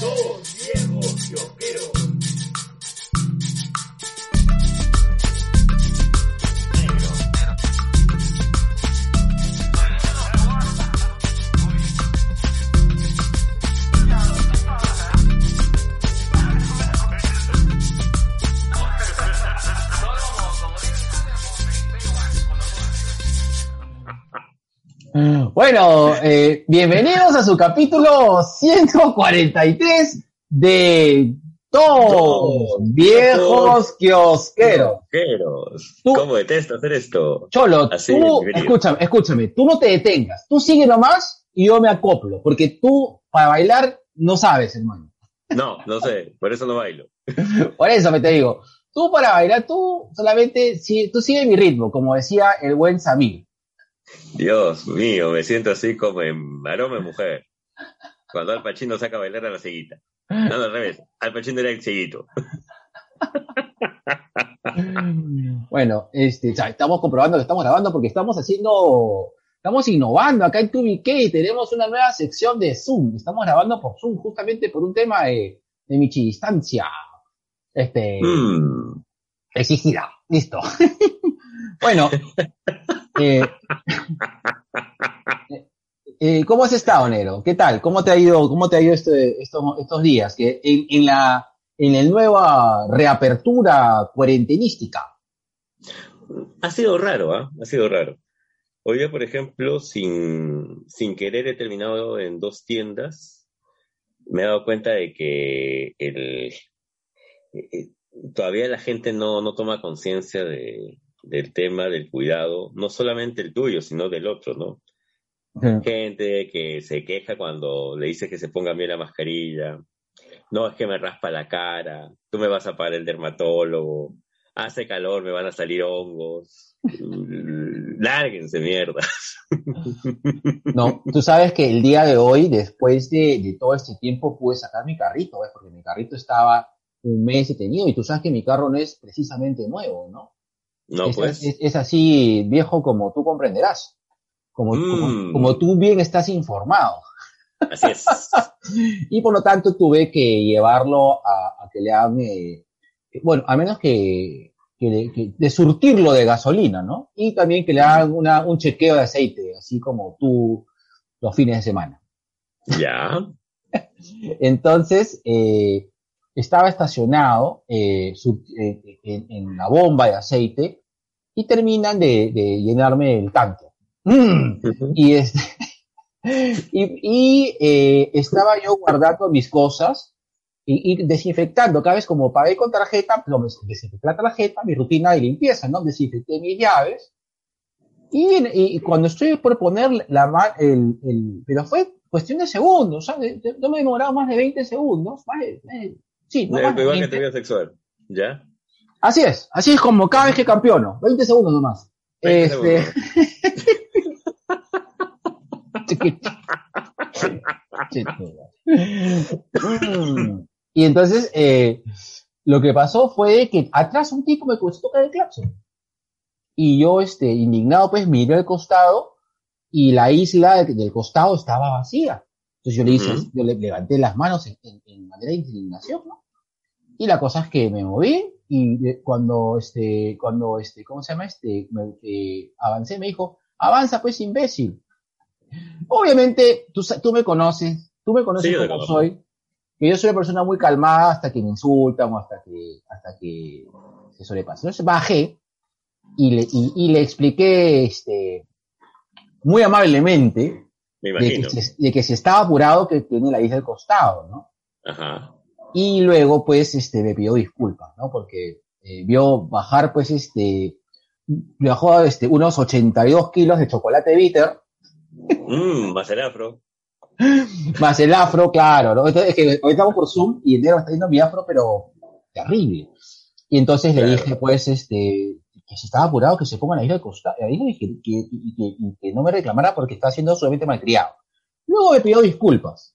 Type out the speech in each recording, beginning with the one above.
Dos viejos kiosqueros. Bueno, eh, bienvenidos a su capítulo 143 de Todos Viejos Kiosqueros. Tú- ¿Cómo detesto hacer esto? Cholo, Así, tú, escúchame, escúchame, tú no te detengas, tú sigue nomás y yo me acoplo, porque tú para bailar no sabes, hermano. No, no sé, por eso no bailo. Por eso me te digo, tú para bailar, tú solamente, tú sigue mi ritmo, como decía el buen Samir. Dios mío, me siento así como en aroma mujer. Cuando Al Pacino saca a bailar a la ceguita. No, al revés. Al Pacino era el ceguito. Bueno, este, estamos comprobando que estamos grabando porque estamos haciendo, estamos innovando acá en TubiK, tenemos una nueva sección de Zoom, estamos grabando por Zoom justamente por un tema de, de mi distancia, este, Mm, exigida, listo. bueno, eh, eh, ¿cómo has estado, Nero? ¿Qué tal? ¿Cómo te ha ido, cómo te ha ido este- estos, días? Que en, la, en la nueva reapertura cuarentenística. ha sido raro, ¿ah? Ha sido raro. Hoy día, por ejemplo, sin, sin querer he terminado en dos tiendas. Me he dado cuenta de que eh, todavía la gente no, no toma conciencia de, del tema del cuidado, no solamente el tuyo, sino del otro, ¿no? Gente que se queja cuando le dices que se ponga bien la mascarilla. No, es que me raspa la cara. Tú me vas a pagar el dermatólogo. Hace calor, me van a salir hongos. Lárguense, mierda. No, tú sabes que el día de hoy, después de, de todo este tiempo, pude sacar mi carrito, ¿ves? Porque mi carrito estaba un mes detenido y tú sabes que mi carro no es precisamente nuevo, ¿no? No, es, pues. es, es así viejo como tú comprenderás. Como, como, Mm. como tú bien estás informado. Así es. Y por lo tanto tuve que llevarlo a, a que le hagan, eh, bueno, al menos que, que- de surtirlo de gasolina, ¿no? Y también que le hagan una, un chequeo de aceite, así como tú los fines de semana. Ya. Entonces, eh, estaba estacionado eh, eh, en, en la bomba de aceite y terminan de, de llenarme el tanque. ¡Mm! Y, este, y, y, eh, estaba yo guardando mis cosas y, y desinfectando. Cada vez como pagué con tarjeta, lo desinfecté la tarjeta, mi rutina de limpieza, ¿no? Desinfecté mis llaves. Y, y cuando estoy por poner la ma- el, el, pero fue cuestión de segundos. No me demoraba más de 20 segundos, más de- eh, sí, de Igual que 20. te vida sexual. ¿Ya? Así es, así es como cada vez que campeono, 20 segundos nomás. 20 Este, segundos. Mm. Y entonces, eh, lo que pasó fue que atrás un tipo me comenzó a tocar el claxon. Y yo, este, indignado, pues miré al costado y la isla de- del costado estaba vacía. Entonces yo le hice, Ujú. yo le levanté las manos en, en- en manera de indignación, ¿no? Y la cosa es que me moví y de- cuando, este, cuando, este, ¿cómo se llama? Este, me- eh, avancé, me dijo, avanza pues imbécil. Obviamente, tú, tú me conoces, tú me conoces Sí, como conozco. soy, que yo soy una persona muy calmada hasta que me insultan o hasta que, hasta que se sobrepasa. Entonces bajé y le, y, y le expliqué, este, muy amablemente, Me de que, si, de que si estaba apurado que tiene la isla al costado, ¿no? Ajá. Y luego, pues, este, me pidió disculpas, ¿no? Porque eh, vio bajar, pues, este, bajó, este, unos 82 kilos de chocolate bitter, Mmm, más el afro. más el afro, claro, ¿no? Entonces, es que hoy estamos por Zoom y enero está yendo mi afro, pero terrible. Y entonces le dije, pues, este, que si estaba apurado, que se ponga en la isla de costado, y que, que, y que, que no me reclamara porque está siendo solamente malcriado. Luego me pidió disculpas.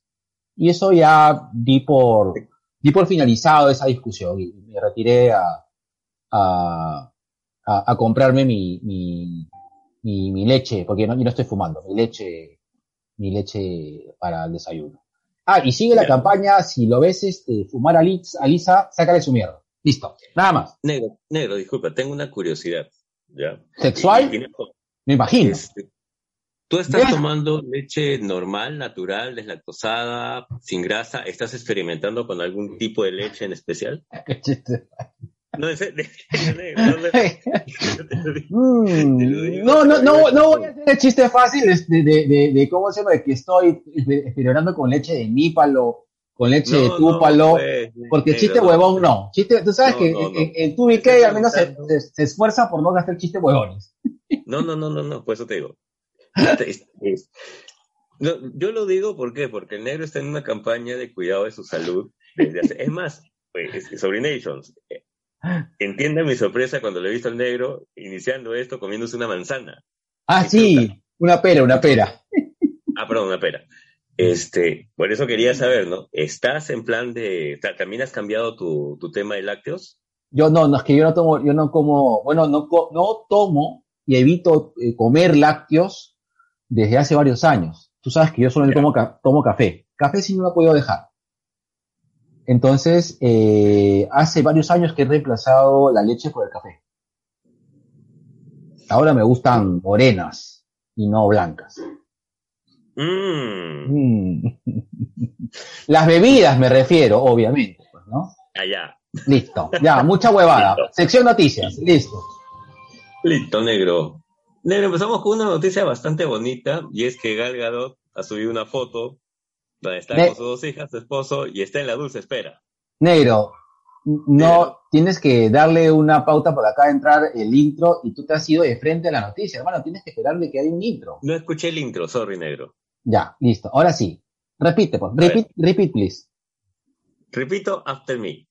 Y eso ya di por, di por finalizado esa discusión y me retiré a, a, a, a comprarme mi, mi, mi, mi leche, porque no, yo no estoy fumando, mi leche, mi leche para el desayuno. Ah, y sigue la campaña, si lo ves este, fumar a, Liz- a Lisa, sácale su mierda. Listo, nada más. Negro, negro, disculpa, tengo una curiosidad. ¿ya? ¿Sexual? Me imagino. Este, ¿Tú estás tomando leche normal, natural, deslactosada, sin grasa? ¿Estás experimentando con algún tipo de leche en especial? Qué chiste. No, no. Mm, no, no, no, voy a hacer el chiste fácil este, de, de, de cómo se llama, de que estoy experimentando con leche de nípalo, con leche de túpalo, pues, porque chiste huevón no. Chiste, tú sabes que en, tu BK al menos se, esfuerza por no gastar chistes huevones. No, no, no, no, no, por eso te digo. Yo lo digo ¿por qué? porque el negro está en una campaña de cuidado de su salud desde hace. Es más, pues, Sobrinations, eh, entienda mi sorpresa cuando le he visto al negro iniciando esto comiéndose una manzana. Ah, sí, una pera, una pera. Ah, perdón, una pera. Este, por eso quería saber, ¿no? ¿Estás en plan de. ta- ¿También has cambiado tu, tu tema de lácteos? Yo no, no, es que yo no tomo, yo no como, bueno, no, no tomo y evito eh, comer lácteos desde hace varios años. Tú sabes que yo Ya. tomo, tomo café. Café sí no lo he podido dejar. Entonces, eh, hace varios años que he reemplazado la leche por el café. Ahora me gustan morenas y no blancas. Mmm, Mm. Las bebidas me refiero, obviamente, pues, ¿no? allá. Listo. Ya, mucha huevada. Listo. Sección noticias. Listo. Listo, negro. Negro, empezamos con una noticia bastante bonita y es que Gal Gadot ha subido una foto donde está Ne- con sus dos hijas, su esposo y está en la dulce espera. Negro, no Negro. tienes que darle una pauta para acá entrar el intro y tú te has ido de frente a la noticia, hermano. Tienes que esperar de que haya un intro. No escuché el intro, sorry, negro. Ya, listo. Ahora sí. Repite, pues. Repeat, repeat, please. Repito, after me.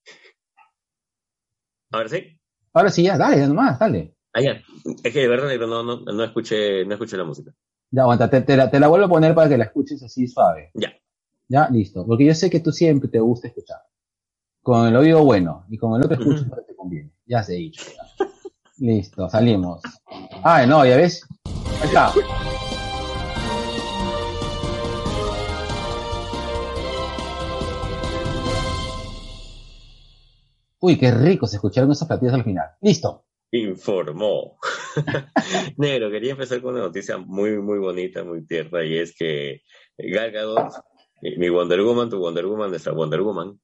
Ahora sí. Ahora sí, ya, dale, ya nomás, dale. Allá. Es que de verdad, no, no, no escuché, no escuché la música. Ya, aguanta, te, te la, te la vuelvo a poner para que la escuches así suave. Ya. Ya, listo. Porque yo sé que tú siempre te gusta escuchar. Con el oído bueno y con el otro escuchas para que te conviene. Ya se ha dicho. ya. Listo, salimos. Ah, no, ya ves. Ahí está. Uy, qué rico se escucharon esos platillos al final. Listo. Informó. Negro, quería empezar con una noticia muy, muy bonita, muy tierna, y es que Gal Gadot, mi mi Wonder Woman, tu Wonder Woman, nuestra Wonder Woman,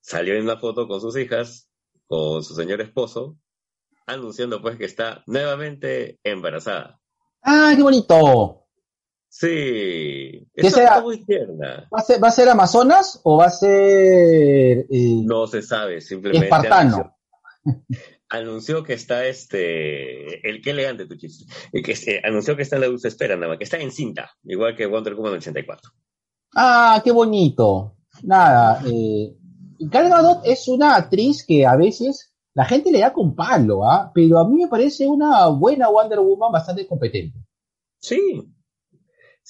salió en una foto con sus hijas, con su señor esposo, anunciando pues que está nuevamente embarazada. ¡Ah, qué bonito! Sí, ¿Qué es una será? muy. ¿Va a ser, va a ser Amazonas o va a ser... eh, No se sabe, simplemente Espartano. anunció, anunció que está este, el qué elegante tu chiste, y que este, anunció que está en la dulce espera, nada más, que está en cinta, igual que Wonder Woman 84. Ah, qué bonito. Nada, eh, Gal Gadot es una actriz que a veces la gente le da con palo, ¿ah? Pero a mí me parece una buena Wonder Woman bastante competente. Sí,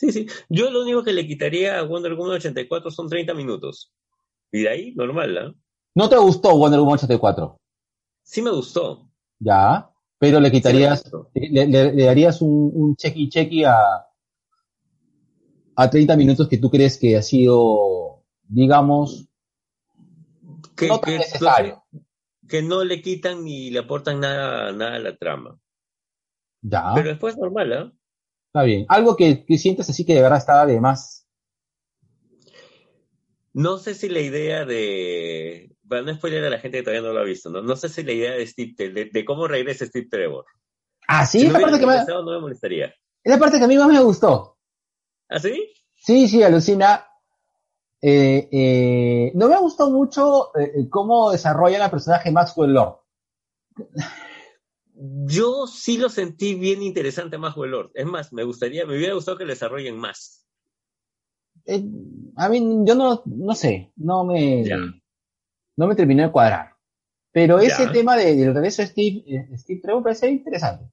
sí, sí. Yo lo único que le quitaría a Wonder Woman 84 son 30 minutos. Y de ahí, normal, ¿ah? ¿No te gustó Wonder Woman 84? Sí me gustó. Ya, pero le quitarías, le, le- le darías un, un chequi chequi a, a 30 minutos que tú crees que ha sido, digamos, Que, no tan que- necesario. que no le quitan ni le aportan nada, nada a la trama. Ya, Pero después normal, ¿ah? Está bien. Algo que, que sientes así que de verdad está de más. No sé si la idea de. Para no spoiler a la gente que todavía no lo ha visto, ¿no? No sé si la idea de Steve, de, de cómo regresa Steve Trevor. Ah, sí, si es la parte que me, no me molestaría. es la parte que a mí más me gustó. ¿Ah, sí? Sí, sí, alucina. Eh, eh, no me gustó mucho eh, eh, cómo desarrollan al personaje Maxwell Lord. Yo sí lo sentí bien interesante más Lord. Es más, me gustaría, me hubiera gustado que lo desarrollen más. Eh, a mí, yo no, no sé, no me, Ya. no me terminó de cuadrar. Pero ese Ya. tema de- del regreso de Steve, eh, Steve Trevor parece interesante.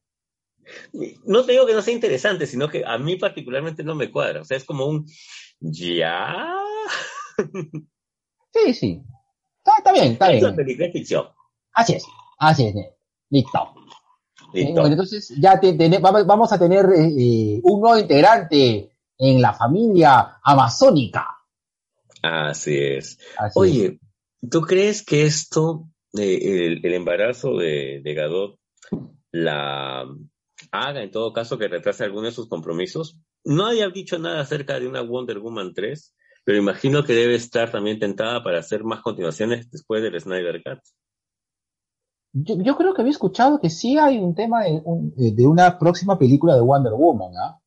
No te digo que no sea interesante, sino que a mí particularmente no me cuadra. O sea, es como un. ¿Ya? Sí, sí. Está, está bien, está Es una bien. película de ficción. Así es, así es. Listo. Listo. bueno, entonces ya te- vamos a tener eh, un nuevo integrante en la familia amazónica. Así es. Así es. Oye, ¿tú crees que esto, eh, el, el embarazo de, de Gadot, la haga en todo caso que retrase alguno de sus compromisos? No haya dicho nada acerca de una Wonder Woman 3, pero imagino que debe estar también tentada para hacer más continuaciones después del Snyder Cut. Yo, yo creo que había escuchado que sí hay un tema de, un- de una próxima película de Wonder Woman, ¿ah?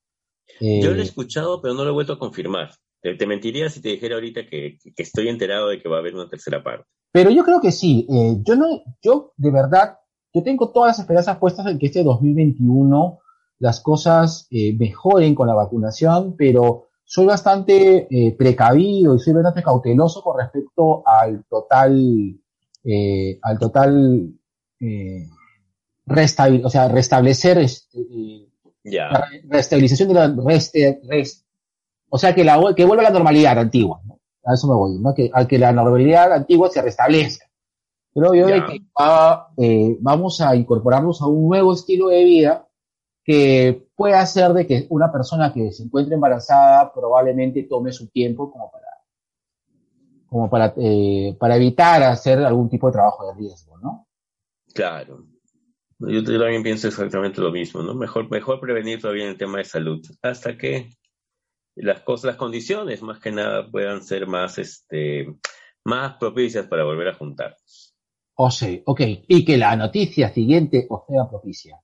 Eh, Yo lo he escuchado, pero no lo he vuelto a confirmar. Te, te mentiría si te dijera ahorita que, que estoy enterado de que va a haber una tercera parte. Pero yo creo que sí. Eh, yo no, yo de verdad, yo tengo todas las esperanzas puestas en que este 2021 las cosas eh, mejoren con la vacunación, pero soy bastante eh, precavido y soy bastante cauteloso con respecto al total, eh, al total, eh, restabil- o sea, restablecer eh, la restabilización de la reste- res- o sea que la que vuelva a la normalidad antigua ¿no? a eso me voy ¿no? que a que la normalidad antigua se restablezca creo yo de Ya. que va, eh, vamos a incorporarnos a un nuevo estilo de vida que puede hacer de que una persona que se encuentre embarazada probablemente tome su tiempo como para como para eh, para evitar hacer algún tipo de trabajo de riesgo no Claro. Yo también pienso exactamente lo mismo, ¿no? Mejor, mejor prevenir todavía en el tema de salud, hasta que las cosas, las condiciones más que nada puedan ser más, este, más propicias para volver a juntarnos. o sea ok y que la noticia siguiente os sea propicia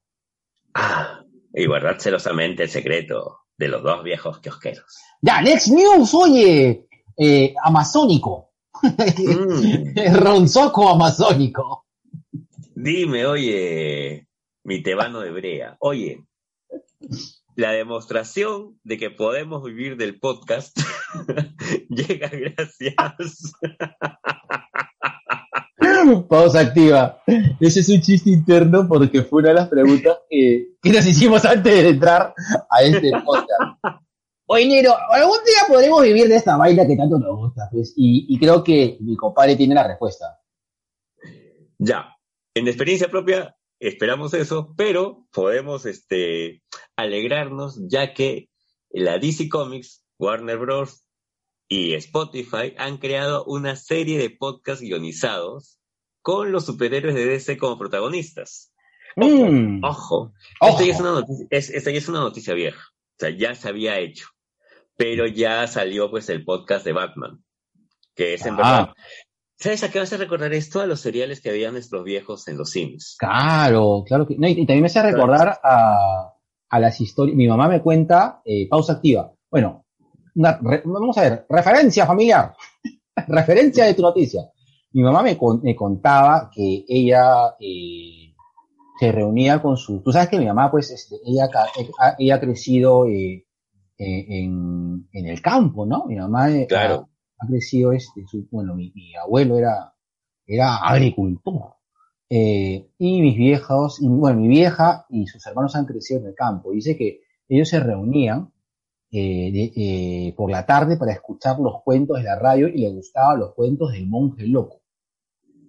Ah, y guardad celosamente el secreto de los dos viejos kiosqueros. Ya, Next News, oye, eh, amazónico. Mm, Ronzoco amazónico. Dime, oye, mi tebano de brea, oye, la demostración de que podemos vivir del podcast llega gracias Pausa activa. Ese es un chiste interno porque fue una de las preguntas que, que nos hicimos antes de entrar a este podcast. Oye, Nero, algún día podremos vivir de esta vaina que tanto nos gusta, pues. Y, y creo que mi compadre tiene la respuesta. Ya, en experiencia propia esperamos eso, pero podemos este, alegrarnos ya que la DC Comics, Warner Bros. y Spotify han creado una serie de podcasts guionizados con los superhéroes de DC como protagonistas. Mm, Ojo, ojo. esta ya, es una noticia, es- esta ya es una noticia vieja, o sea, ya se había hecho, pero ya salió pues el podcast de Batman, que es en Ah. verdad... ¿Sabes a qué vas a recordar esto? A los seriales que habían nuestros viejos en los Sims. Claro, claro que. No, y, y también me hace recordar a, a las historias. Mi mamá me cuenta, eh, pausa activa. Bueno, una re- vamos a ver, referencia familiar. referencia de tu noticia. Mi mamá me, con- me contaba que ella eh, se reunía con su. Tú sabes que mi mamá, pues, este, ella, ha crecido eh, en, en el campo, ¿no? Mi mamá Claro. Ha, crecido, este, su, bueno, mi, mi abuelo era, era agricultor. Eh, y mis viejos, y, bueno, mi vieja y sus hermanos han crecido en el campo. Dice que ellos se reunían eh, de- eh, por la tarde para escuchar los cuentos de la radio y les gustaban los cuentos del monje loco.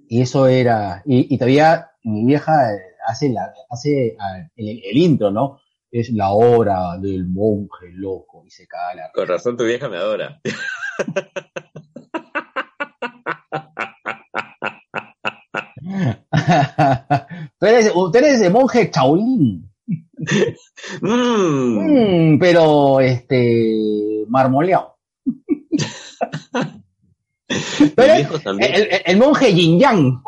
Y eso era, y, y todavía mi vieja eh, hace la, hace ah, el, el intro, ¿no? Es la hora del monje loco y se caga la Con razón tu vieja me adora. tú, eres, tú eres de monje Shaolin. Mm. Mm, pero este marmoleado. También. el, monje Yin Yang.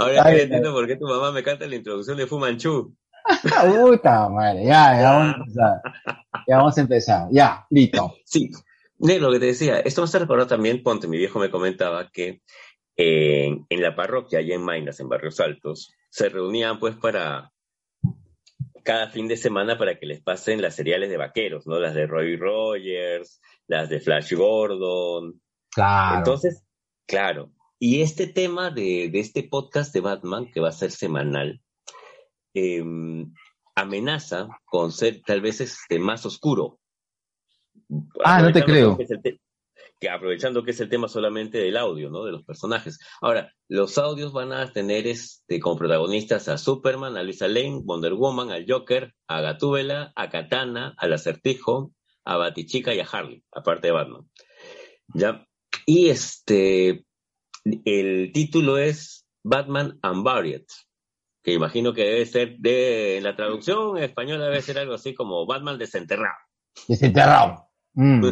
Ahora Ay, entiendo por qué tu mamá me canta la introducción de Fu Manchu. Puta madre, ya, ya vamos a empezar. Ya vamos a empezar. Ya, listo. Sí, de lo que te decía, esto me hace recordar también, ponte, mi viejo me comentaba que en, en la parroquia, allá en Mainas, en Barrios Altos, se reunían pues para cada fin de semana para que les pasen las seriales de vaqueros, ¿no? Las de Roy Rogers, las de Flash Gordon. Claro. Entonces, claro, y este tema de, de este podcast de Batman, que va a ser semanal, eh, amenaza con ser tal vez este, más oscuro. Ah, no te creo. que te- aprovechando que es el tema solamente del audio, ¿no? De los personajes. Ahora, los audios van a tener este, como protagonistas a Superman, a Lisa Lane, Wonder Woman, al Joker, a Gatúbela, a Katana, al Acertijo, a Batichica y a Harley, aparte de Batman. ¿Ya? Y este, el título es Batman Unburied, que imagino que debe ser de, en la traducción española debe ser algo así como Batman desenterrado. Desenterrado. Mm.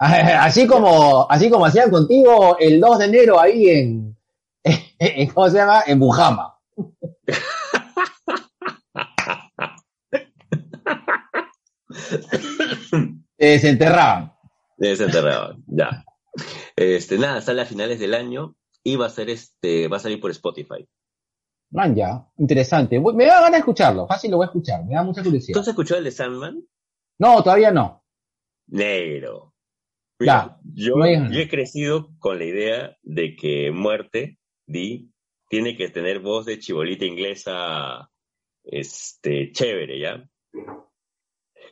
Así como, así como hacían contigo el 2 de enero ahí en, en ¿cómo se llama? En Bujama. desenterraban. Desenterraban, ya. Este, nada, sale a finales del año y va a ser este, va a salir por Spotify. Man, ya, interesante. Me da ganas de escucharlo, fácil lo voy a escuchar, me da mucha curiosidad. ¿Tú has escuchado el de Sandman? No, todavía no. Negro. Mira, yo, yo, he crecido con la idea de que Muerte, Di, tiene que tener voz de chibolita inglesa este, chévere, ¿ya?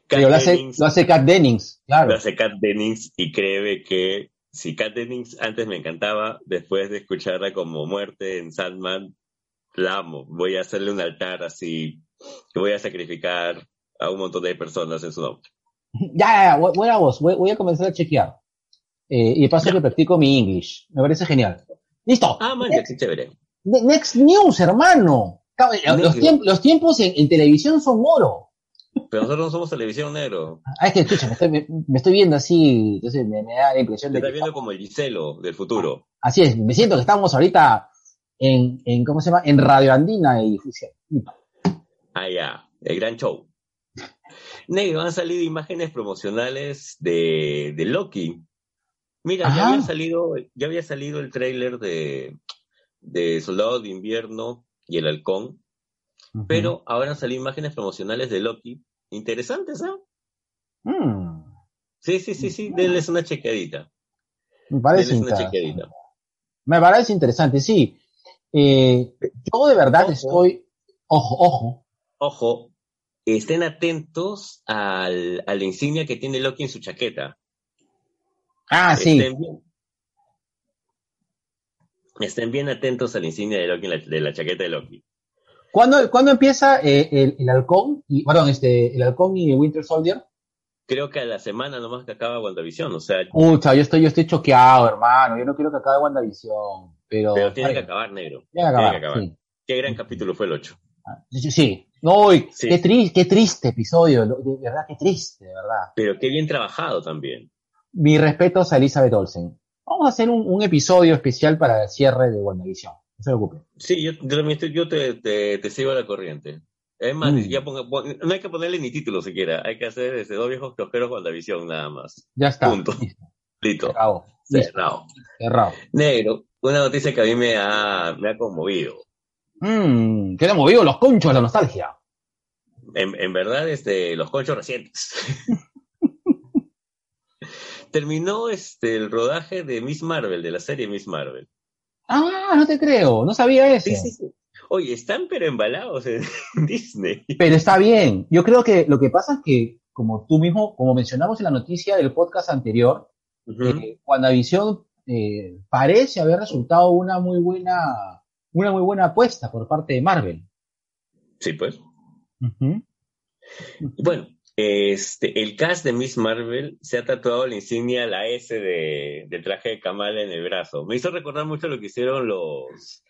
Pero lo hace, lo hace Kat Dennings, claro. Lo hace Kat Dennings y cree que si Kat Dennings antes me encantaba, después de escucharla como muerte en Sandman, la amo. Voy a hacerle un altar así, que voy a sacrificar a un montón de personas en su nombre. Ya, ya, buena voz, voy, a comenzar a chequear. Eh, y paso que practico mi English. Me parece genial. Listo. Ah, man, qué chévere. Next News, hermano. Los, tiempos, en, televisión son oro. Pero nosotros no somos televisión negro. Ah, es que escucha, me estoy, viendo así, entonces me, da la impresión de. Me estás viendo como el Giselo del futuro. Así es, me siento que estamos ahorita en, en ¿cómo se llama? En Radio Andina y difusión. Ah, ya, el gran show. Negro, han salido imágenes promocionales de, de Loki. Mira, ya había salido, ya había salido el tráiler de, de Soldado de Invierno y el Halcón, pero ahora han salido imágenes promocionales de Loki. Interesantes, ¿ah? Sí, sí, sí, sí, denles una chequeadita. Me parece interesante. Me parece interesante, sí. Eh, yo de verdad estoy. Ojo, ojo. Ojo, estén atentos al, a la insignia que tiene Loki en su chaqueta. Ah, sí. Estén bien, atentos a la insignia de Loki, de la chaqueta de Loki. ¿Cuándo, ¿cuándo empieza eh, el, el, halcón? Y, perdón, este, el halcón y Winter Soldier. Creo que a la semana nomás que acaba WandaVision, o sea. Pucha, yo estoy, yo estoy choqueado, hermano. Yo no quiero que acabe WandaVision. Pero, pero tiene que acabar, negro. Tiene que acabar. Qué gran capítulo fue el 8. Sí, sí. No, Qué, triste, qué triste episodio, de verdad, qué triste, de verdad. Pero qué bien trabajado también. Mi respeto a Elizabeth Olsen. Vamos a hacer un, episodio especial para el cierre de WandaVision. No se preocupe. Sí, yo, yo te, te, te, sigo a la corriente. Es más, mm. ya no hay que ponerle ni título siquiera. Hay que hacer ese dos viejos kiosqueros WandaVision nada más. Ya está. Punto. Listo. Cerrado. Cerrado. Cerrado. Negro, una noticia que a mí me ha, me ha conmovido. Mmm, ¿qué ha movido los conchos la nostalgia? En, en verdad, este, los conchos recientes. Terminó este, el rodaje de Miss Marvel, de la serie Miss Marvel. Ah, no te creo, no sabía eso. Sí, sí, sí. Oye, están pero embalados en Disney. Pero está bien. Yo creo que lo que pasa es que, como tú mismo, como mencionamos en la noticia del podcast anterior, uh WandaVision eh, parece haber resultado una muy buena, una muy buena apuesta por parte de Marvel. Sí, pues. Bueno, este, el cast de Miss Marvel se ha tatuado la insignia, la S de, del traje de Kamala en el brazo. Me hizo recordar mucho lo que hicieron los,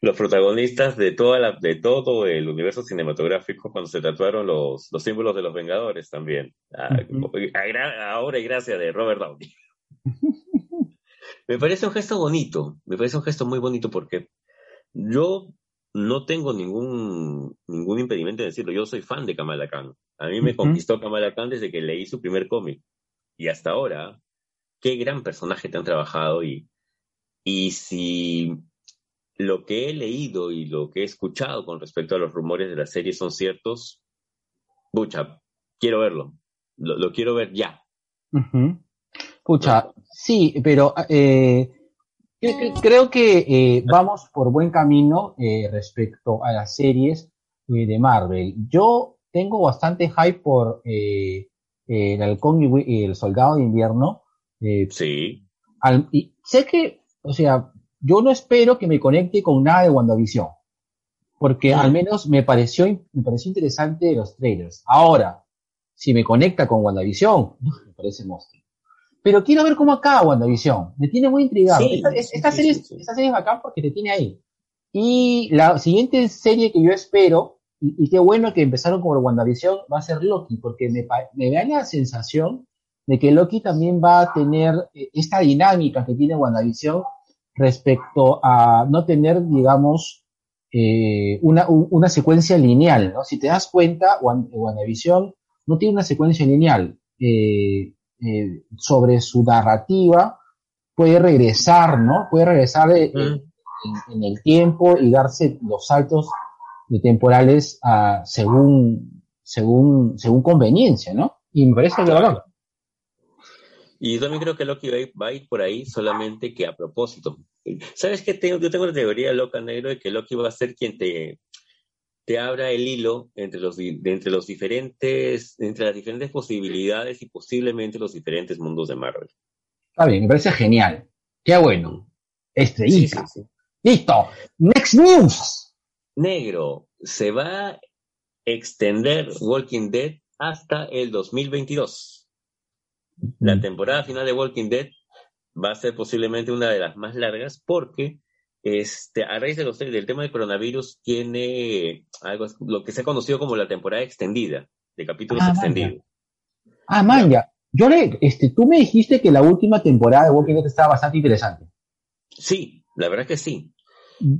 los protagonistas de, toda la, de todo el universo cinematográfico cuando se tatuaron los, los símbolos de los Vengadores también. ahora y gracias de Robert Downey. me parece un gesto bonito, me parece un gesto muy bonito porque yo no tengo ningún, ningún impedimento de decirlo, yo soy fan de Kamala Khan. A mí me conquistó Kamala Khan desde que leí su primer cómic. Y hasta ahora, qué gran personaje te han trabajado y, y si lo que he leído y lo que he escuchado con respecto a los rumores de la serie son ciertos, pucha, quiero verlo. Lo, quiero ver ya. Pucha, sí, pero eh, creo que eh, vamos por buen camino eh, respecto a las series de Marvel. Yo tengo bastante hype por el Halcón y el Soldado de Invierno. sí. al- y sé que, o sea, yo no espero que me conecte con nada de WandaVision, porque al menos me pareció, me pareció interesante los trailers. Ahora, si me conecta con WandaVision, me parece monstruo. Pero quiero ver cómo acaba WandaVision. Me tiene muy intrigado. Sí, esta, es- esta sí, serie, sí, esta serie es bacán porque te tiene ahí. Y la siguiente serie que yo espero, y, y qué bueno que empezaron con WandaVision, va a ser Loki, porque me, da la sensación de que Loki también va a tener eh, esta dinámica que tiene WandaVision respecto a no tener, digamos, eh, una, un- una secuencia lineal, ¿no? Si te das cuenta, Wan- WandaVision no tiene una secuencia lineal. Eh, eh, sobre su narrativa, puede regresar, ¿no? Puede regresar Mm. en, en el tiempo y darse los saltos de temporales a, según, según, según conveniencia, ¿no? Y me parece que bacán. Y yo también creo que Loki va a, ir, va a ir por ahí solamente que a propósito. ¿Sabes qué? Tengo, yo tengo la teoría loca, negro, de que Loki va a ser quien te, te abra el hilo entre los, de entre los diferentes, entre las diferentes posibilidades y posiblemente los diferentes mundos de Marvel. Está bien, me parece genial. Qué bueno. Sí, Estrellita. sí, sí. Listo. Next news. Negro, se va a extender Walking Dead hasta el 2022. La temporada final de Walking Dead va a ser posiblemente una de las más largas porque este, a raíz de los, del tema del coronavirus tiene algo lo que se ha conocido como la temporada extendida, de capítulos Ah, extendidos. Ah, man, ya. Yo le, este, tú me dijiste que la última temporada de Walking Dead estaba bastante interesante. Sí, la verdad que sí.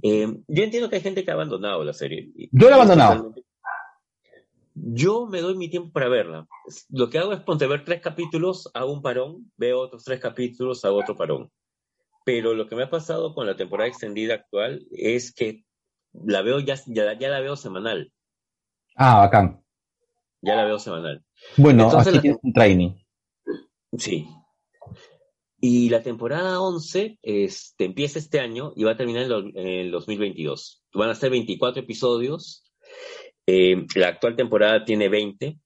Eh, yo entiendo que hay gente que ha abandonado la serie. Yo la he abandonado. Yo me doy mi tiempo para verla. Lo que hago es ponte ver tres capítulos, hago un parón, veo otros tres capítulos, hago otro parón. Pero lo que me ha pasado con la temporada extendida actual es que la veo ya, ya, ya la veo semanal. Ah, bacán. Ya la veo semanal. Bueno, Entonces así la- tienes un training. Sí. Y la temporada 11 este, empieza este año y va a terminar en, el 2022. Van a ser 24 episodios. Eh, la actual temporada tiene 20.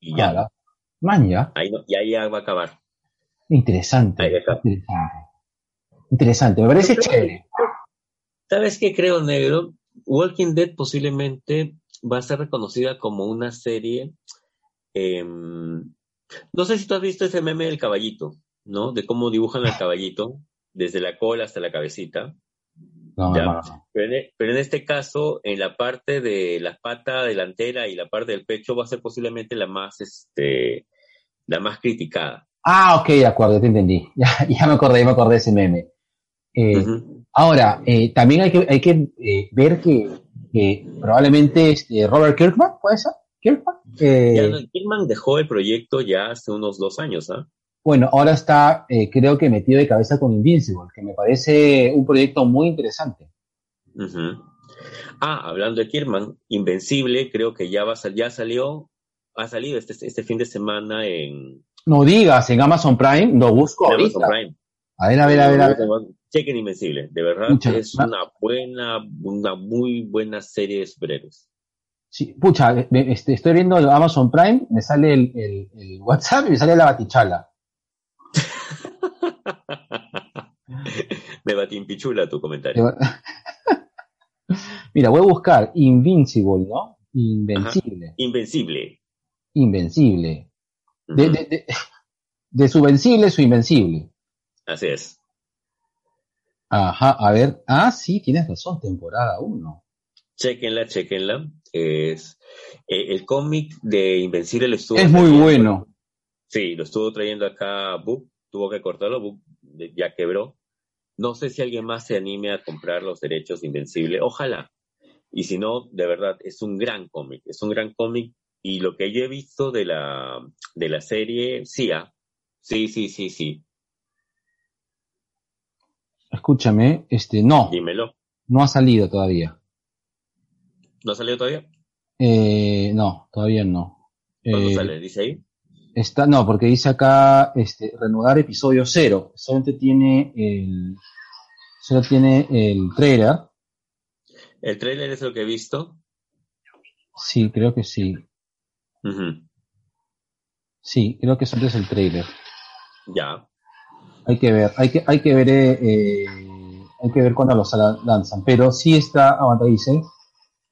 Y ya, ya. ahí, no- y ahí ya va a acabar. Interesante. Ahí está. Interesante. Interesante. Me parece chévere. ¿Sabes qué creo, negro? Walking Dead posiblemente va a ser reconocida como una serie. em, no sé si tú has visto ese meme del caballito, ¿no? De cómo dibujan al caballito, desde la cola hasta la cabecita. No, no. Pero en, pero en este caso, en la parte de la pata delantera y la parte del pecho va a ser posiblemente la más, este, la más criticada. Ah, ok, de acuerdo, te entendí. Ya, ya me acordé, ya me acordé de ese meme. Eh. Ahora, eh, también hay que, hay que eh, ver que, que probablemente este, Robert Kirkman, ¿puede ser? ¿Kirkman? Kidman dejó el proyecto ya hace unos dos años, ¿ah? Bueno, ahora está, creo que metido de cabeza con Invincible, que me parece un proyecto muy interesante. Ah, hablando de Kierman, Invencible, creo que ya va a ya salió, ha salido este, este fin de semana en, No digas, en Amazon Prime, lo busco en ahorita. Amazon Prime. A ver, a ver, a ver, a ver. Chequen Invencible, de verdad es una buena, una muy buena serie de superhéroes. Sí, pucha, me- este, estoy viendo Amazon Prime, me sale el, el- el WhatsApp y me sale la batichala. Me batimpichula tu comentario. Mira, voy a buscar Invincible, ¿no? Invencible, Invencible. invencible. De, de, de, de su vencible, su invencible. Así es. Ajá, a ver. Ah, sí, tienes razón, temporada 1. Chequenla, chequenla. Es, eh, el cómic de Invencible lo estuvo Es muy bueno. Sí, lo estuvo trayendo acá Book, tuvo que cortarlo, Book de- ya quebró. No sé si alguien más se anime a comprar los derechos de Invencible, ojalá. Y si no, de verdad, es un gran cómic, es un gran cómic. Y lo que yo he visto de la, de la serie, sí, ah, sí, sí, sí, sí, Escúchame, este, no, dímelo. no ha salido todavía. ¿No ha salido todavía? Eh, no, todavía no. ¿Cuándo Eh, sale? ¿Dice ahí? Está, no, porque dice acá, este, reanudar episodio cero. Solamente tiene el, solo tiene el trailer. El tráiler es lo que he visto. Sí, creo que sí. Sí, creo que solo es el trailer. Ya. Hay que ver, hay que, hay que ver, eh, eh, hay que ver cuándo los la- lanzan. Pero sí está, aguanta, dice,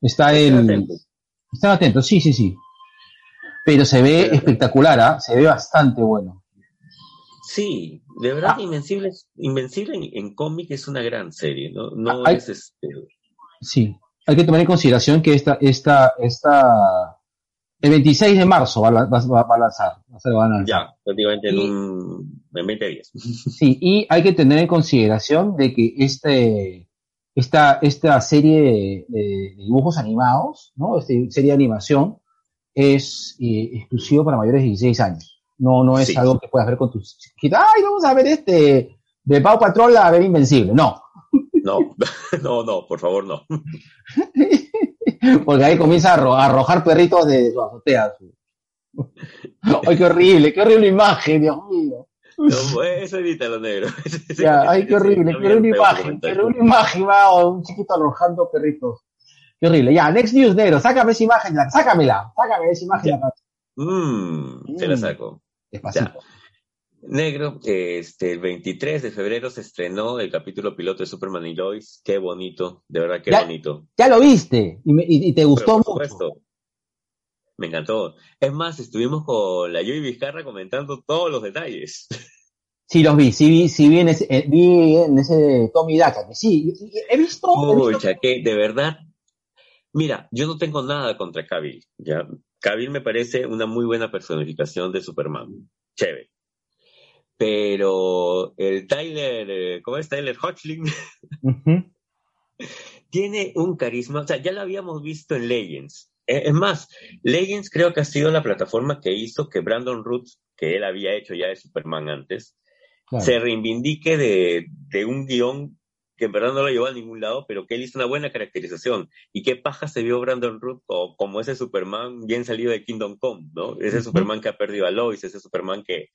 está el, atentos. están atentos, sí, sí, sí. Pero se ve Pero- espectacular, ¿ah? Se ve bastante bueno. Sí, de verdad, Ah. Invencible, Invencible en, en cómic es una gran serie, ¿no? No Ah, hay- es este. Sí. Hay que tomar en consideración que esta, esta, esta, el 26 de marzo va, a la- va, va- va a lanzar. va a lanzar. Ya, prácticamente en, un, en 20 días. Sí, y hay que tener en consideración de que este, esta, esta serie de, de dibujos animados, ¿no? Esta serie de animación es eh, exclusivo para mayores de 16 años. No, no es Sí. algo que puedas ver con tus chiquitos. Ay, vamos a ver este de Pau Patrol a ver Invencible. No. No, no, no, por favor, no. Porque ahí comienza a arrojar perritos de su azotea. Ay, qué horrible, qué horrible imagen, Dios mío. No, eso evítalo, negro. Ya, ay, qué horrible, horrible feo imagen, comentario. horrible imagen, va, o un chiquito arrojando perritos. Qué horrible. Ya, next news, negro, sácame esa imagen, ya, sácamela, sácame esa imagen. Ya. acá. Mm, te la Mm. saco. Despacito. Negro, este, el 23 de febrero se estrenó el capítulo piloto de Superman y Lois. Qué bonito, de verdad, qué Ya. bonito. Ya lo viste, y, me- y- y te Pero gustó por mucho. supuesto, me encantó. Es más, estuvimos con la Yui Vizcarra comentando todos los detalles. Sí, los vi, sí vi, sí vi en ese, eh, vi en ese Tommy Daka, que sí, he visto, Pucha, que de verdad. Mira, yo no tengo nada contra Cavill, ¿ya? Cavill me parece una muy buena personificación de Superman. Chévere. Pero el Tyler, eh, ¿cómo es? Tyler Hoechlin Ujú. tiene un carisma, o sea, ya lo habíamos visto en Legends. Eh, Es más, Legends creo que ha sido la plataforma que hizo que Brandon Roots, que él había hecho ya de Superman antes, Claro. se reivindique de, de un guion que en verdad no lo llevó a ningún lado, pero que él hizo una buena caracterización. Y qué paja se vio Brandon Root como ese Superman bien salido de Kingdom Come, ¿no? Ese. Superman que ha perdido a Lois, ese Superman que,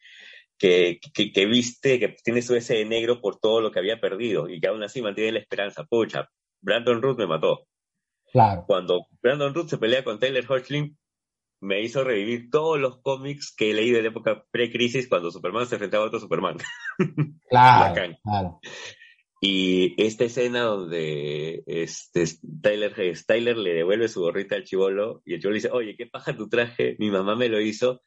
que, que, que viste, que tiene su ese de negro por todo lo que había perdido y que aún así mantiene la esperanza. Pucha, Brandon Root me mató. Claro. Cuando Brandon Root se pelea con Taylor Hoechlin, me hizo revivir todos los cómics que he leído en la época pre-crisis cuando Superman se enfrentaba a otro Superman. Claro. Y esta escena donde este, Tyler, Tyler le devuelve su gorrita al chivolo y el chivolo dice, oye, qué paja tu traje, mi mamá me lo hizo.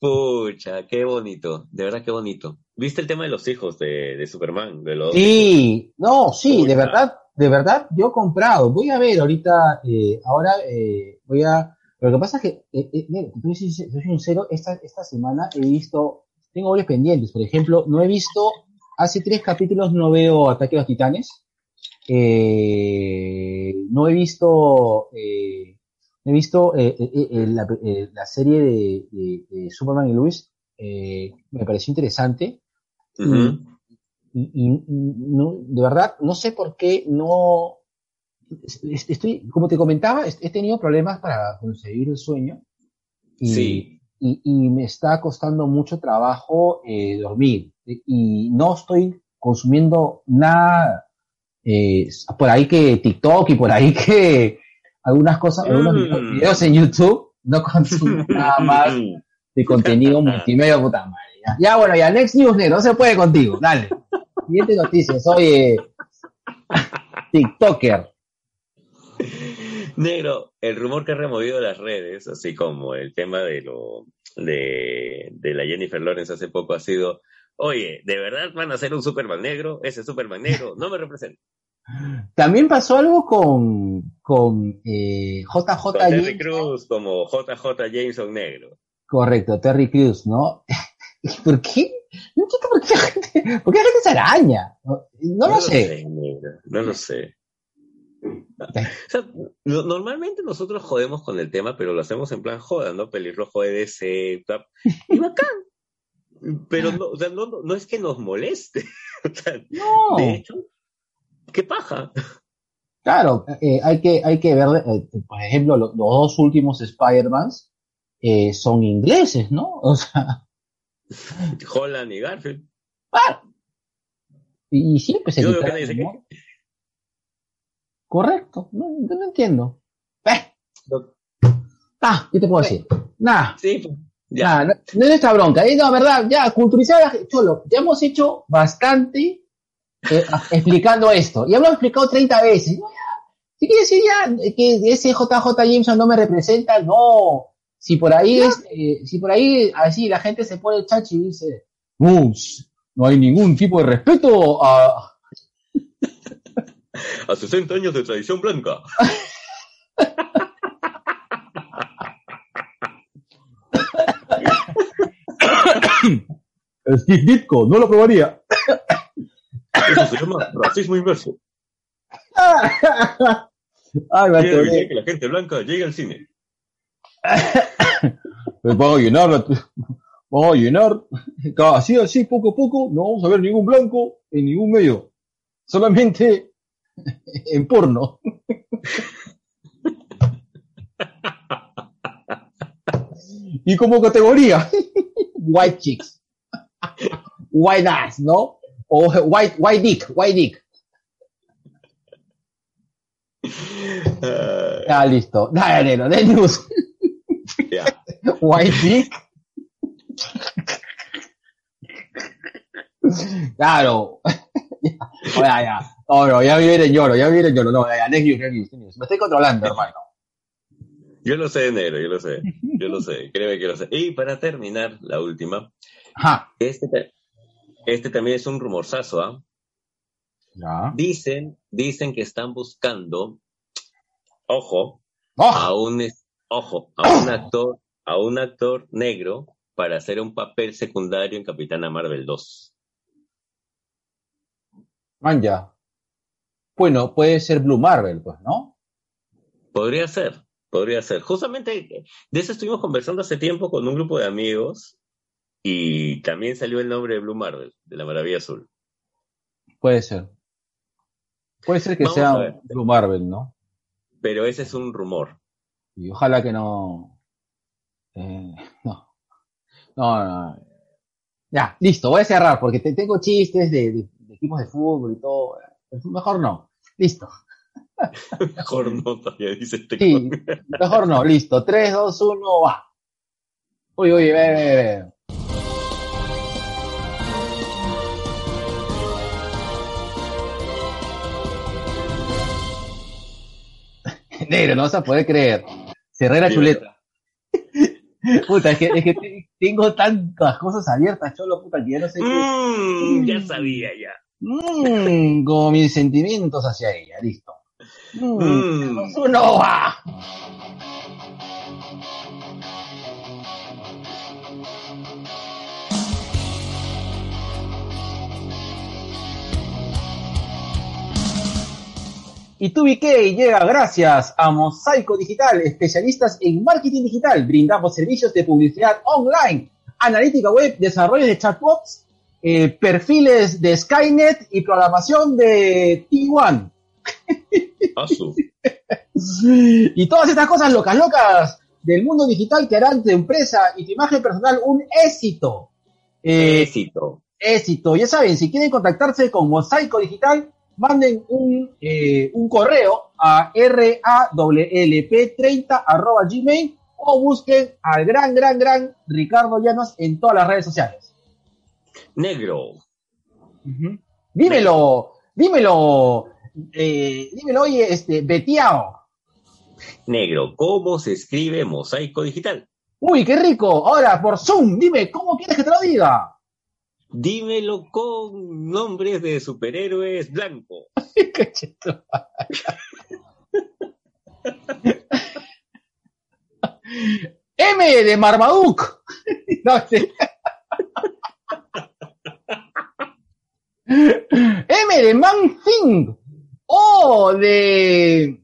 Pucha, qué bonito, de verdad qué bonito. ¿Viste el tema de los hijos de, de Superman? De los Sí, no, sí, de verdad, de verdad, yo he comprado. Voy a ver ahorita, eh, ahora eh, voy a. Lo que pasa es que, eh, eh, soy soy sincero, esta, esta semana he visto, tengo varios pendientes. Por ejemplo, no he visto, hace tres capítulos no veo Ataque a los Titanes. Eh, no he visto, eh, he visto la, la serie de, Superman y Luis. Me pareció interesante. Y, y no, de verdad no sé por qué no es- estoy como te comentaba he tenido problemas para conseguir el sueño y, Sí. y, y me está costando mucho trabajo eh, dormir y no estoy consumiendo nada eh, por ahí que TikTok y por ahí que algunas cosas algunos Mm. videos- en YouTube no consumo nada más de contenido multimedia, puta madre. Ya, Ya, bueno, ya, next news, no se puede contigo, dale. Siguiente noticia, soy eh, TikToker. Negro, el rumor que ha removido las redes, así como el tema de lo de, de la Jennifer Lawrence hace poco ha sido, oye, ¿de verdad van a hacer un Superman negro? Ese Superman negro no me representa. También pasó algo con, con eh, JJ Con Terry Jameson. Cruz como JJ Jameson negro. Correcto, Terry Crews, ¿no? ¿Por qué? No entiendo por qué la gente, por qué la gente se araña. No, no lo sé. no lo sé. O sea, no- normalmente nosotros jodemos con el tema, pero lo hacemos en plan joda, ¿no? Pelirrojo EDC, y bacán. Pero no, o sea, no, no, no es que nos moleste. O sea, No, de hecho, qué paja. claro, eh, hay que, hay que ver, eh, por ejemplo, lo- los dos últimos Spider-Mans eh, son ingleses, ¿no? O sea, Holland y Garfield. y, y siempre se Yo que quitaron, nadie se ¿no? Correcto, no, yo no entiendo. Eh, No. ah, ¿qué te puedo decir? Nada, Sí, pues, Ya. Ah, no, no es esta bronca, eh, no, verdad, ya, culturizar a la. Cholo, ya hemos hecho bastante eh, explicando esto. Y hemos explicado 30 veces. No, ya, si quieres decir ya que ese JJ Jameson no me representa, no. Si por ahí es, eh, si por ahí así la gente se pone chachi y dice, no, no hay ningún tipo de respeto a, A 60 años de tradición blanca. Steve Ditko, no lo probaría. Eso se llama racismo inverso. Ay, evitar que la gente blanca llegue al cine. Vamos a llenar, vamos a llenar, así, así, poco a poco, no vamos a ver ningún blanco en ningún medio, solamente en porno. y como categoría, white chicks, white ass, ¿no? O white, white dick, white dick. Ah, Ya, listo. Dale, neno, de news. White dick. Claro. ya, ya, ya. No, no, ya viene en lloro, ya viene en lloro. No, ya, ya, next news, next. Me estoy controlando, hermano. Yo lo sé, negro, yo lo sé. Yo lo sé, créeme que lo sé. Y para terminar, la última. Ajá. Este, este también es un rumorzazo, ¿ah? Ya. Dicen, dicen que están buscando, ojo, ¡Oh! a un, ojo, a un actor, a un actor negro para hacer un papel secundario en Capitana Marvel 2. Man, ya. Bueno, puede ser Blue Marvel, pues, ¿no? Podría ser, podría ser. Justamente de eso estuvimos conversando hace tiempo con un grupo de amigos y también salió el nombre de Blue Marvel, de la Maravilla Azul. Puede ser. Puede ser que Vamos sea. Blue Marvel, ¿no? Pero ese es un rumor. Y ojalá que no. Eh, no. No, no. Ya, listo, voy a cerrar porque te- tengo chistes de, de- de equipos de fútbol y todo. Mejor no. Listo. Mejor no, todavía dice este Sí, mejor no. Listo. 3, 2, 1, va. Uy, uy, ve, ve, ve. Negro, no vas a poder creer. Cerré la Dime. chuleta. Puta, es que, es que te- tengo tantas cosas abiertas, cholo, puta, que ya no sé qué. Mm, ya sabía ya. Mm, como mis sentimientos hacia ella, listo. Mm, Mm. uno va. Y TubiK llega gracias a Mosaico Digital, especialistas en marketing digital. Brindamos servicios de publicidad online, analítica web, desarrollo de chatbots, eh, perfiles de Skynet y programación de T1. Asu. Y todas estas cosas locas, locas del mundo digital que harán tu empresa y tu imagen personal un éxito. Eh, Éxito. éxito. Ya saben, si quieren contactarse con Mosaico Digital, manden un, eh, un correo a rawlp30 arroba gmail o busquen al gran, gran, gran Ricardo Llanos en todas las redes sociales. Negro. Dímelo, dímelo, eh, dímelo, oye, este, Betiao. Negro. ¿Cómo se escribe mosaico digital? Uy, qué rico. Ahora, por Zoom, dime, ¿cómo quieres que te lo diga? Dímelo con nombres de superhéroes blancos. M de Marmaduke. No. M de Man Thing. O de.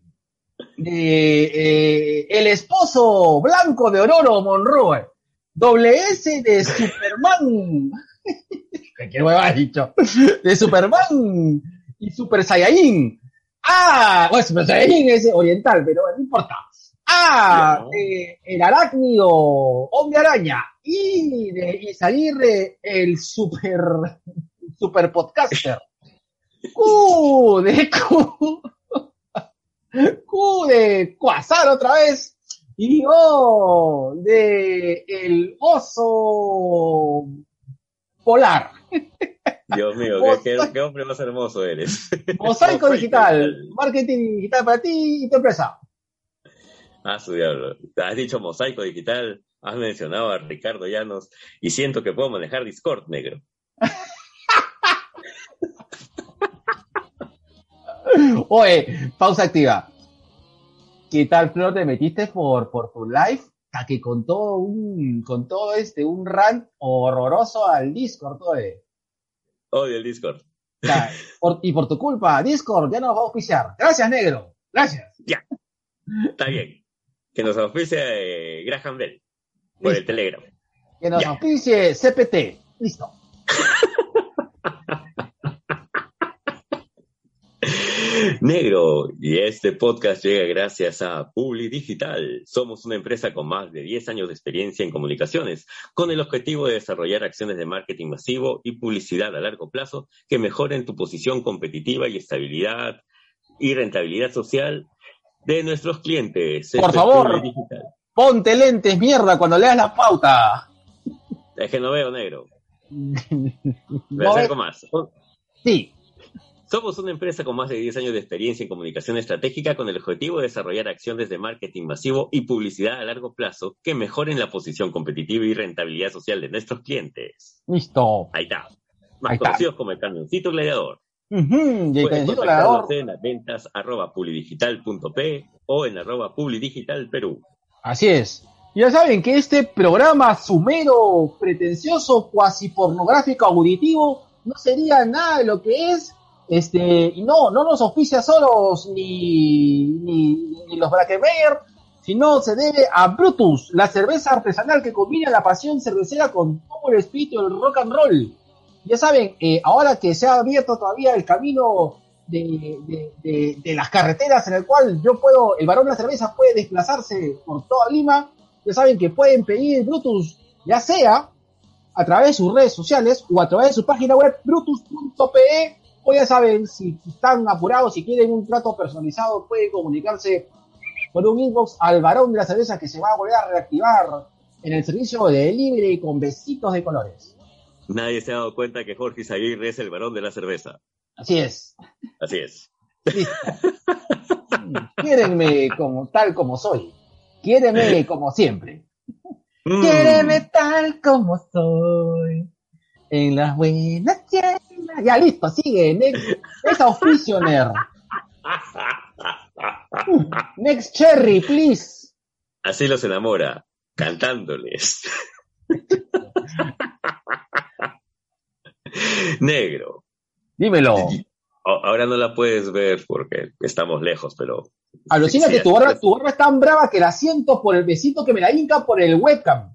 de eh, el esposo blanco de Ororo Monroe. Doble S de Superman. ¿Qué hueva has dicho? De Superman y Super Saiyajin. Ah, bueno, Super Saiyajin es oriental, pero no importa. Ah, eh, el arácnido, hombre araña. Y de Isaguirre, el super, super podcaster. Q de Q. Q de Quasar otra vez. Y oh, de el oso polar. Dios mío, qué, hombre más hermoso eres. Mosaico digital, marketing digital para ti y tu empresa. Ah, su diablo. Has dicho mosaico digital, has mencionado a Ricardo Llanos y siento que puedo manejar Discord, negro. Oye, pausa activa. ¿Qué tal, Flor? Te metiste por, por tu live a que con todo un, con todo este, un rant horroroso al Discord, oye. Odio el Discord. O sea, por- y por tu culpa, Discord ya nos va a auspiciar. Gracias, negro. Gracias. Está bien. Que nos auspicie eh, Graham Bell por el. Telegram. Que nos Ya. auspicie CPT. Listo. Negro, y este podcast llega gracias a Publi Digital. Somos una empresa con más de 10 años de experiencia en comunicaciones, con el objetivo de desarrollar acciones de marketing masivo y publicidad a largo plazo que mejoren tu posición competitiva y estabilidad y rentabilidad social de nuestros clientes. Por favor. Ponte lentes, mierda, cuando leas la pauta. Es que no veo negro. Me No acerco ve- más. Sí. Somos una empresa con más de 10 años de experiencia en comunicación estratégica con el objetivo de desarrollar acciones de marketing masivo y publicidad a largo plazo que mejoren la posición competitiva y rentabilidad social de nuestros clientes. Listo. Ahí está. Más Ahí está. conocidos como el camioncito gladiador. Ujú, y el contactarnos gladiador. en las ventas arroba publidigital.p o en arroba publidigital Perú. Así es. Ya saben que este programa sumero, pretencioso, cuasi pornográfico, auditivo, no sería nada de lo que es. Este, y no, no nos auspicia solos ni, ni, los Brackemeyer, sino se debe a Brutus, la cerveza artesanal que combina la pasión cervecera con todo el espíritu del rock and roll. Ya saben, eh, ahora que se ha abierto todavía el camino de, de- de- de las carreteras en el cual yo puedo, el varón de la cerveza puede desplazarse por toda Lima, ya saben que pueden pedir Brutus, ya sea a través de sus redes sociales o a través de su página web brutus.pe, o ya saben, si están apurados, si quieren un trato personalizado, pueden comunicarse por un inbox al varón de la cerveza que se va a volver a reactivar en el servicio de delivery con besitos de colores. Nadie se ha dado cuenta que Jorge Izaguirre es el varón de la cerveza. Así es. Así es. Listo. Quiérenme como tal como soy. Quiéreme como siempre. Mm. Quiéreme tal como soy. En las buenas y en Ya listo, sigue. Next, next auspicianer. Next cherry, please. Así los enamora, cantándoles. Negro. Dímelo. Ahora no la puedes ver porque estamos lejos, pero. Alucina que tu barba, es. tu barba es tan brava que la siento por el besito que me la hinca por el webcam.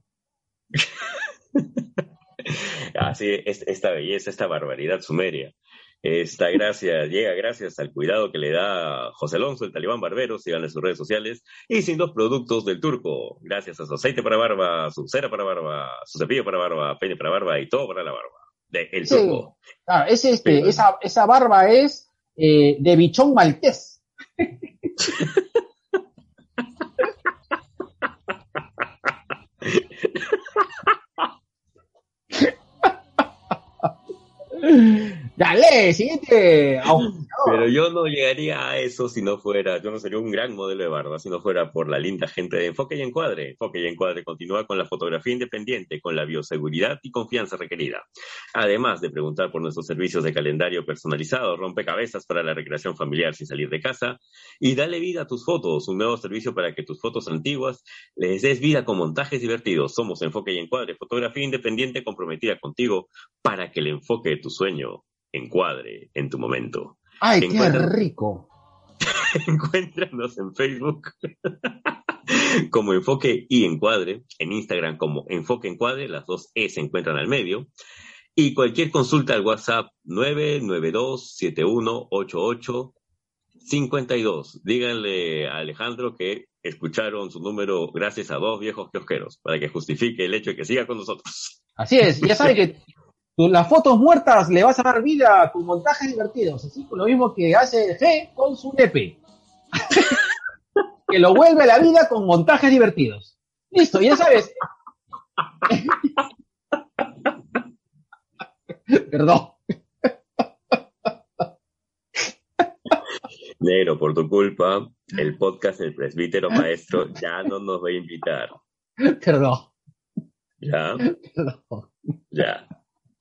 Así es, esta belleza, esta barbaridad sumeria. Esta gracia llega gracias al cuidado que le da José Alonso, el talibán barbero, síganle sus redes sociales, y sin los productos del turco, gracias a su aceite para barba, su cera para barba, su cepillo para barba, peine para barba y todo para la barba. De el Sí. turco. Claro, es este, Sí, esa, esa barba es eh, de bichón maltés. Dale, siguiente. auspiciador. Pero yo no llegaría a eso si no fuera, yo no sería un gran modelo de barba si no fuera por la linda gente de Enfoque y Encuadre. Enfoque y Encuadre continúa con la fotografía independiente, con la bioseguridad y confianza requerida. Además de preguntar por nuestros servicios de calendario personalizado, rompecabezas para la recreación familiar sin salir de casa y dale vida a tus fotos, un nuevo servicio para que tus fotos antiguas les des vida con montajes divertidos. Somos Enfoque y Encuadre, fotografía independiente comprometida contigo para que el enfoque de tu sueño encuadre en tu momento. Ay, qué rico. Encuéntranos en Facebook como Enfoque y Encuadre, en Instagram como Enfoque Encuadre, las dos E se encuentran al medio, y cualquier consulta al WhatsApp 992-7188-52. Díganle a Alejandro que escucharon su número gracias a dos viejos kiosqueros, para que justifique el hecho de que siga con nosotros. Así es, ya sabes que las fotos muertas le vas a dar vida con montajes divertidos, así con lo mismo que hace G con su nepe. que lo vuelve a la vida con montajes divertidos. Listo, ya sabes. Perdón. Negro, por tu culpa, el podcast del presbítero maestro ya no nos va a invitar. Perdón. ¿Ya? Perdón. Ya.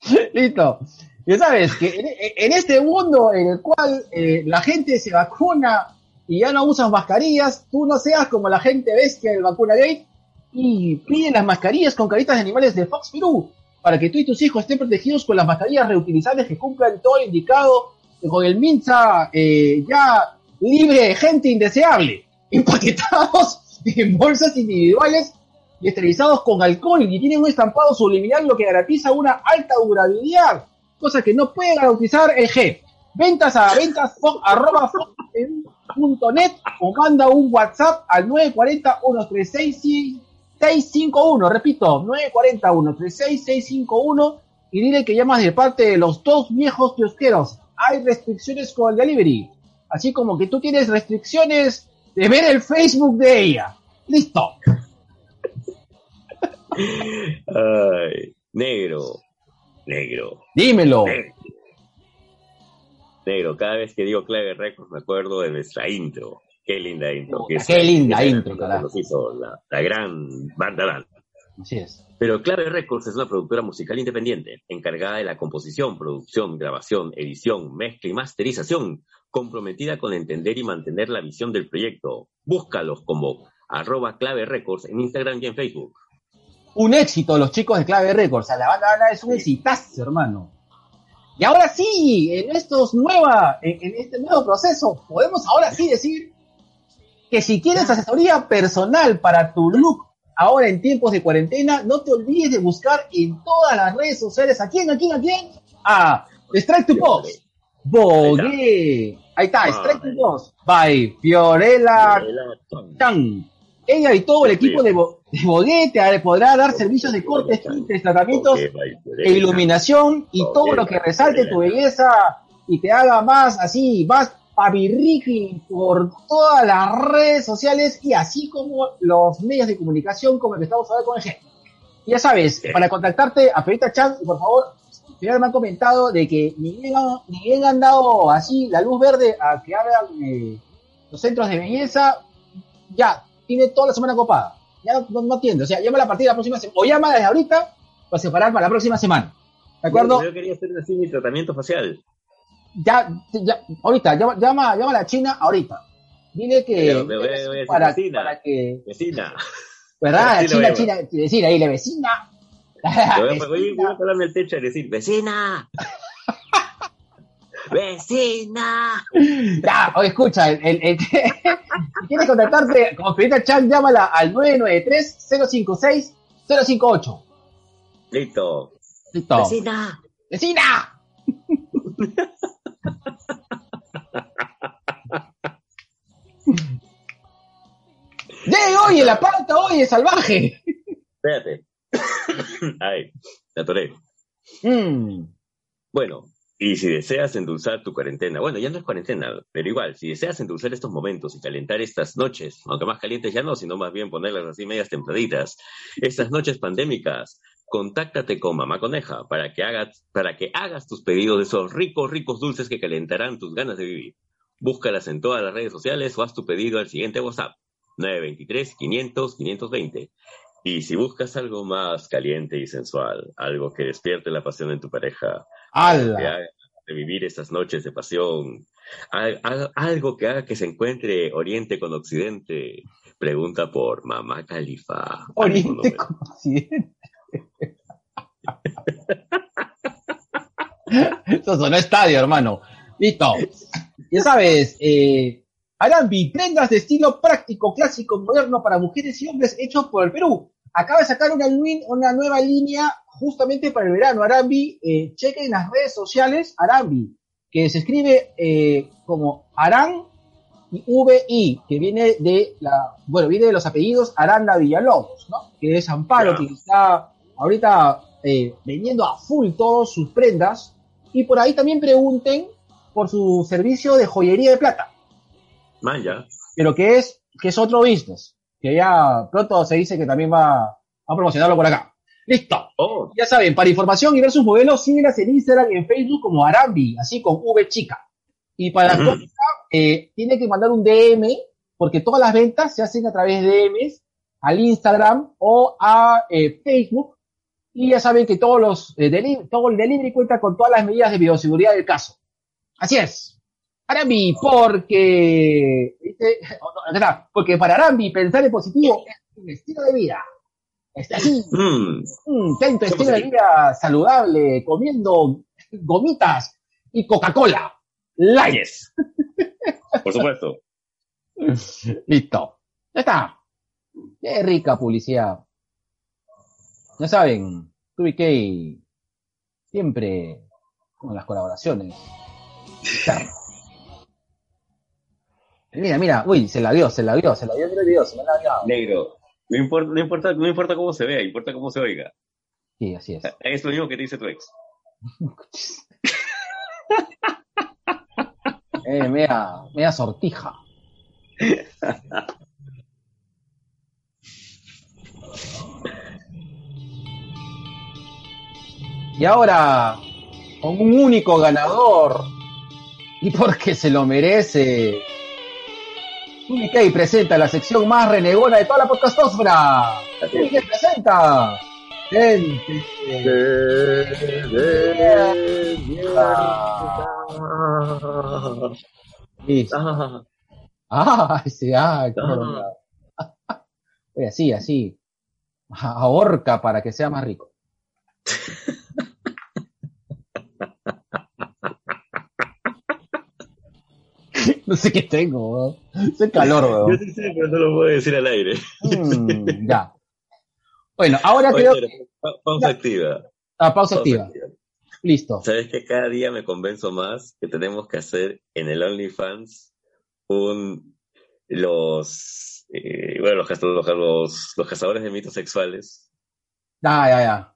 Listo. Ya sabes que en, en este mundo en el cual eh, la gente se vacuna y ya no usan mascarillas, tú no seas como la gente bestia del vacuna gay y piden las mascarillas con caritas de animales de Fox Perú para que tú y tus hijos estén protegidos con las mascarillas reutilizables que cumplan todo indicado con el Minza eh, ya libre de gente indeseable, empaquetados en bolsas individuales y esterilizados con alcohol y tienen un estampado subliminal lo que garantiza una alta durabilidad, cosa que no puede garantizar el G. Ventas a ventas fo- arroba en punto net o manda un WhatsApp al 940 136 651, repito, 940 136 651 y dile que llamas de parte de los dos viejos kiosqueros. Hay restricciones con el delivery, así como que tú tienes restricciones de ver el Facebook de ella. Listo. Ay, negro, negro, Dímelo. negro. Negro, cada vez que digo clave récords me acuerdo de nuestra intro. Qué linda intro. Puta, que es- qué linda es- intro, carajo. Nos hizo la, la gran banda banda. Así es. Pero Clave Records es una productora musical independiente, encargada de la composición, producción, grabación, edición, mezcla y masterización, comprometida con entender y mantener la visión del proyecto. Búscalos como arroba Clave Records en Instagram y en Facebook. Un éxito los chicos de Clave Records. O sea, la banda es un exitazo, hermano. Y ahora sí, en estos nueva, en, en este nuevo proceso, podemos ahora sí decir que si quieres asesoría personal para tu look ahora en tiempos de cuarentena, no te olvides de buscar en todas las redes sociales a quién, a quién, a quién, a Strike to Post. Bogué. Ahí está. Strike to Post. By Fiorella Chan. Ella y todo el equipo de, Bo- de Bogué te podrá dar servicios de cortes, tintes, tratamientos e iluminación y todo lo que resalte tu belleza y te haga más así, más pavirriqui por todas las redes sociales y así como los medios de comunicación como el que estamos ahora con el G. Ya sabes, para contactarte a Perita Chan, por favor, me han comentado de que ni bien, han- ni bien han dado así la luz verde a que hagan eh, los centros de belleza, ya, tiene toda la semana copada. Ya no, no, atiende, o sea, llama a partir de la próxima semana, o llama desde ahorita para separar para la próxima semana. ¿De acuerdo? Yo quería hacer así mi tratamiento facial. ya, ya, ahorita, llama, llama, llama a la China ahorita. Dile que voy a- voy para, vecina. para que, Vecina. ¿verdad? Lo China. China, decir ahí, la vecina. Voy a, voy, Vecina. voy a pararme el techo y decir, vecina. vecina. Ya, oye, escucha, el, el, el- si quieres contactarte con Perita Chan, llámala al 993-056-058. Listo. Listo. Vecina. ¡Vecina! ¡Lee, oye, la pauta, oye, salvaje! Espérate. Ay, la atoré. Mm, Bueno, y si deseas endulzar tu cuarentena, bueno, ya no es cuarentena, pero igual, si deseas endulzar estos momentos y calentar estas noches, aunque más calientes ya no, sino más bien ponerlas así medias templaditas, estas noches pandémicas, contáctate con Mamá Coneja para que hagas, para que hagas tus pedidos de esos ricos, ricos dulces que calentarán tus ganas de vivir. Búscalas en todas las redes sociales o haz tu pedido al siguiente WhatsApp, 923-500-520. Y si buscas algo más caliente y sensual, algo que despierte la pasión en tu pareja, ¡Hala! haga revivir estas noches de pasión, Al- al- algo que haga que se encuentre Oriente con Occidente, pregunta por Mamá Califa. Oriente con Occidente. Eso sonó estadio, hermano. Listo. Ya sabes, eh, Arambi, prendas de estilo práctico, clásico, moderno para mujeres y hombres hechos por el Perú. Acaba de sacar una nueva línea justamente para el verano. Arambi, eh, chequen las redes sociales, Arambi, que se escribe eh, como Aran y VI, que viene de la, bueno, viene de los apellidos Aranda Villalobos, ¿no? Que es Amparo, que está ahorita eh, vendiendo a full todas sus prendas. Y por ahí también pregunten por su servicio de joyería de plata, Maya, pero que es que es otro business, que ya pronto se dice que también va a promocionarlo por acá. Listo. Oh, Ya saben, para información y ver sus modelos, síguelas en Instagram y en Facebook como Arambi, así con V chica. Y para la Ujú. compra, eh, tiene que mandar un DM, porque todas las ventas se hacen a través de DMs al Instagram o a eh, Facebook. Y ya saben que todos los, eh, todo el delivery cuenta con todas las medidas de bioseguridad del caso. Así es. Arambi, porque, ¿viste? Está. porque para Arambi pensar en positivo es un estilo de vida. Está así. mm, ¿Cómo estilo de se- vida saludable, comiendo gomitas y Coca-Cola. Light. yes. Por supuesto. Listo. Ya está. Qué rica publicidad. Ya saben, 2BK siempre con las colaboraciones. Mira, mira, uy, se la dio, se la dio, se la dio, mira el video, se la dio. Negro. No importa, no importa, no importa cómo se vea, importa cómo se oiga. Sí, así es. Es lo mismo que te dice tu ex. Eh, media, media sortija. Y ahora, con un único ganador, y porque se lo merece, Unikey presenta la sección más renegona de toda la es. Unikey presenta. Gente. Listo. Ah, Ah, ese, ah, Ah. Oye, así, así. Ahorca para que sea más rico. no sé qué tengo, weón. Sé calor, Yo weón. sí sé, pero no lo puedo decir al aire. Mm, ya. Bueno, ahora Oye, creo pero, que. pa- pausa Ya. activa. Ah, pausa pausa activa. activa. Listo. Sabes que cada día me convenzo más que tenemos que hacer en el OnlyFans un los eh, bueno los, caz- los, los, los cazadores de mitos sexuales Ya, ya, ya.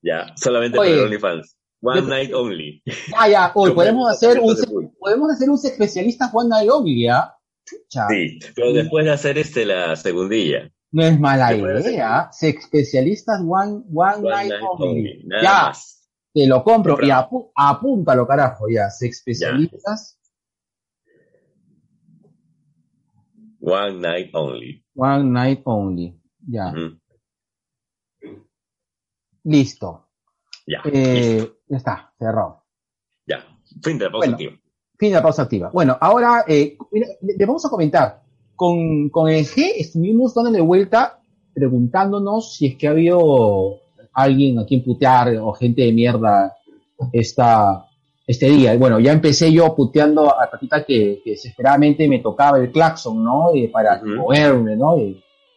ya solamente Oye, para el OnlyFans one yo- night only Ya, ya. Hoy podemos hacer un, podemos hacer un especialista Juan Naomi, ¿ya? Chucha. sí pero después de hacer este la segundilla No es mala idea. Se especialistas One, one, one Night, night Only. only nada Ya, más te lo compro y apu- apúntalo, carajo, ya. Se especialistas one night only One Night Only. Ya, listo. Ya Eh, ya está, cerrado. ya fin de la pausa bueno. activa Fin de la pausa activa. Bueno, ahora eh, vamos a comentar. Con, con el G estuvimos dándole vuelta preguntándonos si es que ha habido alguien a quien putear o gente de mierda esta, este día. Y bueno, ya empecé yo puteando a Tatita que, que desesperadamente me tocaba el claxon, ¿no? Eh, para moverme, ¿no? De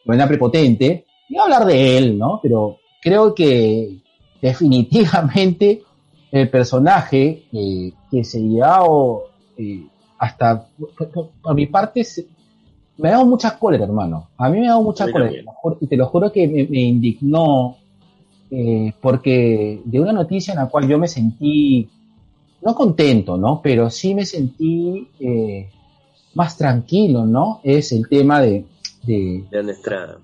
de manera prepotente. Y hablar de él, ¿no? Pero creo que definitivamente el personaje eh, que se llevado eh, hasta, por mi parte, se- me ha dado mucha cólera, hermano. A mí me ha dado mucha A cólera. Y te lo juro que me, me indignó eh, porque de una noticia en la cual yo me sentí, no contento, ¿no? Pero sí me sentí eh, más tranquilo, ¿no? Es el tema de... de, de Estrada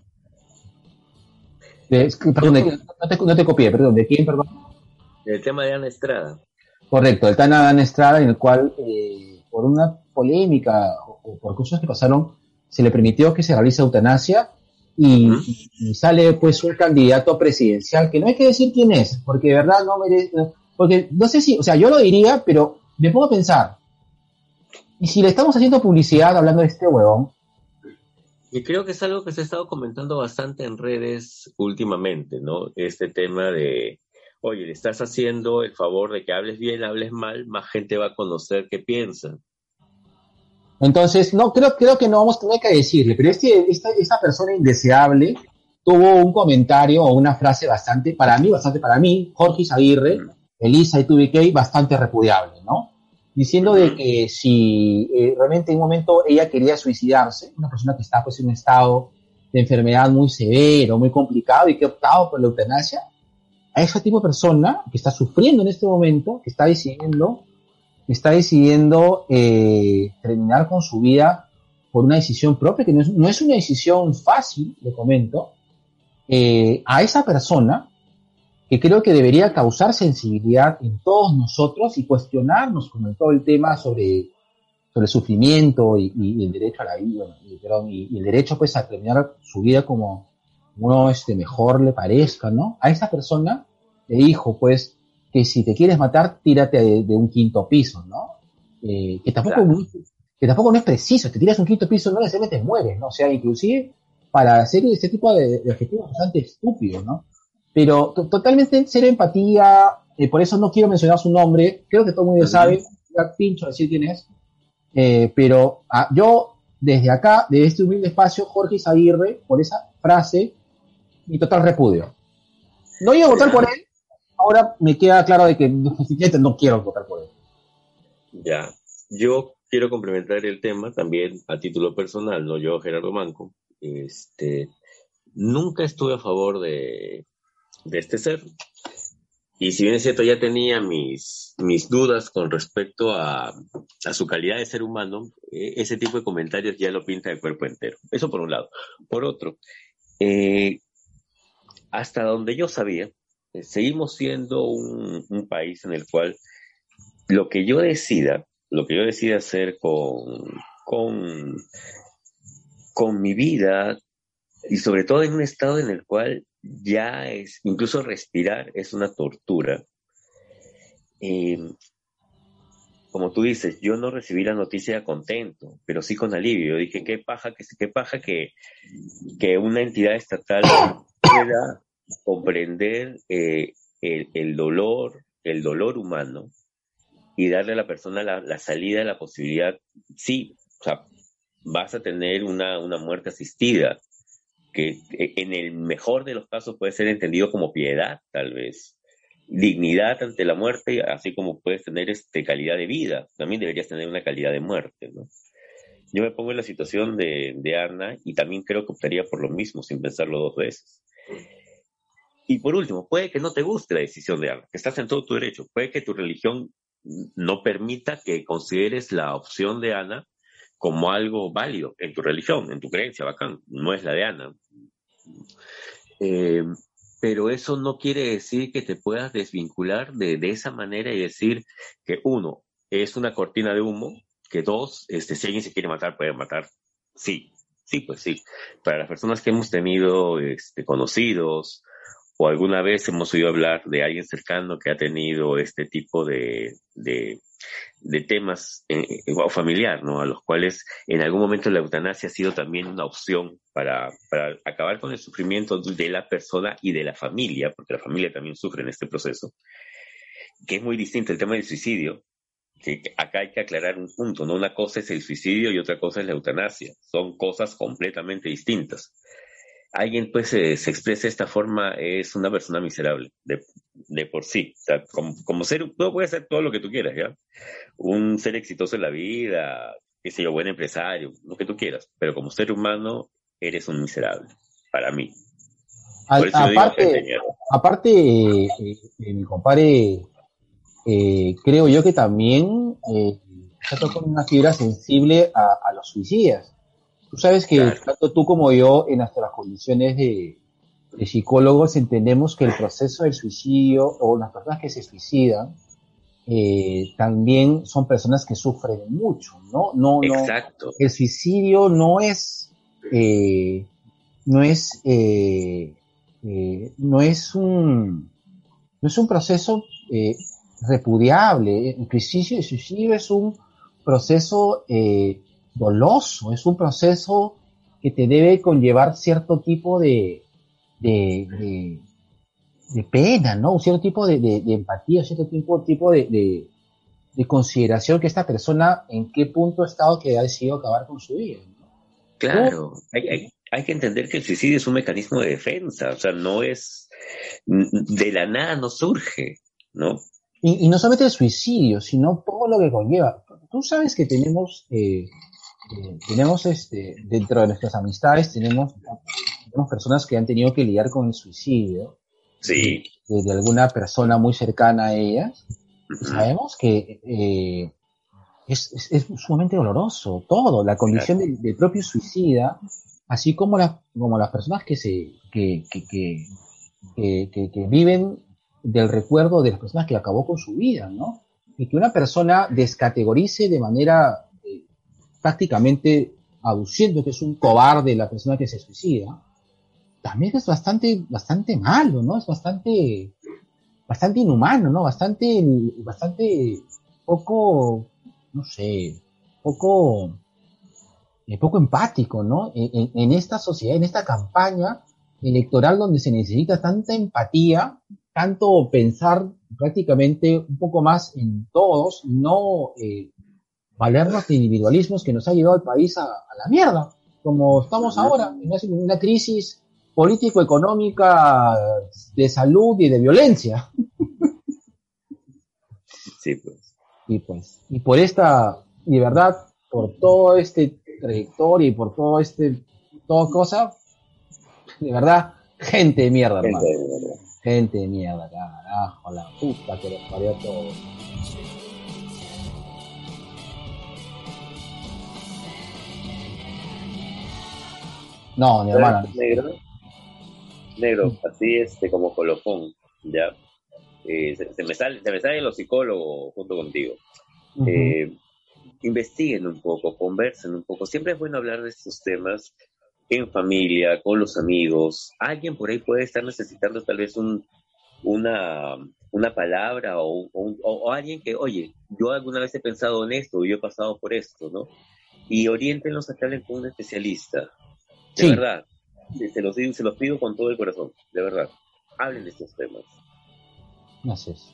de- es que, perdón, de- no, te, no te copié, perdón, ¿de quién, perdón? el tema de Ana Estrada Correcto, el Tana Dan Estrada, en el cual, eh, por una polémica o, o por cosas que pasaron, se le permitió que se realice eutanasia y sale pues un candidato presidencial que no hay que decir quién es, porque de verdad no merece, porque no sé si, o sea, yo lo diría, pero me pongo a pensar, y si le estamos haciendo publicidad hablando de este huevón, Y creo que es algo que se ha estado comentando bastante en redes últimamente, ¿no? Este tema de, oye, le estás haciendo el favor de que hables bien, hables mal, más gente va a conocer qué piensa. Entonces, no, creo, creo que no vamos a tener que decirle, pero este, esta, esta persona indeseable tuvo un comentario o una frase bastante, para mí, bastante para mí, Jorge Aguirre, Elisa y TVK, bastante repudiable, ¿no? Diciendo de que si eh, realmente en un momento ella quería suicidarse, una persona que está pues en un estado de enfermedad muy severo, muy complicado y que ha optado por la eutanasia, a ese tipo de persona que está sufriendo en este momento, que está decidiendo está decidiendo eh, terminar con su vida por una decisión propia, que no es, no es una decisión fácil, le comento, eh, a esa persona que creo que debería causar sensibilidad en todos nosotros y cuestionarnos con todo el tema sobre, sobre el sufrimiento y, y el derecho a la vida, y, perdón, y, y el derecho pues a terminar su vida como uno este, mejor le parezca, ¿no? A esa persona le dijo pues que si te quieres matar, tírate de, de un quinto piso, ¿no? Eh, que tampoco Claro. que tampoco no es preciso, te tiras un quinto piso, no necesariamente te mueres, ¿no? O sea, inclusive para hacer este tipo de, de objetivos bastante estúpidos, ¿no? Pero to- totalmente cero empatía, eh, por eso no quiero mencionar su nombre, creo que todo el mundo sabe, ya pincho decir quién es, eh, pero ah, yo desde acá, de este humilde espacio, Jorge Isaguirre, por esa frase, mi total repudio. No iba a votar por él, ahora me queda claro de que no quiero votar por él. Ya. Yo quiero complementar el tema también a título personal, no yo, Gerardo Manco. Este, nunca estuve a favor de, de este ser. Y si bien es cierto, ya tenía mis, mis dudas con respecto a, a su calidad de ser humano, eh, ese tipo de comentarios ya lo pinta de cuerpo entero. Eso por un lado. Por otro, eh, hasta donde yo sabía, eh, seguimos siendo un, un país en el cual lo que yo decida, lo que yo decida hacer con, con, con mi vida y sobre todo en un estado en el cual ya es, incluso respirar es una tortura. Eh, como tú dices, yo no recibí la noticia contento, pero sí con alivio. Yo dije, qué paja que, qué paja que, que una entidad estatal pueda comprender eh, el, el dolor, el dolor humano y darle a la persona la, la salida, la posibilidad, sí, o sea, vas a tener una, una muerte asistida, que eh, en el mejor de los casos puede ser entendido como piedad, tal vez, dignidad ante la muerte, así como puedes tener este, calidad de vida, también deberías tener una calidad de muerte, ¿no? Yo me pongo en la situación de, de Arna y también creo que optaría por lo mismo sin pensarlo dos veces. Y por último, puede que no te guste la decisión de Arna, que estás en todo tu derecho, puede que tu religión no permita que consideres la opción de Ana como algo válido en tu religión, en tu creencia, bacán, no es la de Ana. Eh, pero eso no quiere decir que te puedas desvincular de, de, esa manera y decir que uno, es una cortina de humo, que dos, este, si alguien se quiere matar, puede matar. Sí, sí, pues sí. Para las personas que hemos tenido este, conocidos, o alguna vez hemos oído hablar de alguien cercano que ha tenido este tipo de, de, temas eh, o familiar, ¿no? A los cuales en algún momento la eutanasia ha sido también una opción para, para acabar con el sufrimiento de la persona y de la familia, porque la familia también sufre en este proceso, que es muy distinto el tema del suicidio, que acá hay que aclarar un punto, ¿no? Una cosa es el suicidio y otra cosa es la eutanasia, son cosas completamente distintas alguien pues se, se expresa de esta forma es una persona miserable de, de por sí. O sea, como, como ser, tú puedes hacer todo lo que tú quieras, ¿ya? Un ser exitoso en la vida, qué sé yo, buen empresario, lo que tú quieras, pero como ser humano eres un miserable, para mí. Aparte, aparte eh, eh, mi compadre, eh, creo yo que también se ha tocado una fibra sensible a, a los suicidas. Tú sabes que claro. tanto tú como yo, en nuestras condiciones de, de, psicólogos, entendemos que el proceso del suicidio o las personas que se suicidan eh, también son personas que sufren mucho, ¿no? No, Exacto. no. El suicidio no es, eh, no es, eh, no es un, no es un proceso repudiable. El suicidio, el suicidio es un proceso doloso, es un proceso que te debe conllevar cierto tipo de, de, de, de pena, ¿no? Un cierto tipo de, de empatía, cierto tipo, tipo de, consideración que esta persona en qué punto ha estado que ha decidido acabar con su vida. ¿no? Claro, hay, hay, hay, que entender que el suicidio es un mecanismo de defensa, o sea, no es, de la nada no surge, ¿no? Y, y no solamente el suicidio, sino todo lo que conlleva. Tú sabes que tenemos eh, eh, tenemos este, dentro de nuestras amistades, tenemos, tenemos personas que han tenido que lidiar con el suicidio sí. de, de, alguna persona muy cercana a ellas. Uh -huh. Sabemos que eh, es, es, es sumamente doloroso, todo, la condición del, del propio suicida, así como, las como las personas que, se, que, que, que, que, viven del recuerdo de las personas que acabó con su vida, ¿no? Y que una persona descategorice de manera prácticamente aduciendo que es un cobarde la persona que se suicida, también es bastante, bastante malo, ¿no? Es bastante, bastante inhumano, ¿no? Bastante, bastante poco, no sé, poco, eh, poco empático, ¿no? En, esta sociedad, en esta campaña electoral donde se necesita tanta empatía, tanto pensar prácticamente un poco más en todos, no eh, valernos de individualismos que nos ha llevado al país a, a la mierda, como estamos ahora, en una, crisis político-económica de salud y de violencia. Sí, pues. Y pues, y por esta, y de verdad, por todo este trayectoria y por todo este, toda cosa, de verdad, gente de mierda, hermano. Gente, de verdad. Gente de mierda, carajo, la puta que los parió a No, mi. Negro, negro, así este como colofón, ya. Eh, se, se me sale, se me sale los psicólogos junto contigo. Eh, investiguen un poco, conversen un poco. Siempre es bueno hablar de estos temas en familia, con los amigos. Alguien por ahí puede estar necesitando tal vez un, una, una palabra o, o un- o- o alguien que, oye, yo alguna vez he pensado en esto, yo he pasado por esto, ¿no? Y oriéntenlos a que hablen con un especialista. De Sí. verdad. Se, los digo, se los pido con todo el corazón, de verdad. Hablen de estos temas. Es.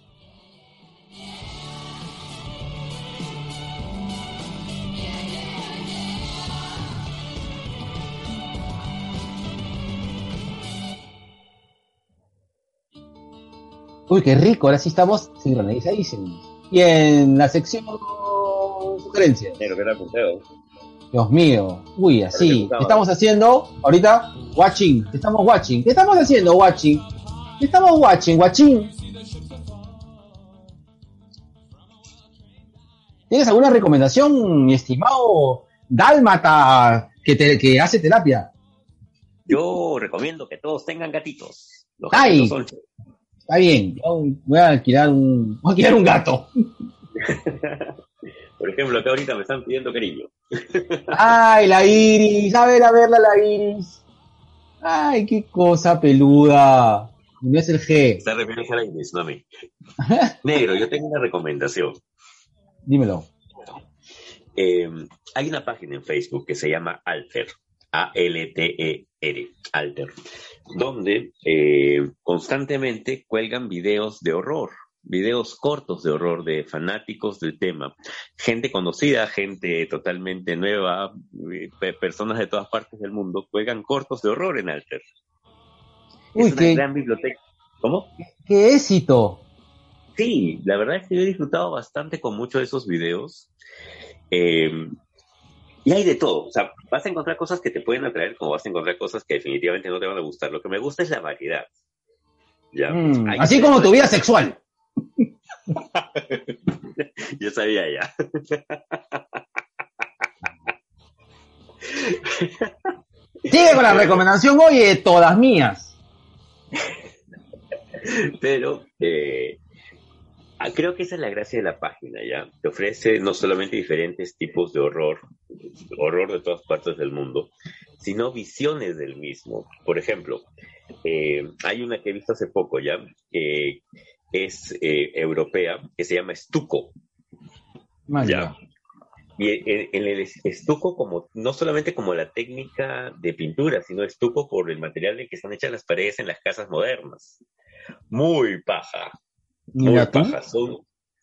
Uy, qué rico, ahora sí estamos sincronizadísimos. Y en la sección sugerencias. Negro, que era punteo. Dios mío. Uy, así. Parece ¿Qué gustaba. estamos haciendo ahorita? Watching. ¿Qué estamos watching? ¿Qué estamos haciendo, watching? ¿Qué estamos watching, watching? ¿Tienes alguna recomendación, mi estimado Dálmata, que, te, que hace terapia? Yo recomiendo que todos tengan gatitos. Los ¡Ay! gatitos son. Está bien, yo voy a alquilar un, voy a alquilar un gato. Por ejemplo, acá ahorita me están pidiendo cariño. Ay, la iris, a ver, a verla la iris. Ay, qué cosa peluda. No es el G. Está refiriéndose a la Inés, no a mí. Negro, yo tengo una recomendación. Dímelo. Eh, hay una página en Facebook que se llama Alter, A-L-T-E-R, Alter, donde eh, constantemente cuelgan videos de horror, videos cortos de horror de fanáticos del tema, gente conocida, gente totalmente nueva, eh, pe- personas de todas partes del mundo, cuelgan cortos de horror en Alter. Uy, es una qué- gran biblioteca. ¿Cómo? ¡Qué éxito! Sí, la verdad es que yo he disfrutado bastante con muchos de esos videos. Eh, y hay de todo. O sea, vas a encontrar cosas que te pueden atraer, como vas a encontrar cosas que definitivamente no te van a gustar. Lo que me gusta es la variedad. ¿Ya? Mm, Hay- así como tu vida sexual. Yo sabía ya. Sigue con la recomendación, oye, todas mías. Pero eh, ah, creo que esa es la gracia de la página, ¿ya? Te ofrece no solamente diferentes tipos de horror, horror de todas partes del mundo, sino visiones del mismo. Por ejemplo, eh, hay una que he visto hace poco, ¿ya? Que es eh, europea, que se llama Estuco. Ya. Y en, en el estuco, como, no solamente como la técnica de pintura, sino estuco por el material en que están hechas las paredes en las casas modernas. Muy paja, muy paja. Son,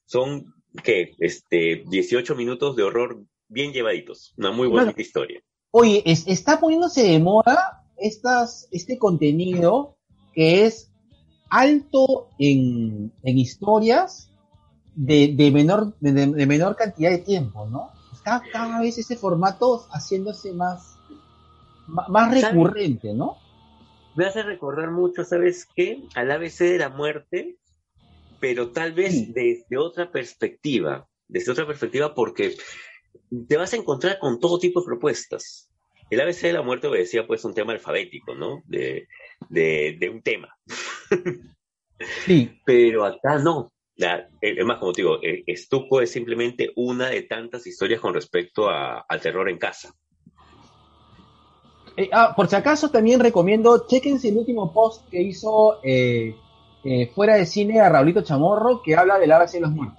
son ¿qué? Este, 18 minutos de horror bien llevaditos. Una muy Bueno. bonita historia. Oye, es- está poniéndose de moda estas, este contenido que es alto en, en historias de, de menor, de, de- menor cantidad de tiempo, ¿no? Está cada vez ese formato haciéndose más, más recurrente, ¿no? Me hace recordar mucho, ¿sabes qué? Al ABC de la muerte, pero tal vez Sí. desde otra perspectiva. desde otra perspectiva porque te vas a encontrar con todo tipo de propuestas. El ABC de la muerte obedecía pues un tema alfabético, ¿no? De, de, de un tema. Sí, Pero acá no. La- eh, es más, como te digo, eh, Estuco es simplemente una de tantas historias con respecto a- al terror en casa. Eh, ah, por si acaso también recomiendo, chequense el último post que hizo eh, eh, fuera de cine a Raulito Chamorro que habla del ABC de los muertos.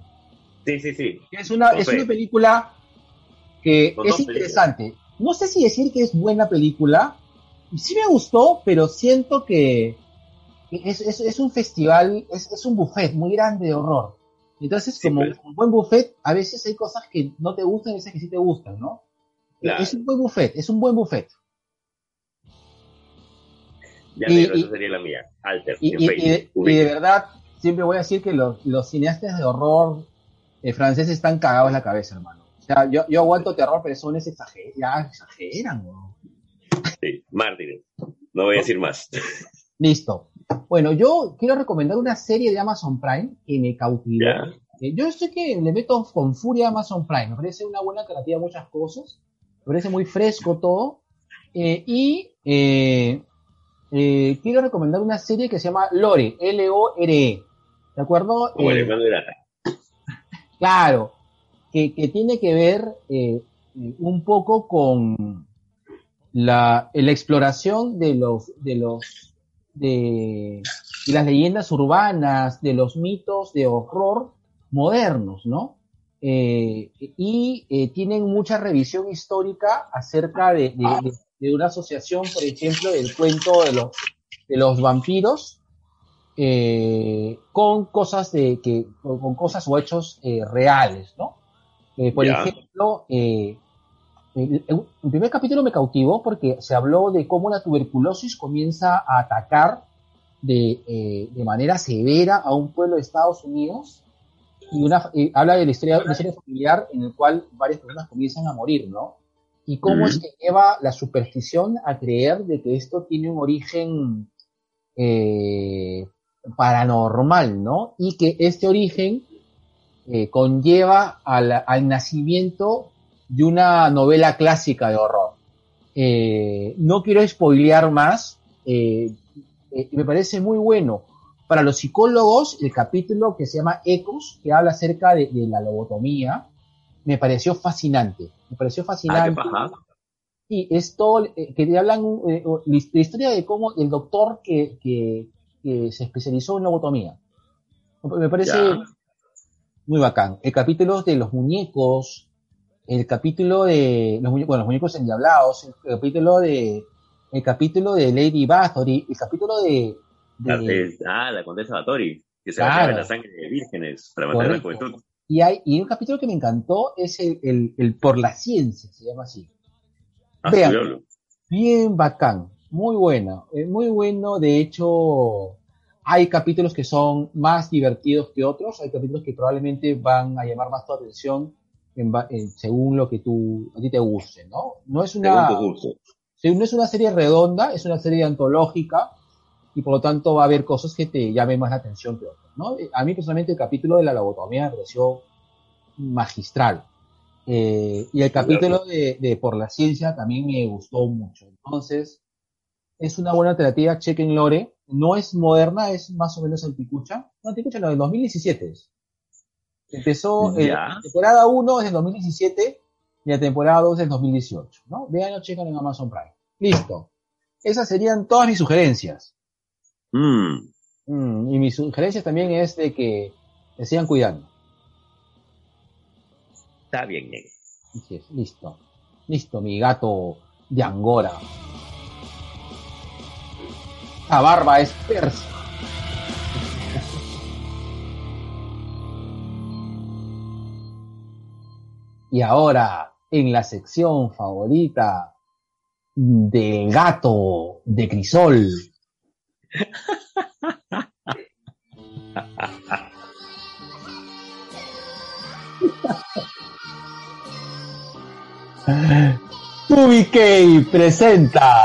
Sí, sí, sí. Es una, es una película que es interesante. No sé si decir que es buena película. Sí me gustó, pero siento que es, es- es un festival, es, es un buffet muy grande de horror. Entonces, Sí, como pero- un buen buffet, a veces hay cosas que no te gustan y a veces que sí te gustan, ¿no? Claro. Es un buen buffet, es un buen buffet. Ya Y- negro, y- esa sería la mía. Alter, Y, y- y de, y verdad, siempre voy a decir que los, los cineastas de horror eh, franceses están cagados en la cabeza, hermano. O sea, yo, yo aguanto terror, pero ya exageran, ¿no? Sí, mártires. No voy a decir más. Listo. Bueno, yo quiero recomendar una serie de Amazon Prime que me cautivó. Eh, yo sé que le meto con furia a Amazon Prime. Me parece una buena alternativa a muchas cosas. Me parece muy fresco todo. Eh, y eh, eh, quiero recomendar una serie que se llama Lore, L-O-R-E. ¿De acuerdo? Como el. Claro, que, que tiene que ver un poco con la, la exploración de los, de los, de, de las leyendas urbanas, de los mitos de horror modernos, ¿no? Eh, y eh, tienen mucha revisión histórica acerca de, de- una asociación, por ejemplo, del cuento de los, de los vampiros eh, con cosas de que con, cosas o hechos eh, reales, ¿no? Por ejemplo, el, el- el primer capítulo me cautivó porque se habló de cómo la tuberculosis comienza a atacar de, eh, de manera severa a un pueblo de Estados Unidos y una, eh, habla de la historia, una historia familiar en el cual varias personas comienzan a morir, ¿no? Y cómo es que lleva la superstición a creer de que esto tiene un origen eh, paranormal, ¿no? Y que este origen eh, conlleva al, al nacimiento de una novela clásica de horror. Eh, no quiero spoilear más, eh, eh, me parece muy bueno. Para los psicólogos, el capítulo que se llama Ecos, que habla acerca de, de la lobotomía, me pareció fascinante. Me pareció Ah, fascinante. Y esto, eh, que te hablan la his- la historia de cómo el doctor que, que, que se especializó en lobotomía. Me parece Ya. muy bacán. El capítulo de los muñecos, el capítulo de los muñecos, bueno, los muñecos endiablados, el capítulo de el capítulo de Lady Bathory, el capítulo de, de- Ah, la condesa Batori, que se Claro. va a la sangre de vírgenes para la Correcto. juventud. y hay y un capítulo que me encantó es el, el, el por la ciencia, se llama así. Ah, Vean. sí. Bien bacán, muy buena, eh, muy bueno. De hecho, hay capítulos que son más divertidos que otros, hay capítulos que probablemente van a llamar más tu atención en en- según lo que tú, a ti te guste, ¿no? No es una, no es una serie redonda, es una serie antológica y por lo tanto va a haber cosas que te llamen más la atención que otras, ¿no? A mí personalmente el capítulo de la lobotomía me pareció magistral. Eh, y el capítulo de, de Por la Ciencia también me gustó mucho. Entonces, es una buena alternativa, chequen Lore. No es moderna, es más o menos anticucha. No, anticucha no, del 2017 es. Empezó, eh, la temporada 1 es del 2017 y la temporada 2 es del 2018, ¿no? Veanlo, chequen en Amazon Prime. Listo. Esas serían todas mis sugerencias. Mm, Mm, y mis sugerencias también es de que se sigan cuidando. está bien, negro. Listo. Listo, mi gato de Angora. La barba es persa. Y ahora, en la sección favorita del gato de Crisol. TubiK presenta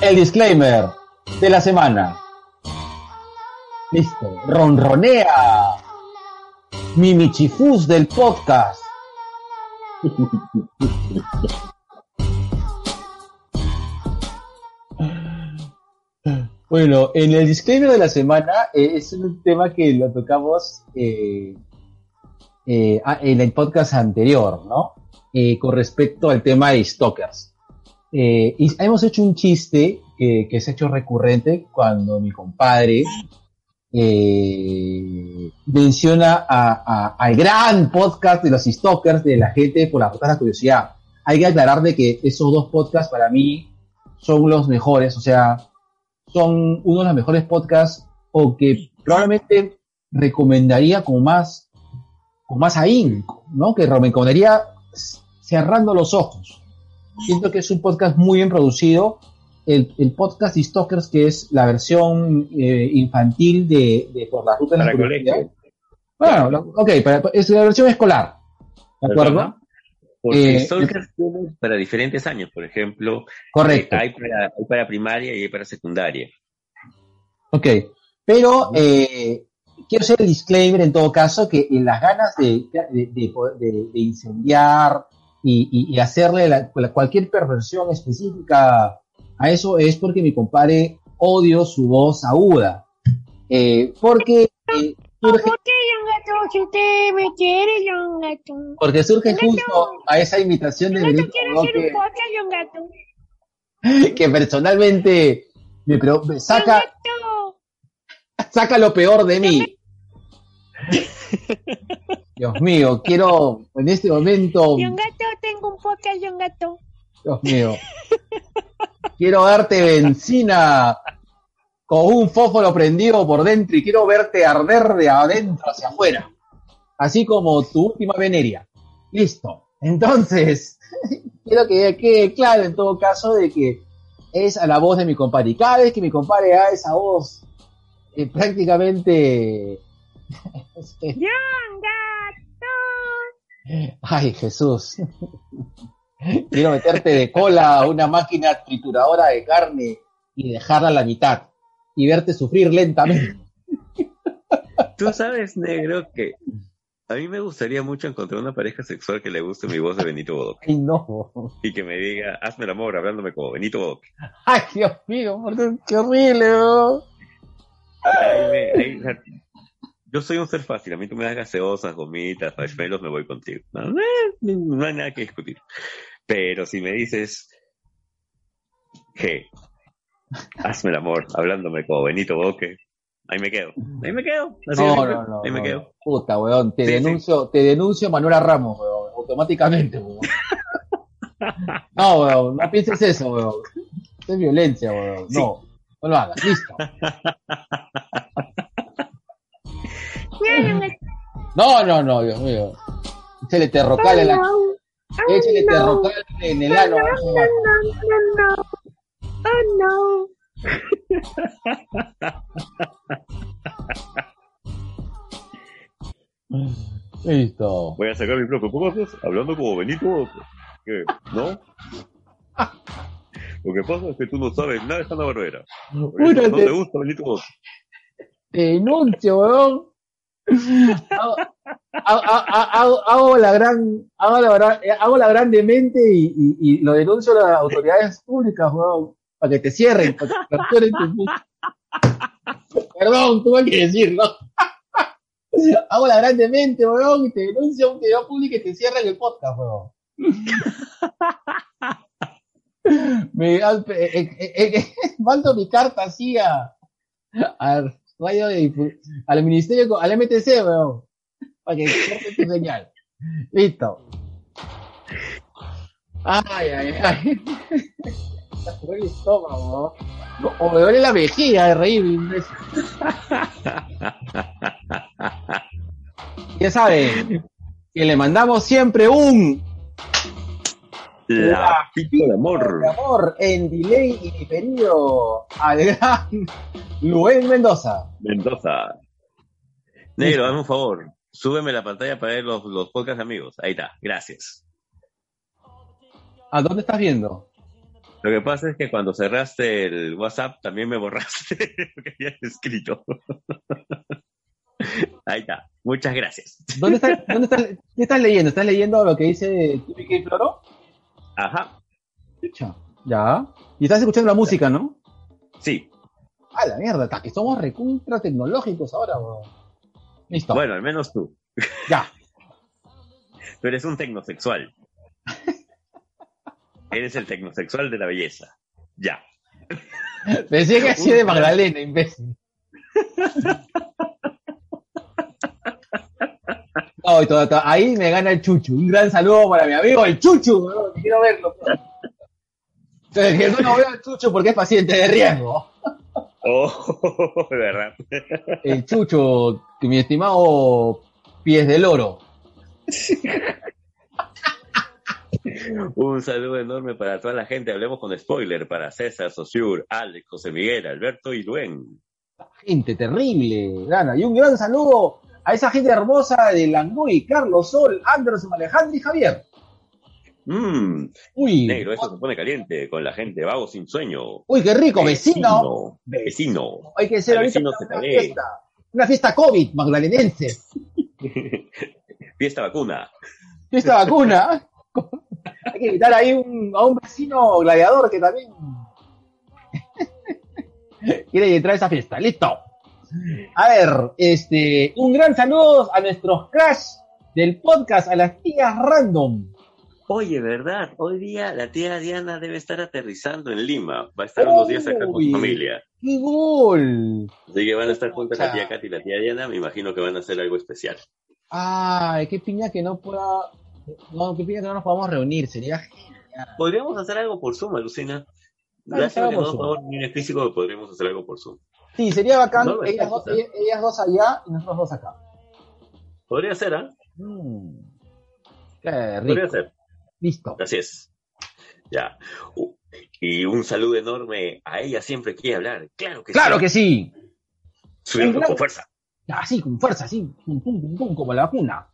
el disclaimer de la semana. Listo, ronronea. Mi Michifus del podcast. Bueno, en el disclaimer de la semana eh, es un tema que lo tocamos eh, eh, en el podcast anterior, ¿no? Con respecto al tema de stalkers. Y hemos hecho un chiste que se ha hecho recurrente cuando mi compadre eh, menciona a- a- al gran podcast de los stalkers de la gente por la la curiosidad. Hay que aclarar de que esos dos podcasts para mí son los mejores, o sea, son uno de los mejores podcasts o que probablemente recomendaría con más con más ahínco, ¿no? Que recomendaría cerrando los ojos. Siento que es un podcast muy bien producido. El, el podcast de Stalkers, que es la versión eh, infantil de, de Por la Ruta de la Curiosidad. Bueno, lo- ok, para- es la versión escolar. ¿De acuerdo? Porque Eh, Stalkers tienen para diferentes años, por ejemplo. Correcto. eh, hay, para, hay para primaria y hay para secundaria. Ok, pero eh, quiero hacer el disclaimer en todo caso que en las ganas de, de, de poder- de- de incendiar y, y- y hacerle la- cualquier perversión específica a eso es porque mi compadre odio su voz aguda. Eh, porque, eh, surge, ¿Por qué un gato? Si usted me quiere, yo un gato. porque surge justo a esa imitación de Benito gato. que personalmente me, me saca, saca lo peor de mí. Dios mío, quiero en este momento, Yo un gato, tengo un podcast, yo un gato. Dios mío, quiero darte benzina con un fósforo prendido por dentro y quiero verte arder de adentro hacia afuera, así como tu última veneria. Listo. Entonces, quiero que quede claro en todo caso de que es a la voz de mi compadre. Y cada vez que mi compadre da esa voz, eh, prácticamente... Ay, Jesús. Quiero meterte de cola a una máquina trituradora de carne y dejarla a la mitad y verte sufrir lentamente. Tú sabes, negro, que a mí me gustaría mucho encontrar una pareja sexual que le guste mi voz de Benito Bodoque Ay, no. y que me diga, hazme el amor hablándome como Benito Bodoque. Ay, Dios mío, qué horrible, bro. Ahí me- sea, yo soy un ser fácil, a mí tú me das gaseosas, gomitas, marshmallows, me voy contigo. No hay nada que discutir. Pero si me dices que hazme el amor hablándome como Benito Boque, ahí me quedo. Ahí me quedo. Así No, no, no. ahí me no, quedo. Puta, weón, te Sí, sí. denuncio, te denuncio Manuela Ramos, weón, automáticamente, weón. No, weón, no pienses eso, weón. Eso es violencia, weón. No, no lo hagas, listo. No, no, no, Dios mío. Échale terrocal en la, Oh, échale no. terrocal en el ano. No, no, no, no. Oh, no. Listo. Voy a sacar mi propio podcast hablando como Benito. ¿Qué? ¿No? Lo que pasa es que tú no sabes nada de Hanna Barbera. No te- gusta Benito te denuncio, weón. Hago, hago- la gran, hago la, gran- hago la y, y, y lo denuncio a las autoridades públicas, weón, para que te cierren, para que te capturen tu puta. Perdón, tuve que decirlo. Hago la grande mente, weón, y te denuncio a un video público y te cierran el podcast, weón. Me, eh, eh, eh, eh, mando mi carta así a, a difu- al ministerio, al MTC, weón, para que corte tu señal. Listo. Ay, ay, ay. El estómago. O me duele la vejiga de reír. Ya saben, que le mandamos siempre un La pito de amor. de amor en delay y diferido al gran Luis Mendoza. Mendoza. Negro, hazme un favor. Súbeme la pantalla para ver los, los podcast amigos. Ahí está. Gracias. ¿A dónde estás viendo? Lo que pasa es que cuando cerraste el WhatsApp también me borraste lo que habías escrito. Ahí está. Muchas gracias. ¿Dónde estás, dónde estás, ¿Qué estás leyendo? ¿Estás leyendo lo que dice Floro? Ajá. Ya. Y estás escuchando la música, ¿no? sí. A la mierda, que somos recontra tecnológicos ahora, weón. Listo. Bueno, al menos tú. Ya. Tú eres un tecnosexual. eres el tecnosexual de la belleza. Ya. Pensé que así de Magdalena, imbécil. Todo- todo- ahí me gana el Chuchu. Un gran saludo para mi amigo, el Chuchu. Quiero verlo. Entonces, que no veo al Chuchu porque es paciente de riesgo. Oh, de verdad. El Chucho, mi estimado Pies del Oro. Un saludo enorme para toda la gente. Hablemos con spoiler para César, Sosur, Alex, José Miguel, Alberto y Luen. Gente terrible, Gana. Y un gran saludo a esa gente hermosa de Langoy, Carlos Sol, Anderson, Alejandro y Javier. Mmm, Uy, negro, esto se pone caliente con la gente vago sin sueño. uy, qué rico, vecino. Vecino. Hay que ser ahorita una, fiesta. Una fiesta COVID, magdalenense. Fiesta vacuna. Fiesta vacuna. Hay que invitar ahí un- a un vecino gladiador que también quiere entrar a esa fiesta. Listo. A ver, este, un gran saludo a nuestros crash del podcast, a las tías random. Oye, ¿verdad? Hoy día la tía Diana debe estar aterrizando en Lima. Va a estar unos días acá con su familia. ¡Qué gol! Así que van a estar juntas la tía Katy y la tía Diana. Me imagino que van a hacer algo especial. Ay, qué piña que no pueda. No, qué piña que no nos podamos reunir. Sería genial. Podríamos hacer algo por Zoom, Alucina. Lástima algo que por reunir físico, podríamos hacer algo por Zoom. Sí, sería bacán. No, ellas, dos, está. ellas- ellas dos allá y nosotros dos acá. Podría ser, ¿ah? Mm, qué Podría rico. ser. Listo. Así es. Ya. Uh, y un saludo enorme a ella siempre quiere hablar. Claro que Claro sí. que sí. Subirlo Claro. con fuerza. Así, con fuerza, así. Pum, pum, pum, pum, como la vacuna.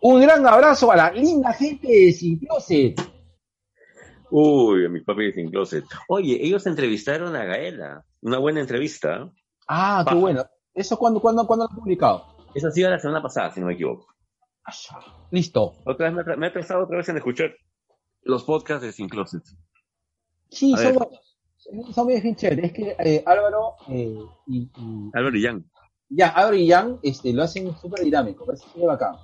Un gran abrazo a la linda gente de Sin Closet. Uy, a mis papis sin closet. Oye, ellos entrevistaron a Gaela. Una buena entrevista. Ah, qué bueno. ¿Eso cuándo, cuándo, cuándo lo han publicado? Esa ha sido la semana pasada, si no me equivoco. Listo. Otra vez me, ha- me he pensado otra vez en escuchar los podcasts de Sin Closet. Sí, A son buenos. Son bien chéveres. Es que eh, Álvaro y, y- y- Álvaro y Jan. ya, Álvaro y Jan este, lo hacen súper dinámico. Parece súper bacán.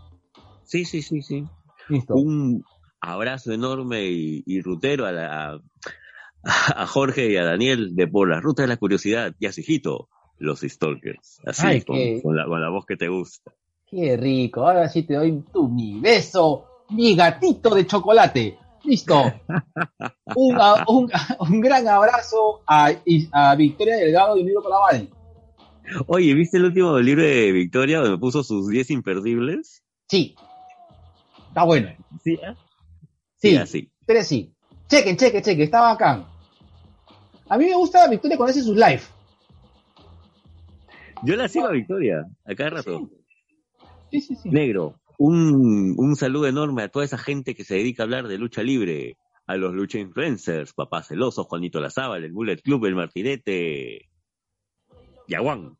Sí, sí, sí, sí. Listo. Un abrazo enorme y, y rutero a, la, a Jorge y a Daniel de Por la Ruta de la Curiosidad y a su hijito, los Stalkers. Así, Ay, con, qué- con la, con la voz que te gusta. Qué rico. Ahora sí te doy tu mi beso, mi gatito de chocolate. Listo. Un, un, un gran abrazo a, Victoria Delgado y Emilio Calaval. Oye, ¿viste el último libro de Victoria donde puso sus 10 imperdibles? Sí. Está bueno. Sí, ¿eh? Sí, así. pero sí. Chequen, chequen, chequen. Está bacán. A mí me gusta Victoria cuando hace sus live. Yo la sigo a Victoria, a cada rato. Sí, sí, sí. Negro, un, un saludo enorme a toda esa gente que se dedica a hablar de lucha libre, a los lucha influencers, Papá Celoso, Juanito Lazábal, el Bullet Club, el Martinete, y a Juan.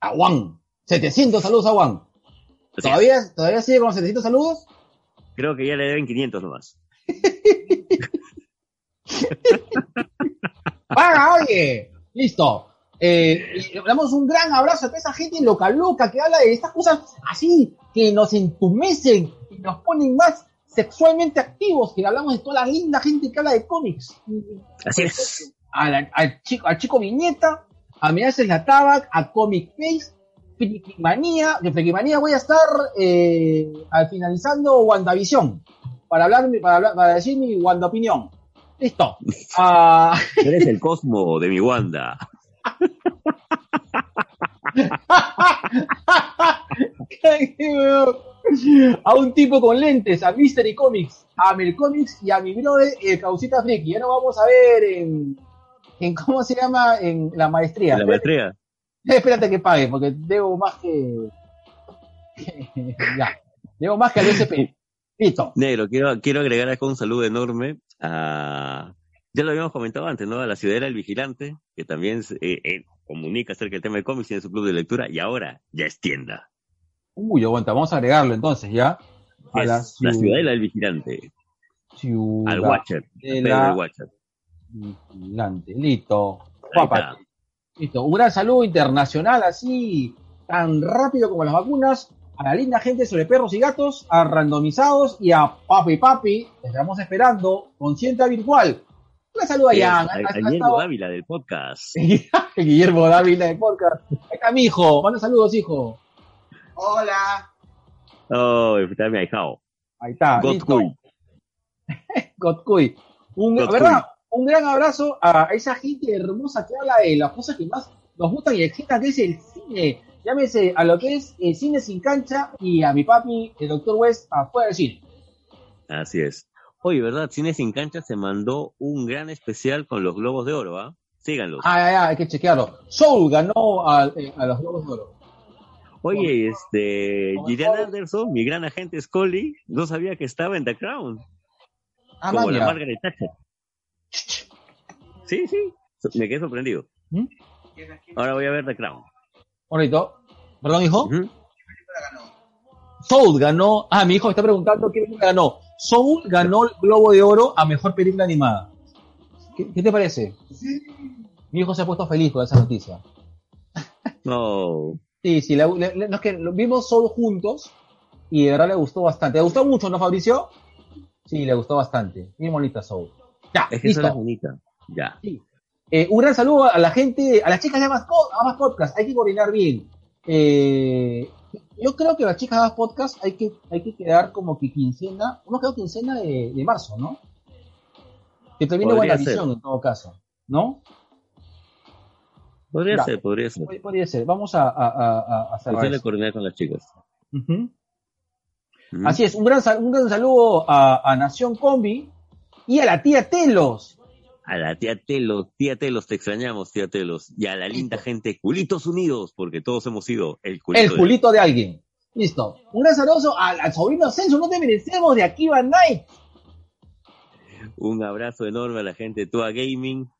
A Juan. 700 saludos a Juan. ¿Todavía, ¿Todavía sigue con los 700 saludos? Creo que ya le deben 500 nomás. ¡Paga, oye! Listo. Eh, le damos un gran abrazo a toda esa gente loca loca que habla de estas cosas así, que nos entumecen y nos ponen más sexualmente activos, que hablamos de toda la linda gente que habla de cómics. Así es. A la- al, chico, al chico Viñeta, a Me Haces la Tabac, a Comic Face, Frikimanía, de Frikimanía voy a estar eh, al finalizando WandaVision, para hablar, para hablar, para decir mi Wanda opinión. Listo. Ah, Tú eres el Cosmo de mi Wanda. a un tipo con lentes, a Mystery Comics, a Mel Comics y a mi brother, el Causita Friki. Ya nos vamos a ver en, en ¿cómo se llama? En la maestría. La maestría. Espérate que pague, porque debo más que... ya, debo más que al SP. Listo. Negro, quiero, quiero agregar acá un saludo enorme a, ya lo habíamos comentado antes, ¿no? A la Ciudadela El Vigilante, que también eh, eh, comunica acerca del tema de cómics, tiene su club de lectura y ahora ya es tienda. Uy, aguanta, vamos a agregarlo entonces ya. A la, la ciu- ciudadela del vigilante. ciudad Al Watcher. de la- Watcher. vigilante. Listo. Guapa. Listo. Un gran saludo internacional así, tan rápido como las vacunas, a la linda gente sobre perros y gatos, a randomizados y a Papi Papi. Les estamos esperando. Consciente virtual. Un saludo a Es Jan. a- Ha- a ha Guillermo Dávila del podcast. Guillermo Dávila de podcast. Ahí está mi hijo. Manda saludos, hijo. Hola. Oh, está mi ahijado. Ahí está. Godcuy. Godcuy. Un. ¿verdad? un gran abrazo a esa gente hermosa que habla de las cosas que más nos gustan y excitan, que es el cine. Llámese a lo que es el cine sin cancha y a mi papi, el doctor West, afuera del cine. Así es. Oye, ¿verdad? Cine Sin Cancha se mandó un gran especial con los Globos de Oro, ¿ah? Síganlos. Ah, ya, ya, hay que chequearlo. Soul ganó a, eh, a los Globos de Oro. Oye, este, Gillian Anderson, mi gran agente Scully, no sabía que estaba en The Crown, Ah, como la maña. Margaret Thatcher. Sí, sí, me quedé sorprendido. ¿Mm? Ahora voy a ver The Crown. Bonito. ¿Perdón, hijo? Ujú. Soul ganó. Ah, mi hijo me está preguntando qué película ganó. Soul ganó el Globo de Oro a mejor película animada. ¿Qué, qué te parece? Mi hijo se ha puesto feliz con esa noticia. No, Sí, sí, le- no, es que vimos Soul juntos y de verdad le gustó bastante. ¿Le gustó mucho, no, Fabricio? Sí, le gustó bastante. Bien bonita Soul. Ya, es que listo. eso es bonita. Ya. Eh, un gran saludo a la gente, a las chicas de Amas, Amas Podcast. Hay que coordinar bien. Eh, yo creo que las chicas de Amas Podcast hay que, hay que quedar como que quincena, hemos quedado quincena de, de marzo, ¿no? Que termine buena visión en todo caso, ¿no? Podría Ya. ser, podría ser. Pod- Podría ser. Vamos a, a, a, a hacer eso. coordinar con las chicas. Así es, un gran, un gran saludo a, a Nación Combi y a la tía Telos. A la tía Telos, tía Telos, te extrañamos, tía Telos. Y a la linda gente, culitos unidos, porque todos hemos sido el culito. El culito de alguien. Listo. Un saludo al, al sobrino Celso, no te merecemos de Akiva Night. Un abrazo enorme a la gente de Tua Gaming,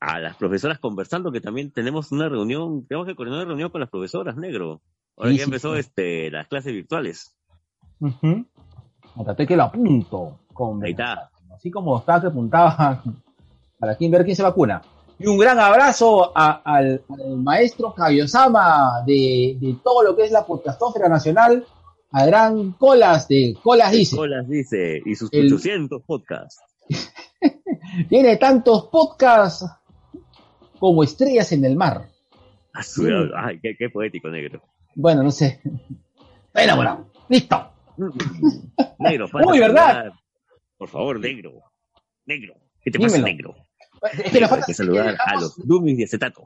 a las profesoras conversando, que también tenemos una reunión, tenemos que coordinar una reunión con las profesoras, negro. Ahora Sí, ya sí, empezó sí. este las clases virtuales. Ujú. Notate que lo apunto. Con Ahí está. Así como estaba que apuntaba para quien ver quién se vacuna. Y un gran abrazo a- al, al maestro Kabiosama de, de todo lo que es la podcastófera nacional, a gran Colas de Colas dice. Colas dice, y sus El- 800 podcasts. Tiene tantos podcasts como estrellas en el mar. A su- Sí. Ay, qué, qué poético, negro. Bueno, no sé. Está enamorado. Listo. Negro, falta Uy, ¿verdad? Por favor, negro. Negro. ¿Qué te pasa, Dímelo. que Negro, le hay que saludar a dejamos- los Dummies de acetato.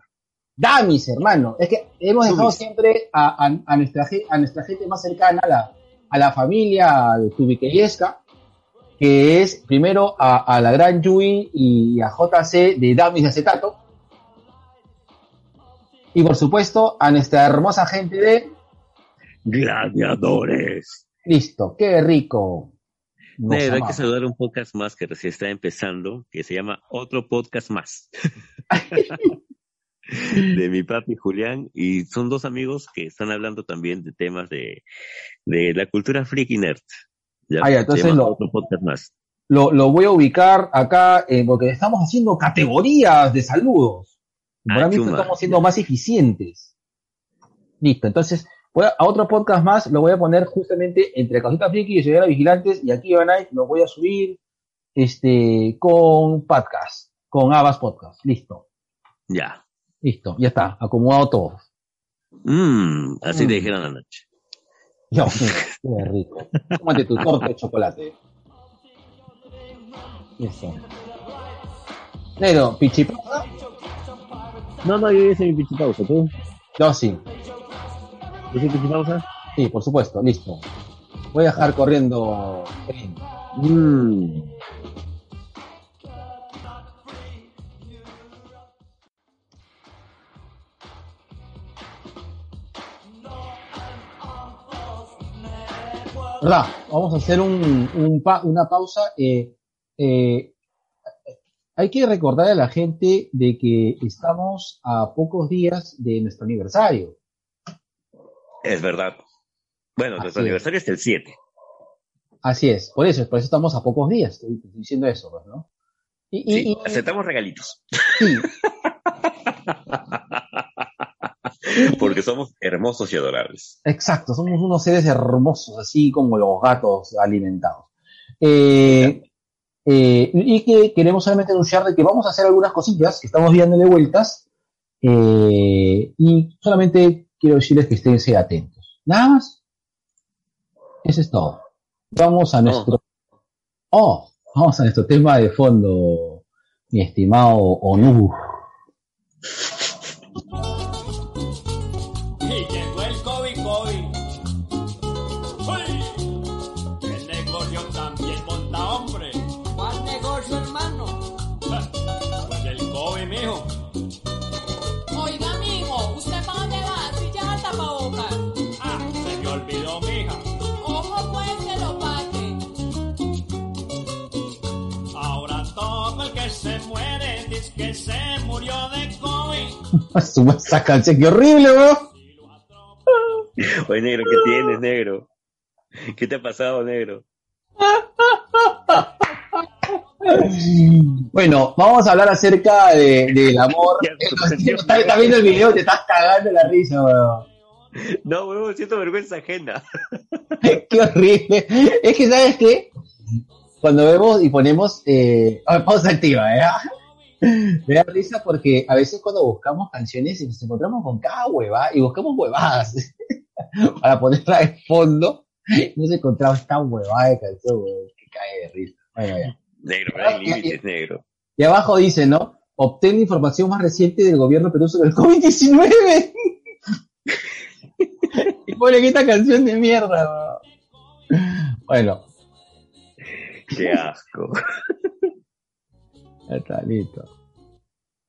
Damis, hermano. Es que hemos dejado siempre a, a- a nuestra, a nuestra gente más cercana, a la, a la familia de Tubiqueyesca, que es primero a, a la gran Yui y a JC de Damis de Acetato. Y por supuesto a nuestra hermosa gente de Gladiadores. Listo, qué rico. Negro, hay que saludar un podcast más que recién está empezando, que se llama Otro Podcast Más. de mi papi Julián, y son dos amigos que están hablando también de temas de, de la cultura freaky nerd. ¿ya? Ah, ya, entonces lo- Otro Podcast Más. Lo, lo voy a ubicar acá eh, porque estamos haciendo categorías de saludos. Ah, Para mí chuma. estamos siendo más eficientes. Listo, entonces voy a, a otro podcast más, lo voy a poner justamente entre Casitas Friki y Ciudad Vigilantes y aquí Night lo voy a subir este con podcast, con Abas Podcast. Listo, Ya. listo, ya está, acomodado todo. Mm, así Mm. te dijeron anoche. Mío, qué rico. Tómate tu torta de chocolate. Eso. Negro, pichipausa. No, no, yo hice mi pichipausa, ¿tú? Yo sí, ¿Yo hice pichipausa? sí, por supuesto, listo. Voy a dejar corriendo. Mm. Vamos a hacer un, un pa- una pausa. eh, eh, hay que recordar a la gente de que estamos a pocos días de nuestro aniversario. Es verdad. Bueno, Así nuestro es. aniversario es el 7. Así es, por eso, por eso estamos a pocos días, estoy estoy diciendo eso, pues, ¿no? Y, y- Sí, y- aceptamos regalitos. sí, Porque somos hermosos y adorables. exacto, somos unos seres hermosos, así como los gatos alimentados. Eh, eh, y que queremos solamente anunciar de que vamos a hacer algunas cosillas que estamos viéndole vueltas. eh, y solamente quiero decirles que estén atentos. Nada más. Eso es todo. Vamos a nuestro. Oh, vamos a nuestro tema de fondo, mi estimado Onu. esa canción, qué horrible, weón. Oye, negro, ¿qué tienes, negro? ¿Qué te ha pasado, negro? Bueno, vamos a hablar acerca de, del amor. Ya, Estás viendo el video, te estás cagando la risa, weón. No, huevón, siento vergüenza ajena. Qué horrible. Es que, ¿sabes qué? Cuando vemos y ponemos eh, pausa activa, ¿eh? Me da risa porque a veces cuando buscamos canciones y nos encontramos con cada hueva y buscamos huevadas para ponerla de fondo, nos encontramos esta huevada de canción, huevón, que cae de risa. Bueno, ya. Negro, no hay límites, negro. Y abajo dice, ¿no? Obtén la información más reciente del gobierno Perú sobre el COVID-19. y pone que esta canción de mierda. Bueno, Qué asco. Está listo.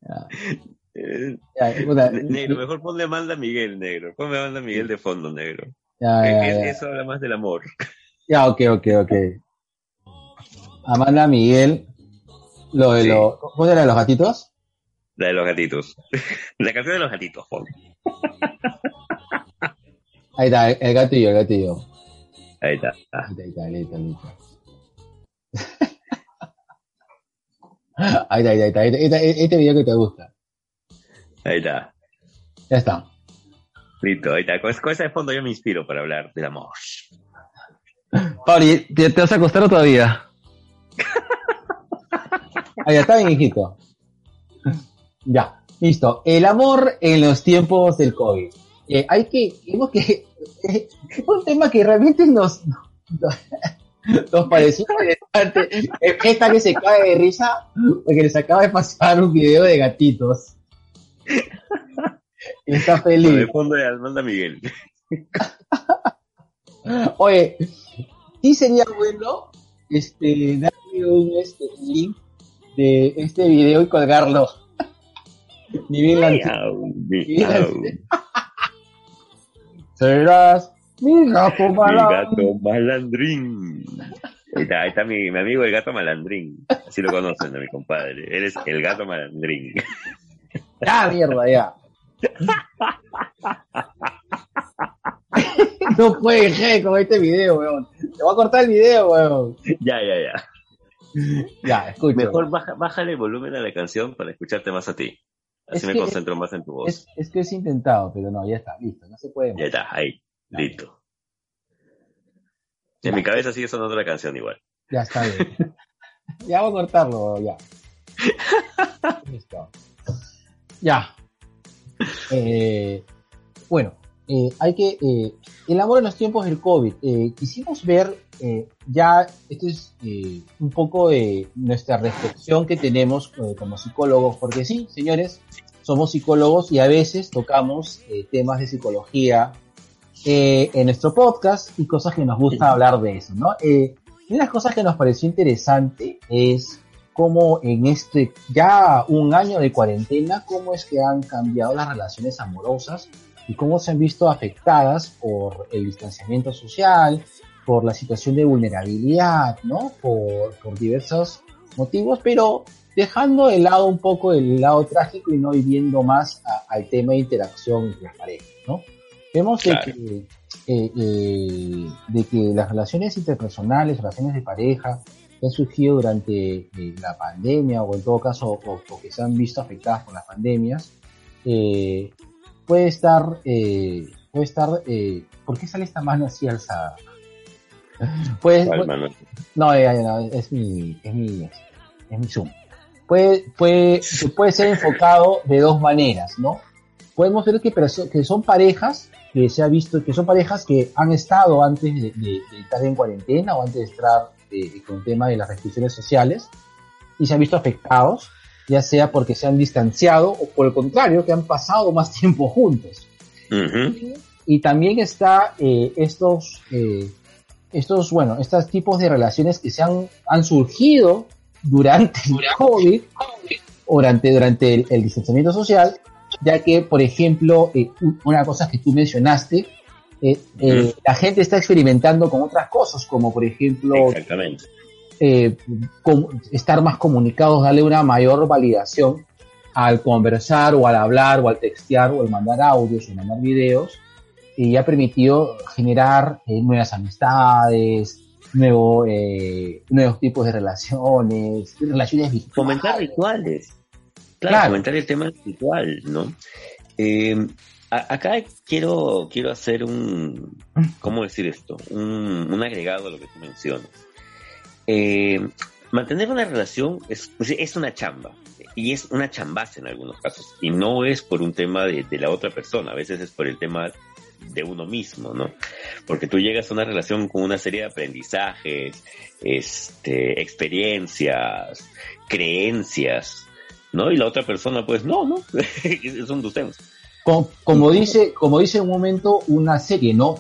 Ya, Eh, ya, puta, Negro, mejor ponle Amanda Miguel, negro. Ponme Amanda Miguel de fondo, negro. ya, Que- ya, que ya. Eso habla más del amor. Ya, ok, ok, ok. Amanda Miguel, lo de Sí. los, ¿cómo era de los gatitos? La de los gatitos. La canción de los gatitos, pon. Ahí está, el, gatillo, el gatillo. Ahí está. Ah, Ahí está, ahí está, listo, listo. Ahí está, ahí está, ahí está, ahí está, este video que te gusta. Ahí está. Ya está. Listo, ahí está. Con, con esa de fondo yo me inspiro para hablar del amor. Pauli, ¿te, te vas a acostar o todavía? Ahí está bien, hijito. Ya, listo. El amor en los tiempos del COVID. Eh, hay que, que eh, es un tema que realmente nos, nos, nos pareció interesante. Eh, Esta que se cae de risa porque les acaba de pasar un video de gatitos. Y está feliz. de fondo de Amanda Miguel. Oye, sí sería bueno este, darle un este, link de este video y colgarlo. Ni bien la Miau, miau. serás mi gato Mi mala. gato malandrín. Ahí está, ahí está mi, mi amigo el gato malandrín. Así lo conocen a mi compadre. Eres el gato malandrín. Ya, mierda, ya. no puede dejar con este video, weón. Te voy a cortar el video, weón. ya, ya, ya. Ya, escucha. Mejor baja, bájale el volumen a la canción para escucharte más a ti. Así Es me concentro más en tu voz. Es, es que es intentado, pero no, ya está, listo, no se puede. Ya está, ahí. Listo. En mi cabeza sigue sonando la canción igual. Ya está bien. ya voy a cortarlo, ya. Listo. Ya. Eh, bueno, eh, hay que. eh, el amor en los tiempos del COVID. Eh, quisimos ver eh, ya. Esto es eh, un poco de nuestra reflexión que tenemos como psicólogos, porque sí, señores, somos psicólogos y a veces tocamos eh, temas de psicología eh, en nuestro podcast y cosas que nos gusta hablar de eso, ¿no? Eh, una de las cosas que nos pareció interesante es cómo en este ya un año de cuarentena, cómo es que han cambiado las relaciones amorosas y cómo se han visto afectadas por el distanciamiento social, por la situación de vulnerabilidad, ¿no? Por, por diversos motivos, pero dejando de lado un poco el lado trágico y no viviendo más a- al tema de interacción entre las parejas, ¿no? Vemos de, que, eh, eh, de que las relaciones interpersonales, relaciones de pareja, que han surgido durante eh, la pandemia o en todo caso o, o que se han visto afectadas por las pandemias, eh, puede estar, eh, puede estar, eh, ¿por qué sale esta mano así alzada? Manuel. no, es mi, es mi, es mi Zoom. Puede, puede, puede ser enfocado de dos maneras, ¿no? Podemos ver que, que son parejas que se ha visto que son parejas que han estado antes de, de- de estar en cuarentena o antes de estar eh, con el tema de las restricciones sociales y se han visto afectados, ya sea porque se han distanciado o por el contrario, que han pasado más tiempo juntos. Y también está eh, estos, eh, estos, bueno, estos tipos de relaciones que se han, han surgido durante el COVID, durante, durante el, el distanciamiento social, ya que, por ejemplo, eh, una cosa que tú mencionaste, eh, eh, la gente está experimentando con otras cosas, como por ejemplo Exactamente. eh, com- estar más comunicados, darle una mayor validación al conversar o al hablar o al textear o al mandar audios o mandar videos y ha permitido generar eh, nuevas amistades, nuevo, eh, nuevos tipos de relaciones, relaciones virtuales. Fomentar rituales. Claro, fomentar el tema ritual, ¿no? Eh, acá quiero, quiero hacer un, ¿cómo decir esto? Un, agregado a lo que tú mencionas. Eh, mantener una relación es, es una chamba. Y es una chambaza en algunos casos. Y no es por un tema de, de la otra persona. A veces es por el tema de uno mismo, ¿no? Porque tú llegas a una relación con una serie de aprendizajes, este, experiencias, creencias, ¿no? Y la otra persona, pues, no, no, son de ustedes. Co- Como, dice, como dice en un momento una serie, ¿no?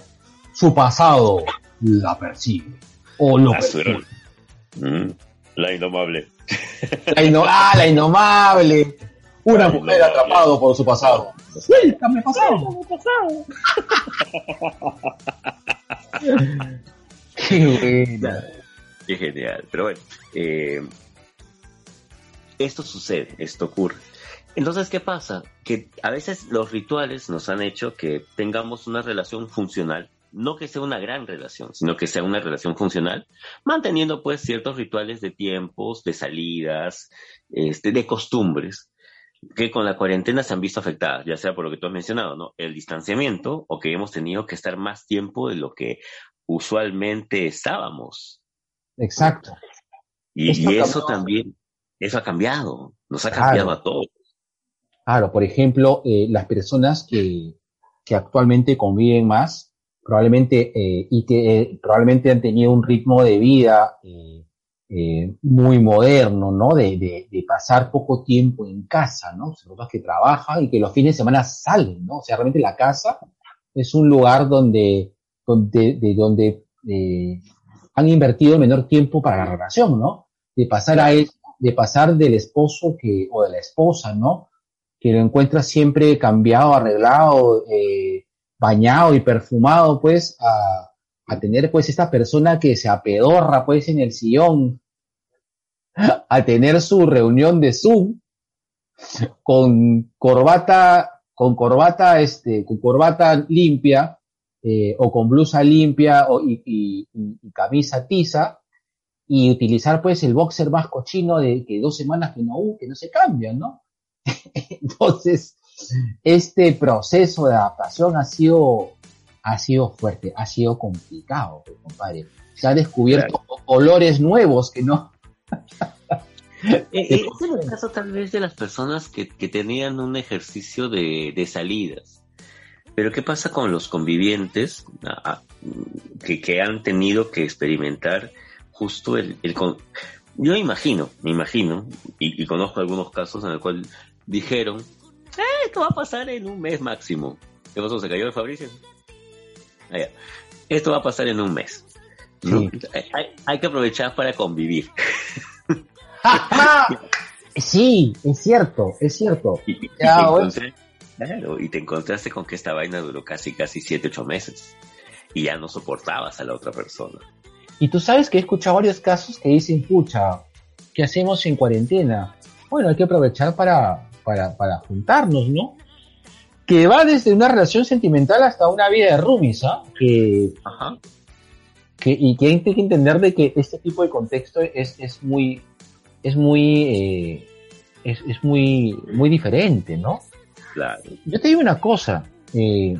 Su pasado la persigue. O lo Ah, persigue. Mm, la indomable. La, ino- ah, la indomable. Una La mujer indomable. atrapado por su pasado. Suéltame pasado. Qué buena. Qué genial. Pero bueno, eh, esto sucede, esto ocurre. Entonces, ¿qué pasa? Que a veces los rituales nos han hecho que tengamos una relación funcional, no que sea una gran relación, sino que sea una relación funcional, manteniendo pues ciertos rituales de tiempos, de salidas, este, de costumbres, que con la cuarentena se han visto afectadas, ya sea por lo que tú has mencionado, ¿no? El distanciamiento o que hemos tenido que estar más tiempo de lo que usualmente estábamos. Exacto. Y, eso también, eso ha cambiado, nos ha Claro. cambiado a todos. Claro, por ejemplo, eh, las personas que, que actualmente conviven más, probablemente, eh, y que eh, probablemente han tenido un ritmo de vida muy moderno, ¿no? De, de, de pasar poco tiempo en casa, ¿no? Personas que trabajan y que los fines de semana salen, ¿no? O sea, realmente la casa es un lugar donde, donde, de donde han invertido el menor tiempo para la relación, ¿no? De pasar a él, de pasar del esposo que, o de la esposa, ¿no? que lo encuentras siempre cambiado, arreglado, eh, bañado y perfumado, pues, a, a tener, pues, esta persona que se apedorra, pues, en el sillón, a tener su reunión de Zoom con corbata, con corbata, este, con corbata limpia, eh, o con blusa limpia o, y- y- y camisa tiza, y utilizar, pues, el boxer más cochino de que dos semanas que no, que no se cambian, ¿no? Entonces, este proceso de adaptación ha sido, ha sido fuerte, ha sido complicado, pues, compadre. Se han descubierto olores nuevos que no. Eh, eh, es el caso tal vez de las personas que, que tenían un ejercicio de, de salidas. Pero ¿qué pasa con los convivientes que, que han tenido que experimentar justo el... el con- Yo imagino, me imagino, y, y conozco algunos casos en el cual dijeron, "Eh, esto va a pasar en un mes máximo. ¿Qué pasó? ¿Se cayó de Fabricio? Ah. Esto va a pasar en un mes. Hay, hay que aprovechar para convivir. Sí, es cierto, es cierto. Y, y Ya, te claro, y te encontraste con que esta vaina duró casi, casi siete, ocho meses. Y ya no soportabas a la otra persona. Y tú sabes que he escuchado varios casos que dicen, pucha, ¿qué hacemos en cuarentena? Bueno, hay que aprovechar para, para, para juntarnos, ¿no? que va desde una relación sentimental hasta una vida de roomies, ¿ah? Que, Ajá. que, y que hay que entender de que este tipo de contexto es, es muy, es muy, eh, es, es muy, muy diferente, ¿no? Claro. Yo te digo una cosa, eh,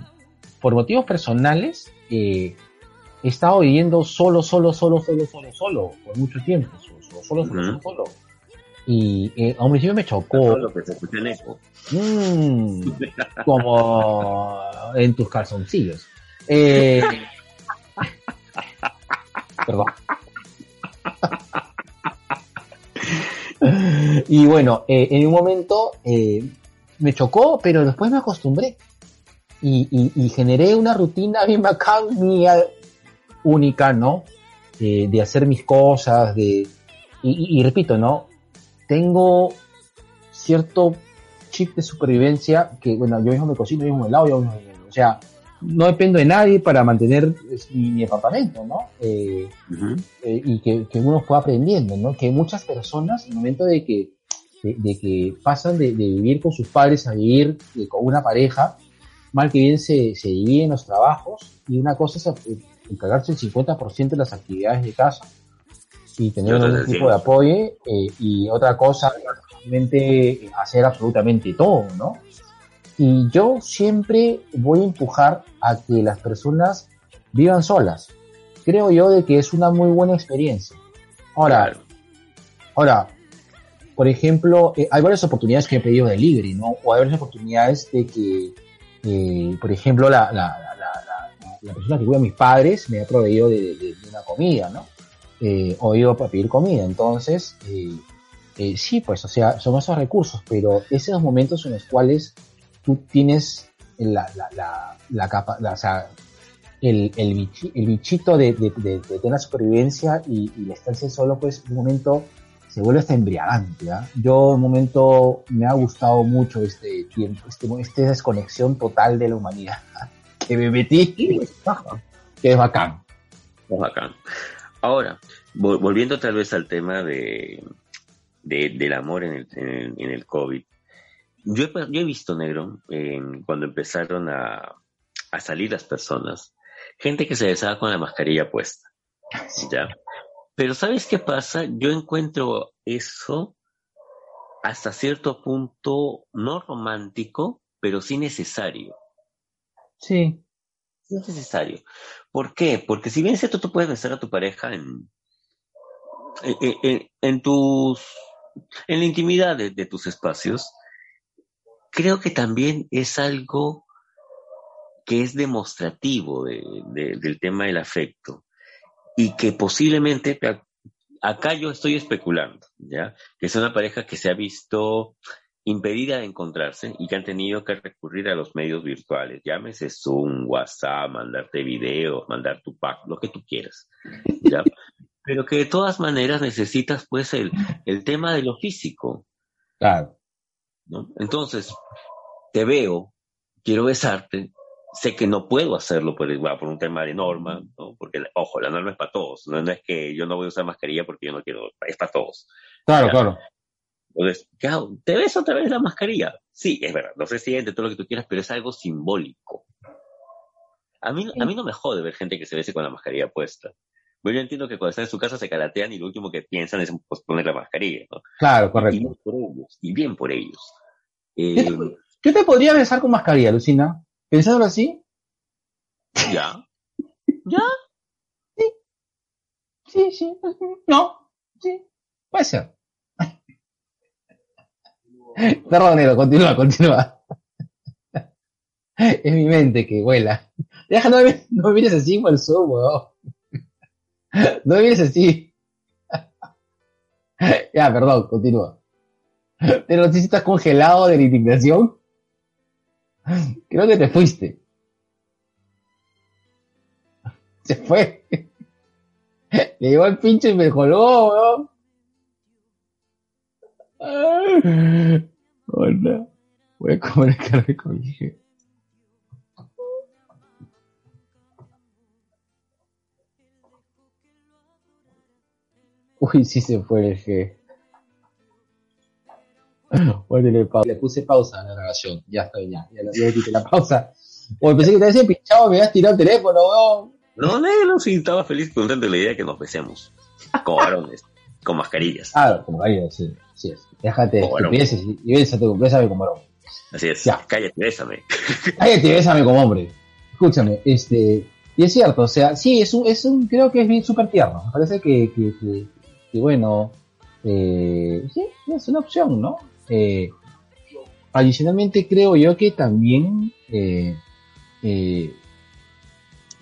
por motivos personales, eh, he estado viviendo solo, solo, solo, solo, solo, solo, por mucho tiempo, solo, solo, solo, solo, solo. Y eh, a un principio me chocó, lo que se escucha en eco. mm, como en tus calzoncillos. Eh, perdón. y bueno, eh, en un momento eh, me chocó, pero después me acostumbré. Y, y- y generé una rutina bien bacán, mía, única, ¿no? Eh, de hacer mis cosas, de... Y, y- y repito, ¿no? Tengo cierto chip de supervivencia que, bueno, yo mismo me cocino, yo mismo me lavo, yo mismo me- O sea, no dependo de nadie para mantener mi, mi apartamento, ¿no? Eh, eh, y que, que uno fue aprendiendo, ¿no? Que muchas personas, en el momento de que, de, de que pasan de, de vivir con sus padres a vivir con una pareja, mal que bien se, se dividen los trabajos y una cosa es encargarse el 50% de las actividades de casa y tener algún tipo de 100%. apoyo eh, y otra cosa realmente hacer absolutamente todo, ¿no? Y yo siempre voy a empujar a que las personas vivan solas. Creo yo de que es una muy buena experiencia. Ahora, Claro. ahora, por ejemplo, eh, hay varias oportunidades que he pedido delivery, ¿no? O hay varias oportunidades de que, eh, por ejemplo, la, la, la, persona que cuida a mis padres me ha proveído de, una comida, ¿no? Eh, o ido para pedir comida. Entonces, eh, eh, sí, pues, o sea, son esos recursos, pero esos momentos en los cuales tú tienes la, la, la, la capa, la- o sea, el, el, bichi- el bichito de, de, de, de la supervivencia y, y la estancia solo, pues, un momento se vuelve hasta embriagante. ¿ah? Yo, un momento, me ha gustado mucho este tiempo, este, esta desconexión total de la humanidad que me metí, que es bacán. Es bacán. Ahora, vol- volviendo tal vez al tema de, de- del amor en el, en el, en el COVID, yo he, visto, negro, en- cuando empezaron a, a salir las personas, gente que se besaba con la mascarilla puesta. ¿ya? Pero ¿sabes qué pasa? Yo encuentro eso hasta cierto punto no romántico, pero sí necesario. Sí, es necesario. ¿Por qué? Porque si bien es cierto, tú puedes besar a tu pareja en, en, tus, en la intimidad de, tus espacios, creo que también es algo que es demostrativo de- de- del tema del afecto y que posiblemente, acá yo estoy especulando, ¿ya? Que es una pareja que se ha visto impedida de encontrarse y que han tenido que recurrir a los medios virtuales, llámese Zoom, WhatsApp, mandarte videos, mandar tu pack, lo que tú quieras, ¿ya? Pero que de todas maneras necesitas pues el, el tema de lo físico, claro. ¿no? Entonces, te veo, quiero besarte, sé que no puedo hacerlo por, por un tema de norma, ¿no? Porque, ojo, la norma es para todos, no, no es que yo no voy a usar mascarilla porque yo no quiero, es para todos. Claro, Ya. claro. Entonces. ¿Te beso otra vez la mascarilla? Sí, es verdad, no se siente todo lo que tú quieras, pero es algo simbólico. A mí, a mí no me jode ver gente que se bese con la mascarilla puesta. Bueno, yo entiendo que cuando están en su casa se calatean y lo último que piensan es pues, poner la mascarilla, ¿no? Claro, Y correcto. bien por ellos, y bien por ellos. Eh, Yo te podría besar con mascarilla, Lucina. Pensándolo así, ya, sí, sí, no, sí, puede ser. Perdón, negro, continúa, continúa. Es mi mente que vuela. Deja, no me, no me mires así Zoom, weón. No me mires así. Ya, perdón, continúa. Pero si estás congelado de la indignación. Creo que te fuiste. Se fue. Le llegó el pinche y me colgó, weón. Hola. Voy a comunicarme con jefe. Uy, sí se fue el pausa. Le puse pausa a la grabación. Ya estoy, ya. Ya le quité la pausa. Oye, pensé que te habías pinchado, me habías tirado el teléfono, weón. No, negro, sí, estaba feliz contento de la idea de que nos besemos. Como varones, con mascarillas. Ah, como cariño, sí. Sí es. Déjate, estupideces y y bésate, bésame como varón. Así es. Ya. Cállate, bésame. Cállate, bésame como hombre. Escúchame, este, y es cierto, o sea, sí, es un, es un, creo que es bien súper tierno. Me parece que, que, que, que, bueno, eh, sí, es una opción, ¿no? Eh, adicionalmente creo yo que también, eh, eh,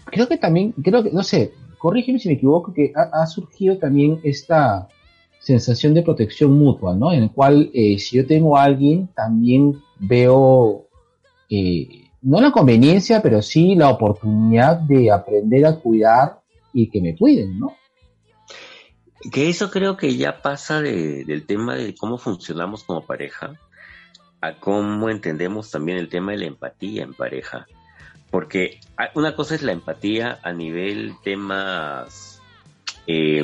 creo que también, creo que, no sé, corrígeme si me equivoco, que ha, ha surgido también esta sensación de protección mutua, ¿no? En el cual, eh, si yo tengo a alguien, también veo, eh, no la conveniencia, pero sí la oportunidad de aprender a cuidar y que me cuiden, ¿no? Que eso creo que ya pasa de- del tema de cómo funcionamos como pareja a cómo entendemos también el tema de la empatía en pareja. Porque hay- una cosa es la empatía a nivel temas eh,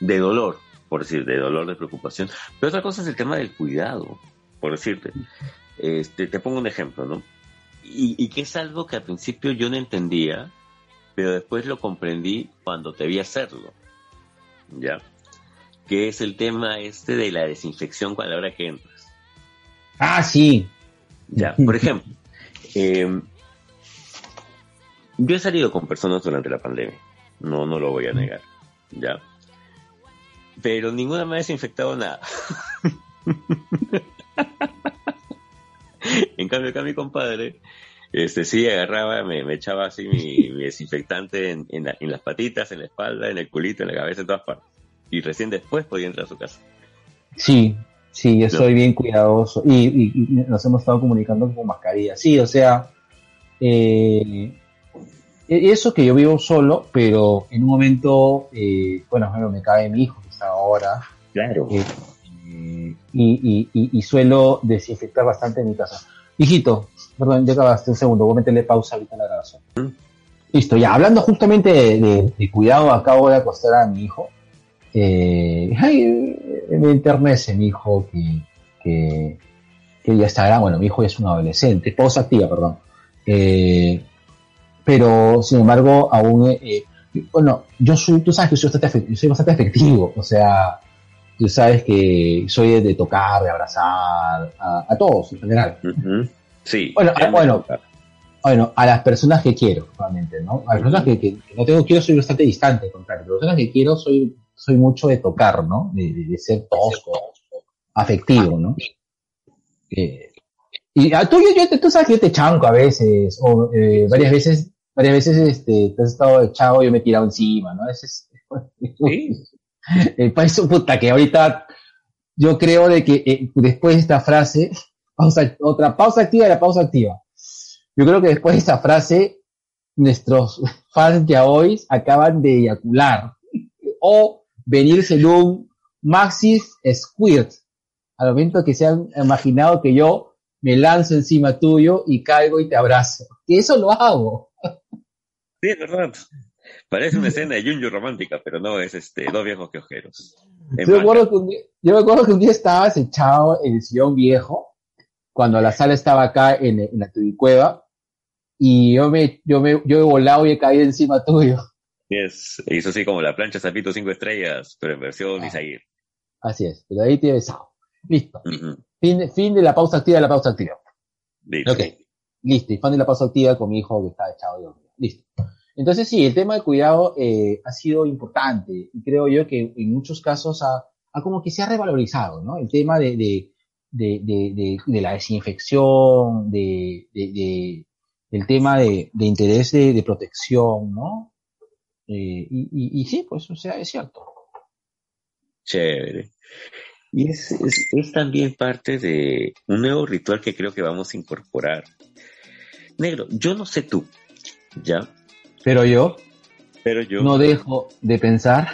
de dolor, por decir, de dolor, de preocupación. Pero otra cosa es el tema del cuidado, por decirte. Este, te pongo un ejemplo, ¿no? Y, y que es algo que al principio yo no entendía, pero después lo comprendí cuando te vi hacerlo. ¿Ya? Que es el tema este de la desinfección a la hora que entras. Ah, sí. Ya, por ejemplo, eh, yo he salido con personas durante la pandemia, no, no lo voy a negar, ya. Pero ninguna me ha desinfectado nada. en cambio, acá mi compadre, este sí agarraba, me, me echaba así mi, mi desinfectante en, en la- en las patitas, en la espalda, en el culito, en la cabeza, en todas partes. Y recién después podía entrar a su casa. Sí, sí, yo soy bien cuidadoso y, y- y nos hemos estado comunicando con mascarilla. Sí, o sea, eh, e- eso que yo vivo solo, pero en un momento, eh, bueno, bueno, me cae mi hijo ahora Claro. eh, y, y- y- y suelo desinfectar bastante en mi casa. Hijito, perdón, ya acabaste un segundo, voy a meterle pausa ahorita a la grabación. Listo, ya hablando justamente de, de- de cuidado, acabo de acostar a mi hijo. Eh, ay, me enternece mi hijo que, que, que ya está grande. Bueno, mi hijo ya es un adolescente, esposa activa, perdón. Eh, pero, sin embargo, aún, eh, bueno, yo soy, tú sabes que soy bastante, afect- soy bastante afectivo, o sea, tú sabes que soy de, de tocar, de abrazar, a, a todos en general. Sí. Bueno, ah, bueno. Bueno, a las personas que quiero, realmente, ¿no? A las personas que, que- que no tengo quiero soy bastante distante, al contrario. Pero a las personas que quiero soy, soy mucho de tocar, ¿no? De, de- de ser tosco, afectivo, ¿no? Eh, y a tú, yo, yo- tú sabes que yo te chanco a veces, o eh, varias veces, varias veces este, te has estado echado y yo me he tirado encima, ¿no? Veces, Sí. el país, puta, que ahorita yo creo de que eh, después de esta frase, pausa, otra pausa activa de la pausa activa. Yo creo que después de esta frase, nuestros fans de hoy acaban de eyacular o venirse en un Maxis Squirt al momento que se han imaginado que yo me lanzo encima tuyo y caigo y te abrazo. Que eso lo hago. Sí, es verdad. Parece una escena de Junjo romántica, pero no, es este, dos viejos queojeros. En Yo me, manga. acuerdo que un día, yo me acuerdo que un día estabas echado en el sillón viejo, cuando la sala estaba acá en, en la tubicueva, y yo me, yo me, yo he volado y he caído encima tuyo. Yes, hizo así como la plancha Zapito 5 estrellas, pero en versión Ah. Así es, pero ahí te besado. Listo. Fin, fin de la pausa activa de la pausa activa. Listo. Ok. Listo. Y fan de la pausa activa con mi hijo que está echado y dormido. Listo. Entonces sí, el tema de cuidado eh, ha sido importante y creo yo que en muchos casos ha, como que se ha revalorizado, ¿no? El tema de, de, de, de, de- de la desinfección, de, de, de- el tema de, de interés de, de protección, ¿no? Eh, y, sí, pues, o sea, es cierto. Chévere. Y es, es también parte de un nuevo ritual que creo que vamos a incorporar. Negro, yo no sé tú, ¿ya? Pero yo Pero yo... no dejo de pensar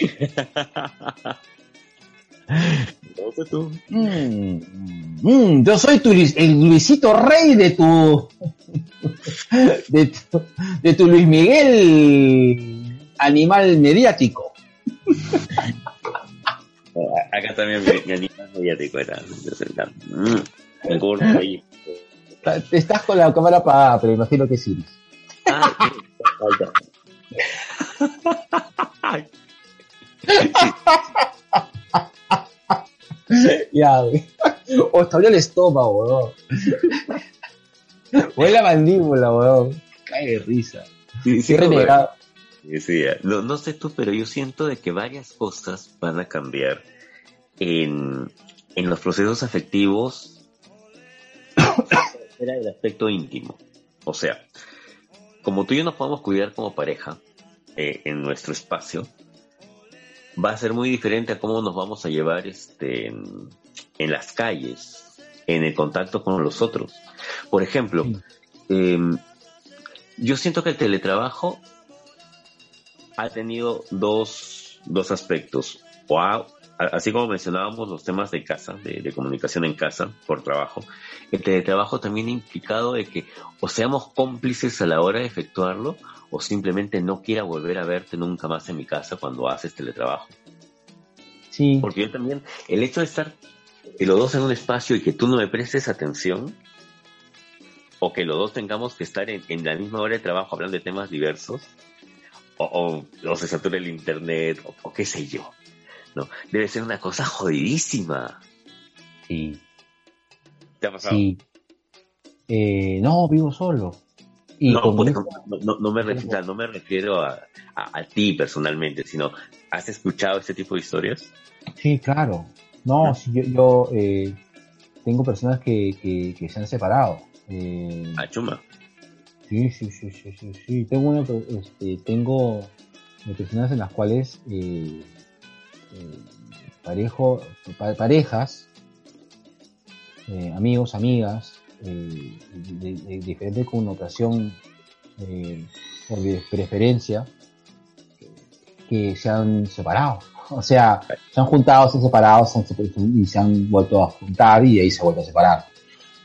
No sé tú. Mm, mm, yo soy tu, el Luisito Rey de tu, de tu, de tu Luis Miguel animal mediático. ¿A, a Acá también mi, mi animal mediático era. Mm, un gordo ahí. Está- Estás con la cámara apagada, pero imagino que sí. Ah, Ya, güey. O te abrió el estómago, weón. O es la mandíbula, weón. Cae de risa. Sí, sí, renegado. Sí, ya. no, no sé tú, pero yo siento de que varias cosas van a cambiar en, en los procesos afectivos era el aspecto íntimo. O sea, como tú y yo nos podemos cuidar como pareja eh, en nuestro espacio, va a ser muy diferente a cómo nos vamos a llevar este, en, en las calles, en el contacto con los otros. Por ejemplo, Sí. em, yo siento que el teletrabajo ha tenido dos, dos aspectos. O ha- así como mencionábamos los temas de casa, de, de comunicación en casa por trabajo, el teletrabajo también ha implicado de que o seamos cómplices a la hora de efectuarlo o simplemente no quiera volver a verte nunca más en mi casa cuando haces teletrabajo. Sí, Porque yo también, el hecho de estar los dos en un espacio y que tú no me prestes atención, o que los dos tengamos que estar en, en la misma hora de trabajo hablando de temas diversos, o, o, o se sature el internet, o, o qué sé yo, ¿no? Debe ser una cosa jodidísima. sí, ¿Te ha pasado? sí. Eh, no, vivo solo. Y no, no, no- no me refiero, no me refiero a, a- a ti personalmente, sino, ¿has escuchado este tipo de historias? Sí, claro. No, yo, yo eh, tengo personas que, que, que se han separado. Eh, A Chuma. sí, sí, sí, sí, sí, sí. Tengo, una, este, tengo personas en las cuales eh, eh, parejo, pa- parejas, eh, amigos, amigas, eh, de, de diferente connotación eh, o de preferencia, que se han separado. O sea, se han juntado, se han separado, se han y se han vuelto a juntar y ahí se ha vuelto a separar.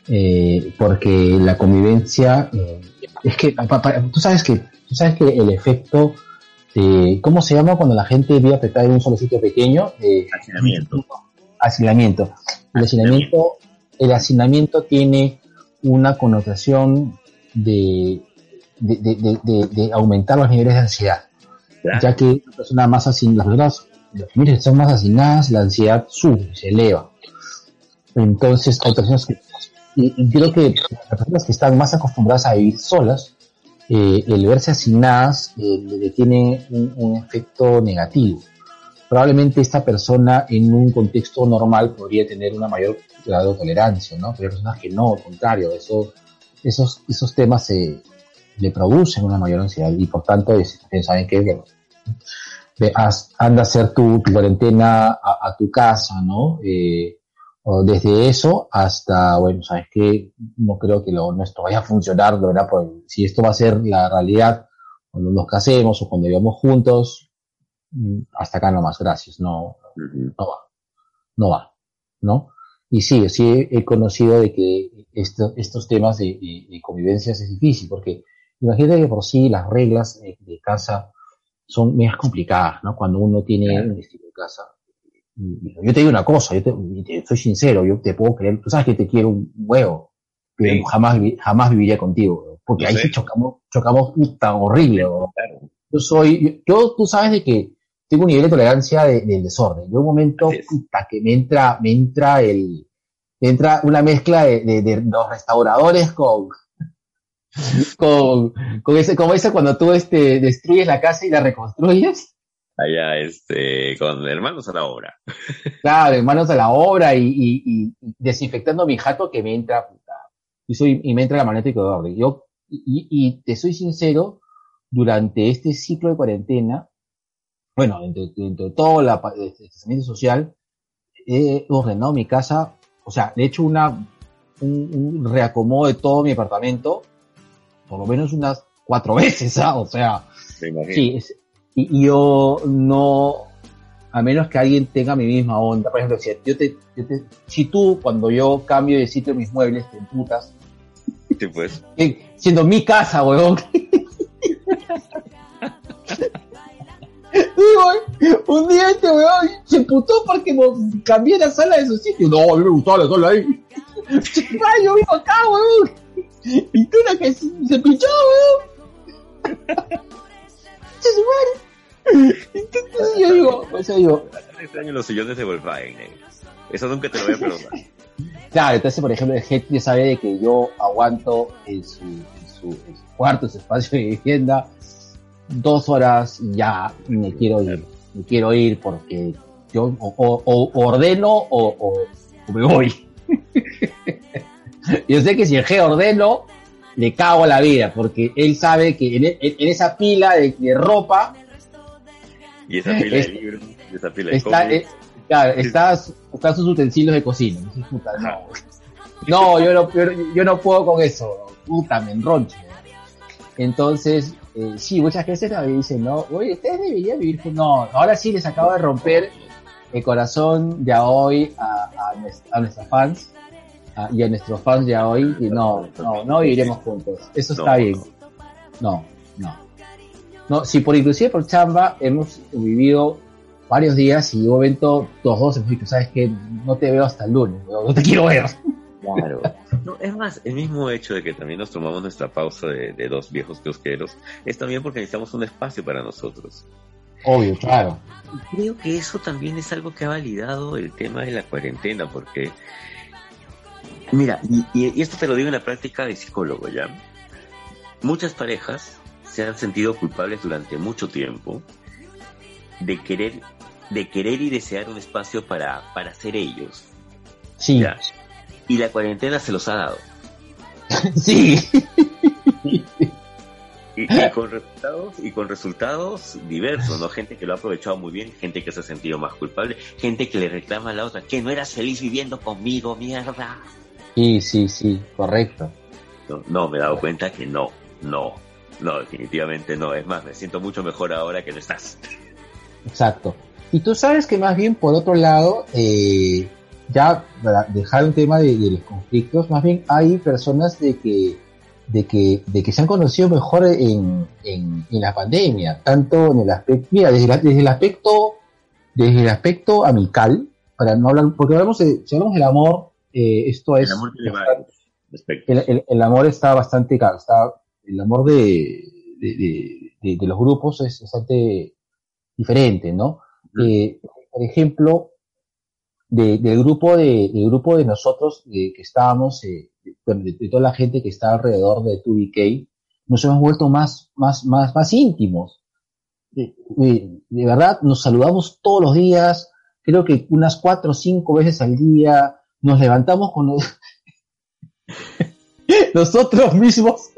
Eh, porque la convivencia, es que, tú sabes que, tú sabes que el efecto, de, ¿cómo se llama cuando la gente vive apretada en un solo sitio pequeño? Eh, Hacinamiento. hacinamiento. El hacinamiento, el hacinamiento tiene una connotación de, de, de, aumentar los niveles de ansiedad, Claro. ya que la persona más hacinada, las personas, las familias que son más hacinadas, la ansiedad sube, se eleva. Entonces, hay personas que, y, y creo que las personas que están más acostumbradas a vivir solas, eh, el verse hacinadas eh, le tiene un, un efecto negativo probablemente esta persona en un contexto normal podría tener una mayor grado de tolerancia, ¿no? Pero hay personas que no, al contrario, eso, esos, esos temas se, le producen una mayor ansiedad y por tanto es- saben que anda a hacer tu, tu cuarentena a, tu casa, ¿no? Eh, o desde eso hasta, bueno, sabes que no creo que lo nuestro vaya a funcionar, verdad, pues, si esto va a ser la realidad cuando nos casemos o cuando vivamos juntos, hasta acá nomás, gracias, no, no va, no va, ¿no? Y sí, sí he conocido de que esto- estos temas de, de- de convivencias es difícil, porque imagínate que por sí las reglas de, de casa son medias complicadas, ¿no? Cuando uno tiene Claro. un estilo de casa. Y- Yo te digo una cosa, yo te, soy sincero, yo te puedo creer, tú sabes que te quiero un huevo, pero Sí. jamás, jamás viviría contigo, porque ahí sí chocamos, chocamos tan horrible, yo soy, yo- tú sabes de que tengo un nivel de tolerancia de- del desorden. Yo un momento, puta, que me entra, me entra el, me entra una mezcla de, de- de los restauradores con, con, con ese, como ese cuando tú este, destruyes la casa y la reconstruyes. Allá, este, con hermanos a la obra. Claro, en manos a la obra y, y- y desinfectando mi jato que me entra, puta, y soy, y me entra la magnética de orden. Yo, y, y te soy sincero, durante este ciclo de cuarentena, bueno, dentro, dentro de todo la, el distanciamiento social, he ordenado mi casa, o sea, le he hecho una, un, un reacomodo de todo mi apartamento, por lo menos unas cuatro veces, ¿ah? O sea. Sí, es- y, y yo no, a menos que alguien tenga mi misma onda, por ejemplo, si, yo te, yo te- si tú cuando yo cambio de sitio mis muebles te emputas, Sí, pues. eh, siendo mi casa, weón. Digo, Un día este weón se putó porque cambié la sala de su sitio. No, a mí me gustaba la sala ahí. Ay, yo vivo acá, weón. Y tú la que se, se pinchó, weón. Entonces yo digo, o sea, digo, Extraño los sillones de Volkswagen. eh. Eso nunca te lo voy a perdonar. Claro, entonces, por ejemplo, el gente ya sabe de que yo aguanto en su, en su, en su cuarto, en su espacio de vivienda, dos horas y ya me quiero ir. Me quiero ir porque yo o, o- o ordeno o, o- me voy. yo sé que si el G ordeno, le cago la vida, porque él sabe que en, en- en esa pila de, de ropa Y esa pila de libros, y esa pila de está, eh, claro, está, están sus utensilios de cocina. Puta, no, no yo, no, yo, yo no puedo con eso. Puta, me enroncho. Entonces, eh, sí, muchas veces me dicen, no, oye, ustedes deberían vivir con... No, ahora sí les acabo de romper el corazón de a hoy a, a, nues- a nuestros fans a- y a nuestros fans de a hoy. Y no, no, no viviremos juntos. Eso No, está bien. No, no. No, si por inclusive por chamba hemos vivido varios días y un momento los dos hemos dicho, sabes que no te veo hasta el lunes, weón, no te quiero ver. Claro. Es más, el mismo hecho de que también nos tomamos nuestra pausa de, de dos viejos kiosqueros es también porque necesitamos un espacio para nosotros. Obvio, claro. Creo que eso también es algo que ha validado el tema de la cuarentena, porque, mira, y esto te lo digo en la práctica de psicólogo, ¿ya? Muchas parejas se han sentido culpables durante mucho tiempo de querer, de querer y desear un espacio para, para ser ellos. Sí, ¿ya? Y la cuarentena se los ha dado. sí. Y, y con resultados, y con resultados diversos, ¿no? Gente que lo ha aprovechado muy bien, gente que se ha sentido más culpable, gente que le reclama a la otra, que no eras feliz viviendo conmigo, mierda. Sí, sí, sí, correcto. No, no, me he dado cuenta que no, no, no, definitivamente no. Es más, me siento mucho mejor ahora que no estás. Exacto. Y tú sabes que más bien, por otro lado, eh, ya para dejar un tema de, de los conflictos, más bien hay personas de que, de que, de que se han conocido mejor en, en, en la pandemia, tanto en el aspecto, mira, desde, la- desde el aspecto, desde el aspecto amical, para no hablar, porque hablamos de, si hablamos del amor, eh, esto es, El amor tiene varios aspectos. el, el- el amor está bastante caro, está, el amor de, de, de- los grupos es bastante diferente, ¿no? Eh, por ejemplo, de- del grupo de, del grupo de nosotros eh, que estábamos, eh, de, toda la gente que está alrededor de 2BK, nos hemos vuelto más, más, más, más íntimos. Eh, de verdad, nos saludamos todos los días, creo que unas cuatro o cinco veces al día, nos levantamos con los- nosotros mismos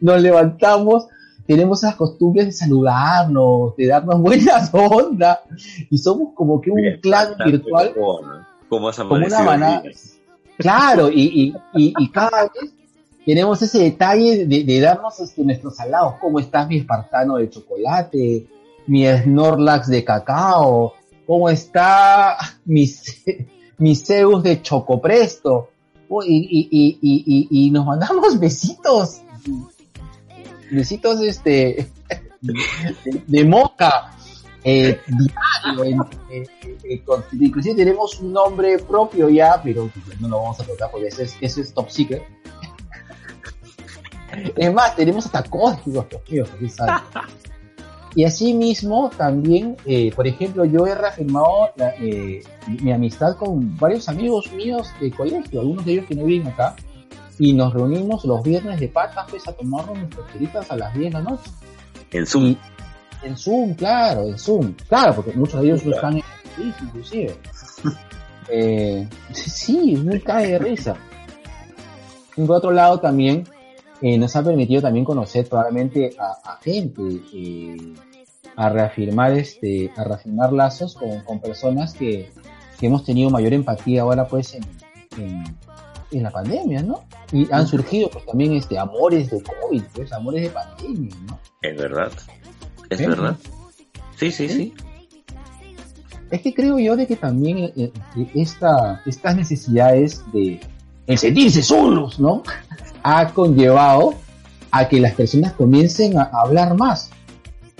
nos levantamos, tenemos esas costumbres de saludarnos, de darnos buenas ondas, y somos como que un Bien, clan virtual, mejor, ¿no? ¿Cómo has como una manada. Claro, y, y, y, y cada vez tenemos ese detalle de, de darnos este, nuestros salados. ¿Cómo estás mi espartano de chocolate? Mi Snorlax de cacao. ¿Cómo está mi, mi Zeus de chocopresto? Oh, y, y, y, y, y nos mandamos besitos. Besitos este de, de moca. Eh, diario, eh, eh, inclusive tenemos un nombre propio ya, pero pues, no lo vamos a tocar porque ese es, ese es top secret. Es más, tenemos hasta códigos, Dios mío. Y así mismo también, eh, por ejemplo, yo he reafirmado mi amistad con varios amigos míos de colegio, algunos de ellos que no viven acá, y nos reunimos los viernes de patas pues, a tomarnos nuestras chelitas a las 10 de la noche. En Zoom. Y en Zoom, claro, en Zoom. Claro, porque muchos de ellos Claro. están en Twitch, inclusive. Eh, sí, muy cae de risa. Y por otro lado también eh, nos ha permitido también conocer probablemente a, a gente, eh, a reafirmar este, a reafirmar lazos con, con personas que, que hemos tenido mayor empatía ahora pues en, en, en la pandemia, ¿no? Y han surgido pues también este amores de COVID, pues amores de pandemia, ¿no? Es verdad. Es verdad. Sí, sí, sí. Es que creo yo de que también eh, eh, esta, estas necesidades de el sentirse solos, ¿no? Ha conllevado a que las personas comiencen a, a hablar más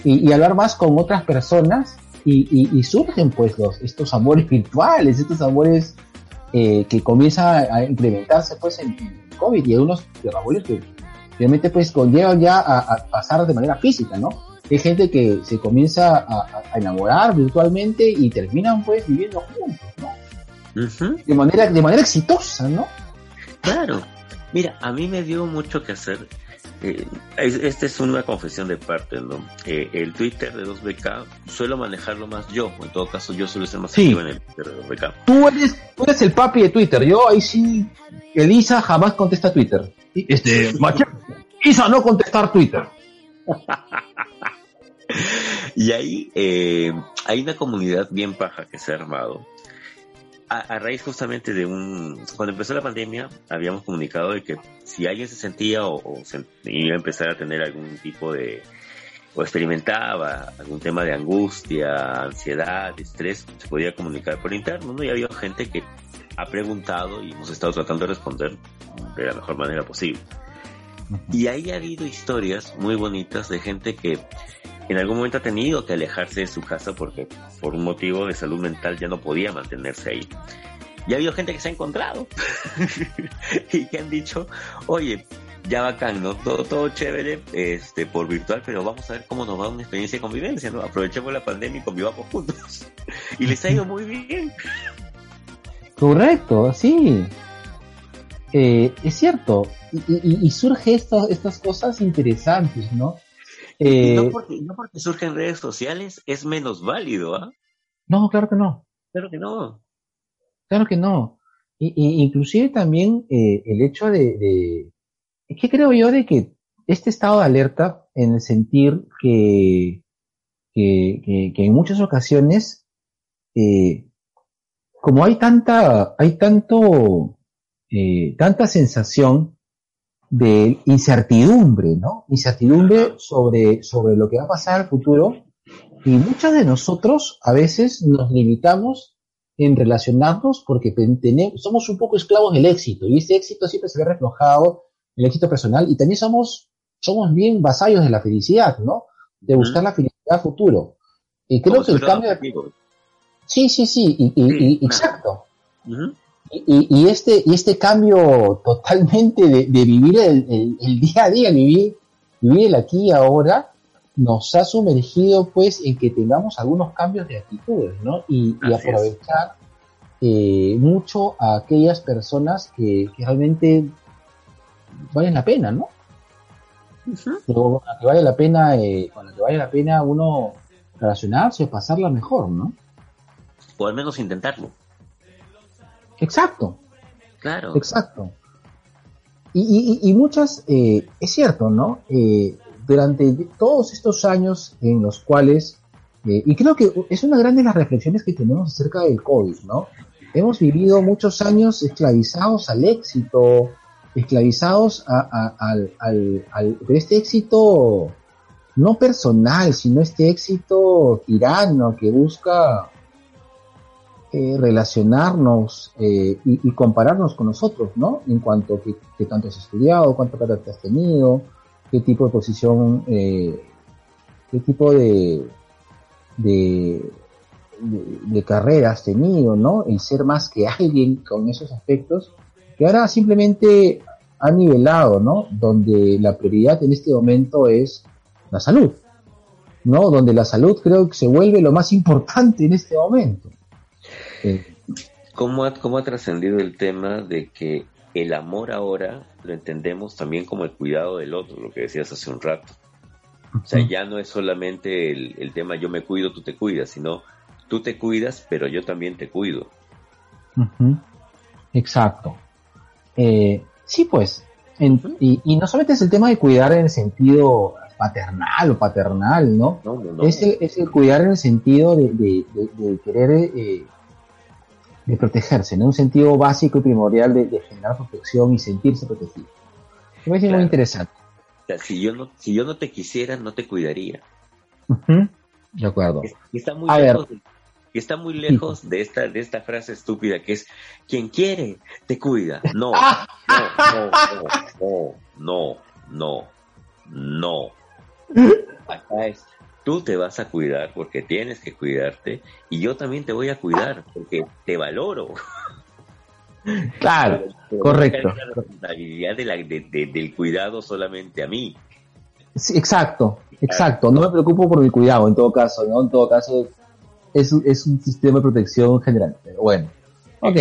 y, y hablar más con otras personas Y, y- y surgen pues los, estos amores virtuales, estos amores eh, que comienzan a implementarse pues en, en COVID y algunos amores que realmente pues conllevan ya a, a pasar de manera física, ¿no? Hay gente que se comienza a, enamorar virtualmente y terminan pues viviendo juntos, ¿no? De manera, de manera exitosa, ¿no? Claro. Mira, a mí me dio mucho que hacer. Eh, es- esta es una confesión de parte, ¿no? Eh, el Twitter de 2BK suelo manejarlo más yo. En todo caso, yo suelo ser más Sí. activo en el Twitter de 2BK. Tú eres, tú eres el papi de Twitter. Yo ahí sí, Elisa jamás contesta Twitter. Este, macho, Elisa no contestar Twitter. Y ahí eh, hay una comunidad bien paja que se ha armado. A, a raíz justamente de un... Cuando empezó la pandemia, habíamos comunicado de que si alguien se sentía o, o se- iba a empezar a tener algún tipo de... o experimentaba algún tema de angustia, ansiedad, estrés, se podía comunicar por interno, ¿no? Y había gente que ha preguntado y hemos estado tratando de responder de la mejor manera posible. Y ahí ha habido historias muy bonitas de gente que en algún momento ha tenido que alejarse de su casa porque por un motivo de salud mental ya no podía mantenerse ahí. Y ha habido gente que se ha encontrado y que han dicho, oye, ya bacán, ¿no? Todo, todo chévere este, por virtual, pero vamos a ver cómo nos va una experiencia de convivencia, ¿no? Aprovechemos la pandemia y convivamos juntos. y les ha ido muy bien. Correcto, sí. Eh, es cierto. Y, y- y surge esto- estas cosas interesantes, ¿no? Y Eh, no porque, no porque surgen redes sociales es menos válido, ¿ah? no, claro que no. Claro que no. Claro que no. Y, y- inclusive también eh, el hecho de, de- que creo yo de que este estado de alerta en el sentir que, que, que- que en muchas ocasiones, eh, como hay tanta, hay tanto, eh, tanta sensación de incertidumbre, ¿no? Incertidumbre sobre, sobre lo que va a pasar al futuro. Y muchos de nosotros a veces nos limitamos en relacionarnos porque tenemos, somos un poco esclavos del éxito y ese éxito siempre se ve reflejado en el éxito personal y también somos, somos bien vasallos de la felicidad, ¿no? De buscar la felicidad futuro. Y creo que el cambio... amigos. Sí, sí, sí, y, exacto. Y- y este, y este cambio totalmente de, de vivir el, el- el día a día, vivir, vivir el aquí y ahora, nos ha sumergido pues en que tengamos algunos cambios de actitudes, ¿no? Y, aprovechar eh, mucho a aquellas personas que, que realmente valen la pena, ¿no? Pero con la que vale la pena, eh, con la que vale la pena uno relacionarse o pasarla mejor, ¿no? O al menos intentarlo. Exacto. Claro. Exacto. Y, y- y- muchas, eh, es cierto, ¿no? Eh, durante todos estos años en los cuales, eh, y creo que es una gran de las reflexiones que tenemos acerca del COVID, ¿no? Hemos vivido muchos años esclavizados al éxito, esclavizados a- a- al, al, al- pero este éxito no personal, sino este éxito tirano que busca eh, relacionarnos eh, y, compararnos con nosotros, ¿no? En cuanto a qué, qué tanto has estudiado, cuánto te has tenido, qué tipo de posición, eh, qué tipo de, de, de, de carrera has tenido, ¿no? El ser más que alguien con esos aspectos, que ahora simplemente ha nivelado, ¿no? Donde la prioridad en este momento es la salud, ¿no? Donde la salud creo que se vuelve lo más importante en este momento. Eh, ¿Cómo ha, cómo ha trascendido el tema de que el amor ahora lo entendemos también como el cuidado del otro, lo que decías hace un rato? O sea, ya no es solamente el, el tema yo me cuido, tú te cuidas, sino tú te cuidas, pero yo también te cuido. Exacto. Eh, sí, pues. En- y, y no solamente es el tema de cuidar en el sentido paternal o paternal, ¿no? No, no, no. Es, el, es el cuidar en el sentido de, de- de- de querer eh, de protegerse, ¿no? Un sentido básico y primordial de, de generar protección y sentirse protegido. Me parece Claro. muy interesante. O sea, si yo no, si yo no te quisiera, no te cuidaría. De acuerdo. Está muy A ver. lejos, de, está muy lejos de esta, de esta frase estúpida que es quien quiere, te cuida. No, no, no, no, no, no, no. Acá es tú te vas a cuidar porque tienes que cuidarte y yo también te voy a cuidar porque te valoro. Claro, Pero correcto. la responsabilidad de la- de- de- del cuidado solamente a mí. Sí, exacto, exacto. No me preocupo por mi cuidado, en todo caso, ¿no? En todo caso, es, un- es un sistema de protección general. Pero bueno. Ok,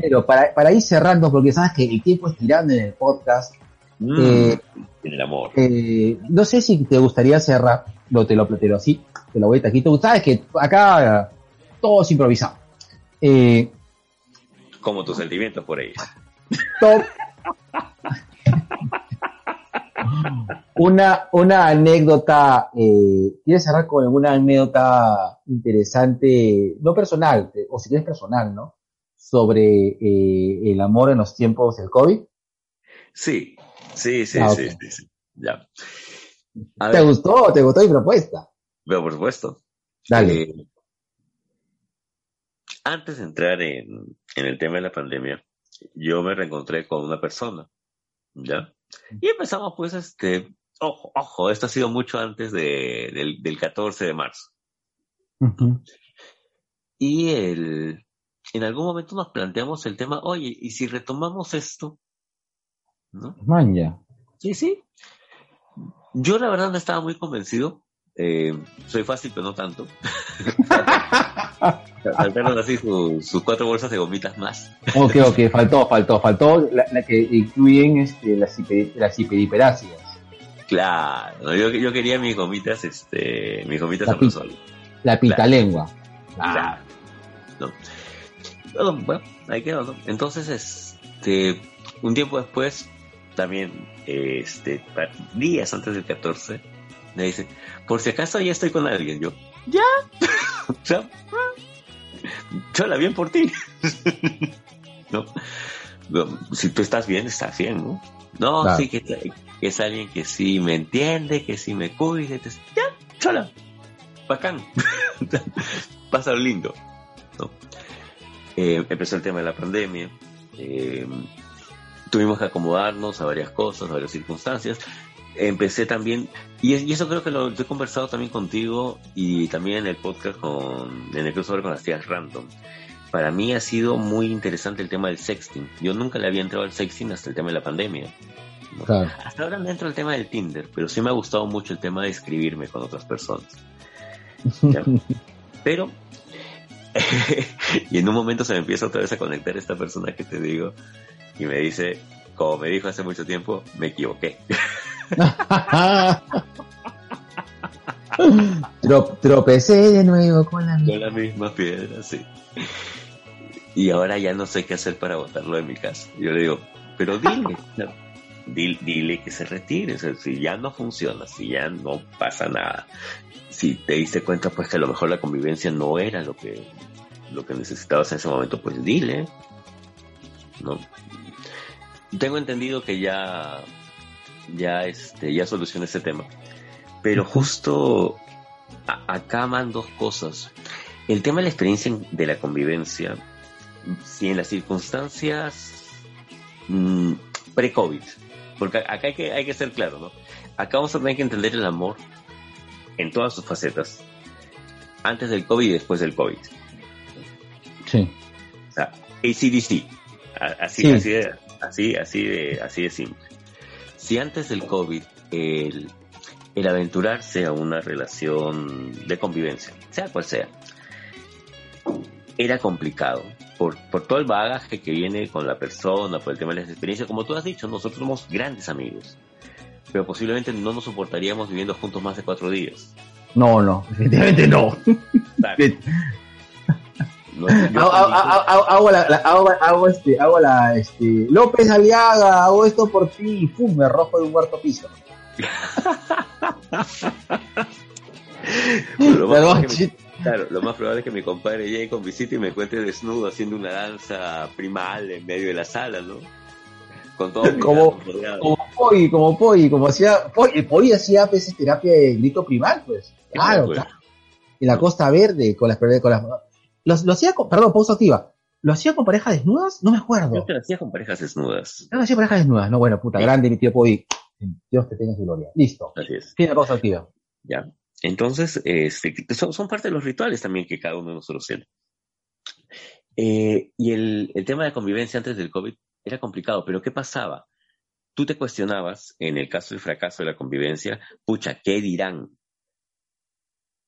pero para, para ir cerrando, porque sabes que el tiempo es tirando en el podcast, Mm, eh, en el amor. eh, no sé si te gustaría cerrar, lo te lo planteo así, te lo voy a. Tú sabes que acá todo es improvisado. Eh, Como tus sentimientos por ella. top. una, una anécdota, eh, ¿quieres cerrar con alguna anécdota interesante, no personal, o si quieres personal, ¿no? Sobre eh, el amor en los tiempos del COVID. Sí, sí, sí, Ah, sí, sí, sí. Ya. A ¿Te ver, gustó? ¿Te gustó mi propuesta? pero por supuesto. Dale. Eh, antes de entrar en, en el tema de la pandemia, yo me reencontré con una persona, ¿ya? Y empezamos, pues, este, ojo, ojo, esto ha sido mucho antes de- del, del 14 de marzo. Y el, en algún momento nos planteamos el tema, oye, ¿y si retomamos esto? ¿No? Maña. Sí, sí. Yo la verdad no estaba muy convencido. Eh, soy fácil, pero no tanto. Faltaron así su- sus cuatro bolsas de gomitas más. Ok, ok, faltó, faltó, faltó la, la que incluyen este, las, las hiperhiperácidas. Claro, yo, yo quería mis gomitas, este, mis gomitas La a pi-. La pitalengua. Claro. ¿no? Pero, bueno, ahí quedó, ¿no? Entonces, este, un tiempo después, también, este, días antes del 14, me dice, por si acaso ya estoy con alguien, yo, ya, o sea, chola, bien por ti, ¿no? No, Si tú estás bien, estás bien, ¿no? No, Claro. sí, que, que es alguien que sí me entiende, que sí me cuide, ya, chola, bacán, pasa lindo, ¿no? Eh, empezó el tema de la pandemia, eh, tuvimos que acomodarnos a varias cosas, a varias circunstancias. Empecé también, y, y eso creo que lo, he conversado también contigo y también en el podcast con, en el crossover con las tías Random. Para mí ha sido muy interesante el tema del sexting. Yo nunca le había entrado al sexting hasta el tema de la pandemia. ¿no? Claro. Hasta ahora no entro al tema del Tinder, pero sí me ha gustado mucho el tema de escribirme con otras personas. Ya. Pero, y en un momento se me empieza otra vez a conectar esta persona que te digo, y me dice, como me dijo hace mucho tiempo, me equivoqué. Tro- tropecé de nuevo con la Con la misma piedra, sí. Y ahora ya no sé qué hacer para botarlo de mi casa. Yo le digo, pero dile, no, dile, dile que se retire. O sea, si ya no funciona, si ya no pasa nada, si te diste cuenta pues que a lo mejor la convivencia no era lo que, lo que necesitabas en ese momento, pues dile. ¿no? Tengo entendido que ya, ya, este, ya solucioné ese tema. Pero justo a- acá van dos cosas. El tema de la experiencia en- de la convivencia, si en las circunstancias mm, pre-COVID, porque acá hay que, hay que ser claro, ¿no? Acá vamos a tener que entender el amor en todas sus facetas, antes del COVID y después del COVID. Sí. O sea, ACDC, así, Sí. así, de, así, así, de, así de simple. Si antes del COVID el, el aventurarse a una relación de convivencia, sea cual sea, era complicado por, por todo el bagaje que viene con la persona, por el tema de las experiencias, como tú has dicho, nosotros somos grandes amigos, pero posiblemente no nos soportaríamos viviendo juntos más de cuatro días. No, no, definitivamente no. No, yo Hago, hago- hago- hago la, la- hago, hago este, hago la, este, López Aliaga, hago esto por ti, y pum, me arrojo de un cuarto piso. lo más mi- claro, lo más probable es que mi compadre llegue con visita y me encuentre desnudo haciendo una danza primal en medio de la sala, ¿no? Con todo Como-. Como Poi, como Poi, como hacía, Poi, Poi hacía pues, terapia de grito primal, pues. Claro, pues. claro. En la Costa Verde, con las, con las, lo hacía con, perdón, pausa activa. ¿Lo hacía con parejas desnudas? No me acuerdo. Creo que lo hacía con parejas desnudas. No, lo hacía parejas desnudas. No, bueno, puta, Sí. grande mi tío Poi. Dios te tenga su gloria. Listo. Así es. De pausa activa. Ya. Entonces, este, son, son parte de los rituales también que cada uno de nosotros tiene. Eh, y el, el tema de convivencia antes del COVID era complicado, pero ¿qué pasaba? Tú te cuestionabas, en el caso del fracaso de la convivencia, pucha, ¿qué dirán?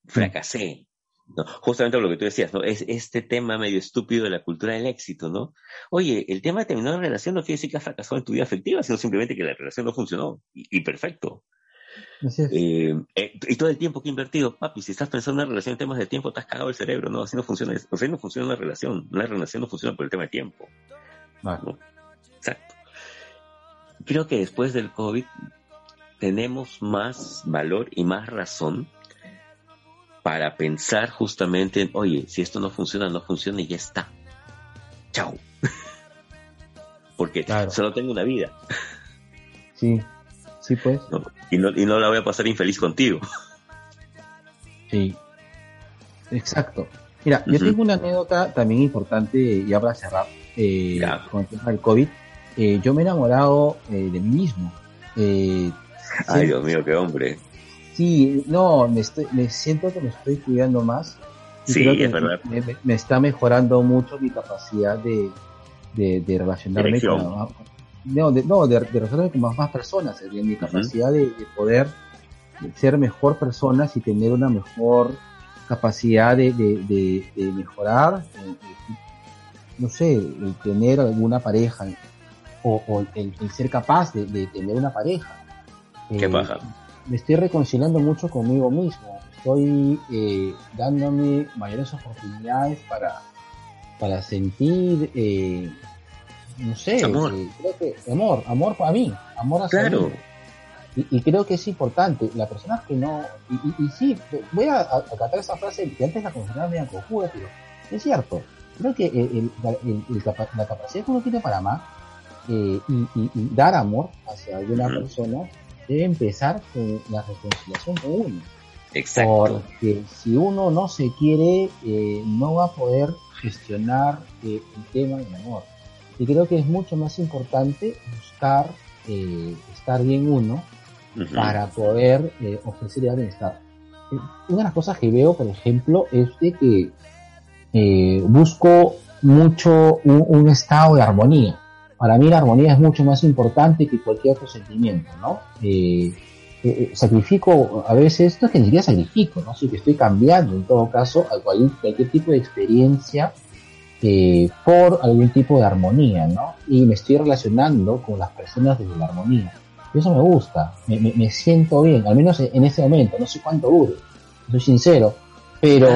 Fracasé. ¿No? Justamente lo que tú decías, ¿no? Es este tema medio estúpido de la cultura del éxito, ¿no? Oye, el tema de terminar una relación no quiere decir que has fracasado en tu vida afectiva, sino simplemente que la relación no funcionó. Y, y perfecto. Así es. Eh, eh, y todo el tiempo que he invertido, papi, si estás pensando en una relación en temas de tiempo, te has cagado el cerebro, ¿no? Así no funciona, así no funciona una relación. Una relación no funciona por el tema de tiempo. Vale. Exacto. Creo que después del COVID tenemos más valor y más razón para pensar justamente en, oye, si esto no funciona, no funciona y ya está. Chao. Porque Claro. solo tengo una vida Sí, sí, pues. ¿no? Y, no, y no la voy a pasar infeliz contigo. Sí. Exacto. Mira, yo tengo una anécdota también importante, ya para cerrar, eh, Ya. con el tema del COVID. Eh, yo me he enamorado eh, de mí mismo. Eh, Ay, Dios mío, qué hombre. Sí, no, me, estoy, me siento que me estoy cuidando más. y Sí, creo que es verdad. Me, está mejorando mucho mi capacidad de, de, de relacionarme con, no, de, no, de, de relacionarme con más, más personas, mi capacidad de, de poder ser mejor personas y tener una mejor capacidad de, de, mejorar, no sé, el tener alguna pareja o, o el, el ser capaz de, de tener una pareja. Qué Eh, paja. Me estoy reconciliando mucho conmigo mismo, estoy eh, dándome mayores oportunidades para, para sentir, eh, no sé, Amor. eh, creo que amor, amor para mí, amor hacia Claro. mí. Y, y creo que es importante. La persona que no. Y, y, y sí, voy a, acatar esa frase que antes la consideraba medio cojuda, pero es cierto. Creo que el- el- la- el- capacidad que uno tiene para amar eh, y, dar amor hacia alguna persona debe empezar con la reconciliación con uno. Exacto. Porque si uno no se quiere, eh, no va a poder gestionar eh, el tema del amor. Y creo que es mucho más importante buscar eh, estar bien uno para poder ofrecer el bienestar. Una de las cosas que veo, por ejemplo, es de que busco mucho un, un estado de armonía. Para mí la armonía es mucho más importante que cualquier otro sentimiento, ¿no? Eh, eh, sacrifico a veces, no es que ni siquiera sacrifico, ¿no? Sí que estoy cambiando en todo caso a cual- cualquier tipo de experiencia eh, por algún tipo de armonía, ¿no? Y me estoy relacionando con las personas desde la armonía. Y eso me gusta, me, me- siento bien, al menos en, ese momento, no sé cuánto dure, soy sincero, pero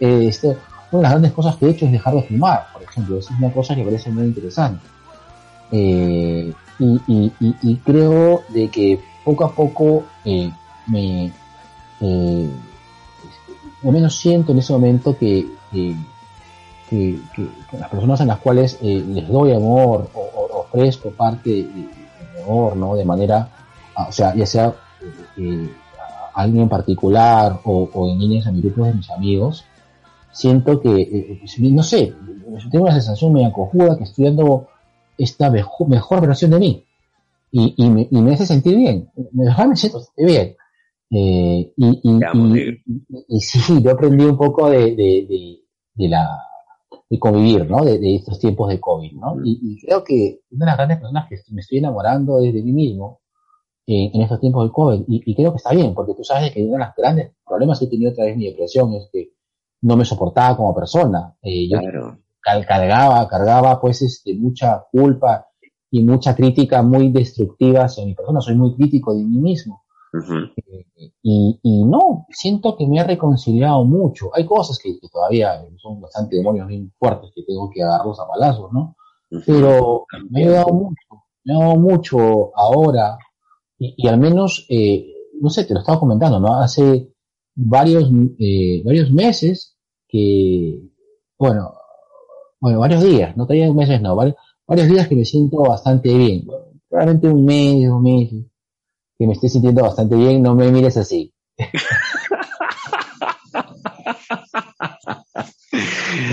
eh, este, una de las grandes cosas que he hecho es dejar de fumar, por ejemplo, es una cosa que parece muy interesante. Eh, y, y- y- creo de que poco a poco eh, me, eh, al menos siento en ese momento que, que, las personas en las cuales eh, les doy amor o, ofrezco parte de, de amor, ¿no? De manera, ah, o sea, ya sea eh, eh, a alguien en particular o, en líneas a mi grupo de mis amigos, siento que, eh, no sé, tengo una sensación medio cojuda que estoy dando esta mejor, mejor versión de mí y, y, me, y me hace sentir bien, me, siento bien. Eh, y, y- y sí, yo aprendí un poco de, de, de, de la de convivir, ¿no? De, de estos tiempos de COVID, ¿no? Y, y creo que una de las grandes personas que me estoy enamorando es de mí mismo eh, en estos tiempos de COVID. Y, y creo que está bien, porque tú sabes que uno de los grandes problemas que he tenido a través de mi depresión es que no me soportaba como persona. Eh, yo Claro. Cal- cargaba, cargaba pues este, mucha culpa y mucha crítica muy destructiva hacia mi persona. Soy muy crítico de mí mismo. Ujú. Y, y no, siento que me he reconciliado mucho. Hay cosas que, que todavía son bastante demonios bien fuertes que tengo que agarrarlos a balazos, ¿no? Pero me ha ayudado mucho, me ha ayudado mucho ahora. Y, y al menos, eh, no sé, te lo estaba comentando, ¿no? Hace varios, eh, varios meses que, bueno, bueno, varios días, no todavía meses, no, varios, varios días que me siento bastante bien. Probablemente un mes, dos meses, que me estoy sintiendo bastante bien, no me mires así.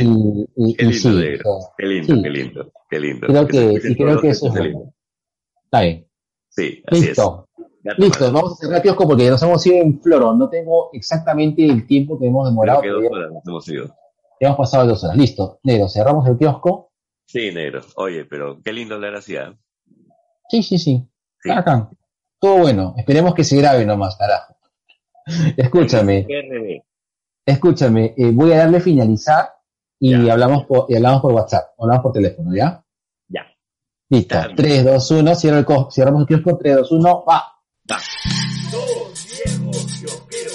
y, y, Qué y lindo, sí, negro. o sea, Qué lindo, Sí. qué lindo, qué lindo. Creo que- y creo que eso es bueno. está bien. Sí, así Listo. Ya Listo, vamos a cerrar kiosco porque nos hemos ido en floro. No tengo exactamente el tiempo que hemos demorado. Creo que pero dos ya, horas nos hemos ido. Ya hemos pasado dos horas. Listo, negro, cerramos el kiosco. Sí, negro. Oye, pero qué lindo hablar así, ¿ah? Sí, sí, sí. Sí. Bacán. Todo bueno. Esperemos que se grabe nomás, carajo. Escúchame, escúchame. eh, voy a darle finalizar y Ya. hablamos por, y hablamos por WhatsApp. Hablamos por teléfono, ¿ya? Ya. Listo. Está bien. 3, 2, 1. Cierra el cerramos el kiosco. 3, 2, 1. Va. Va. Dos viejos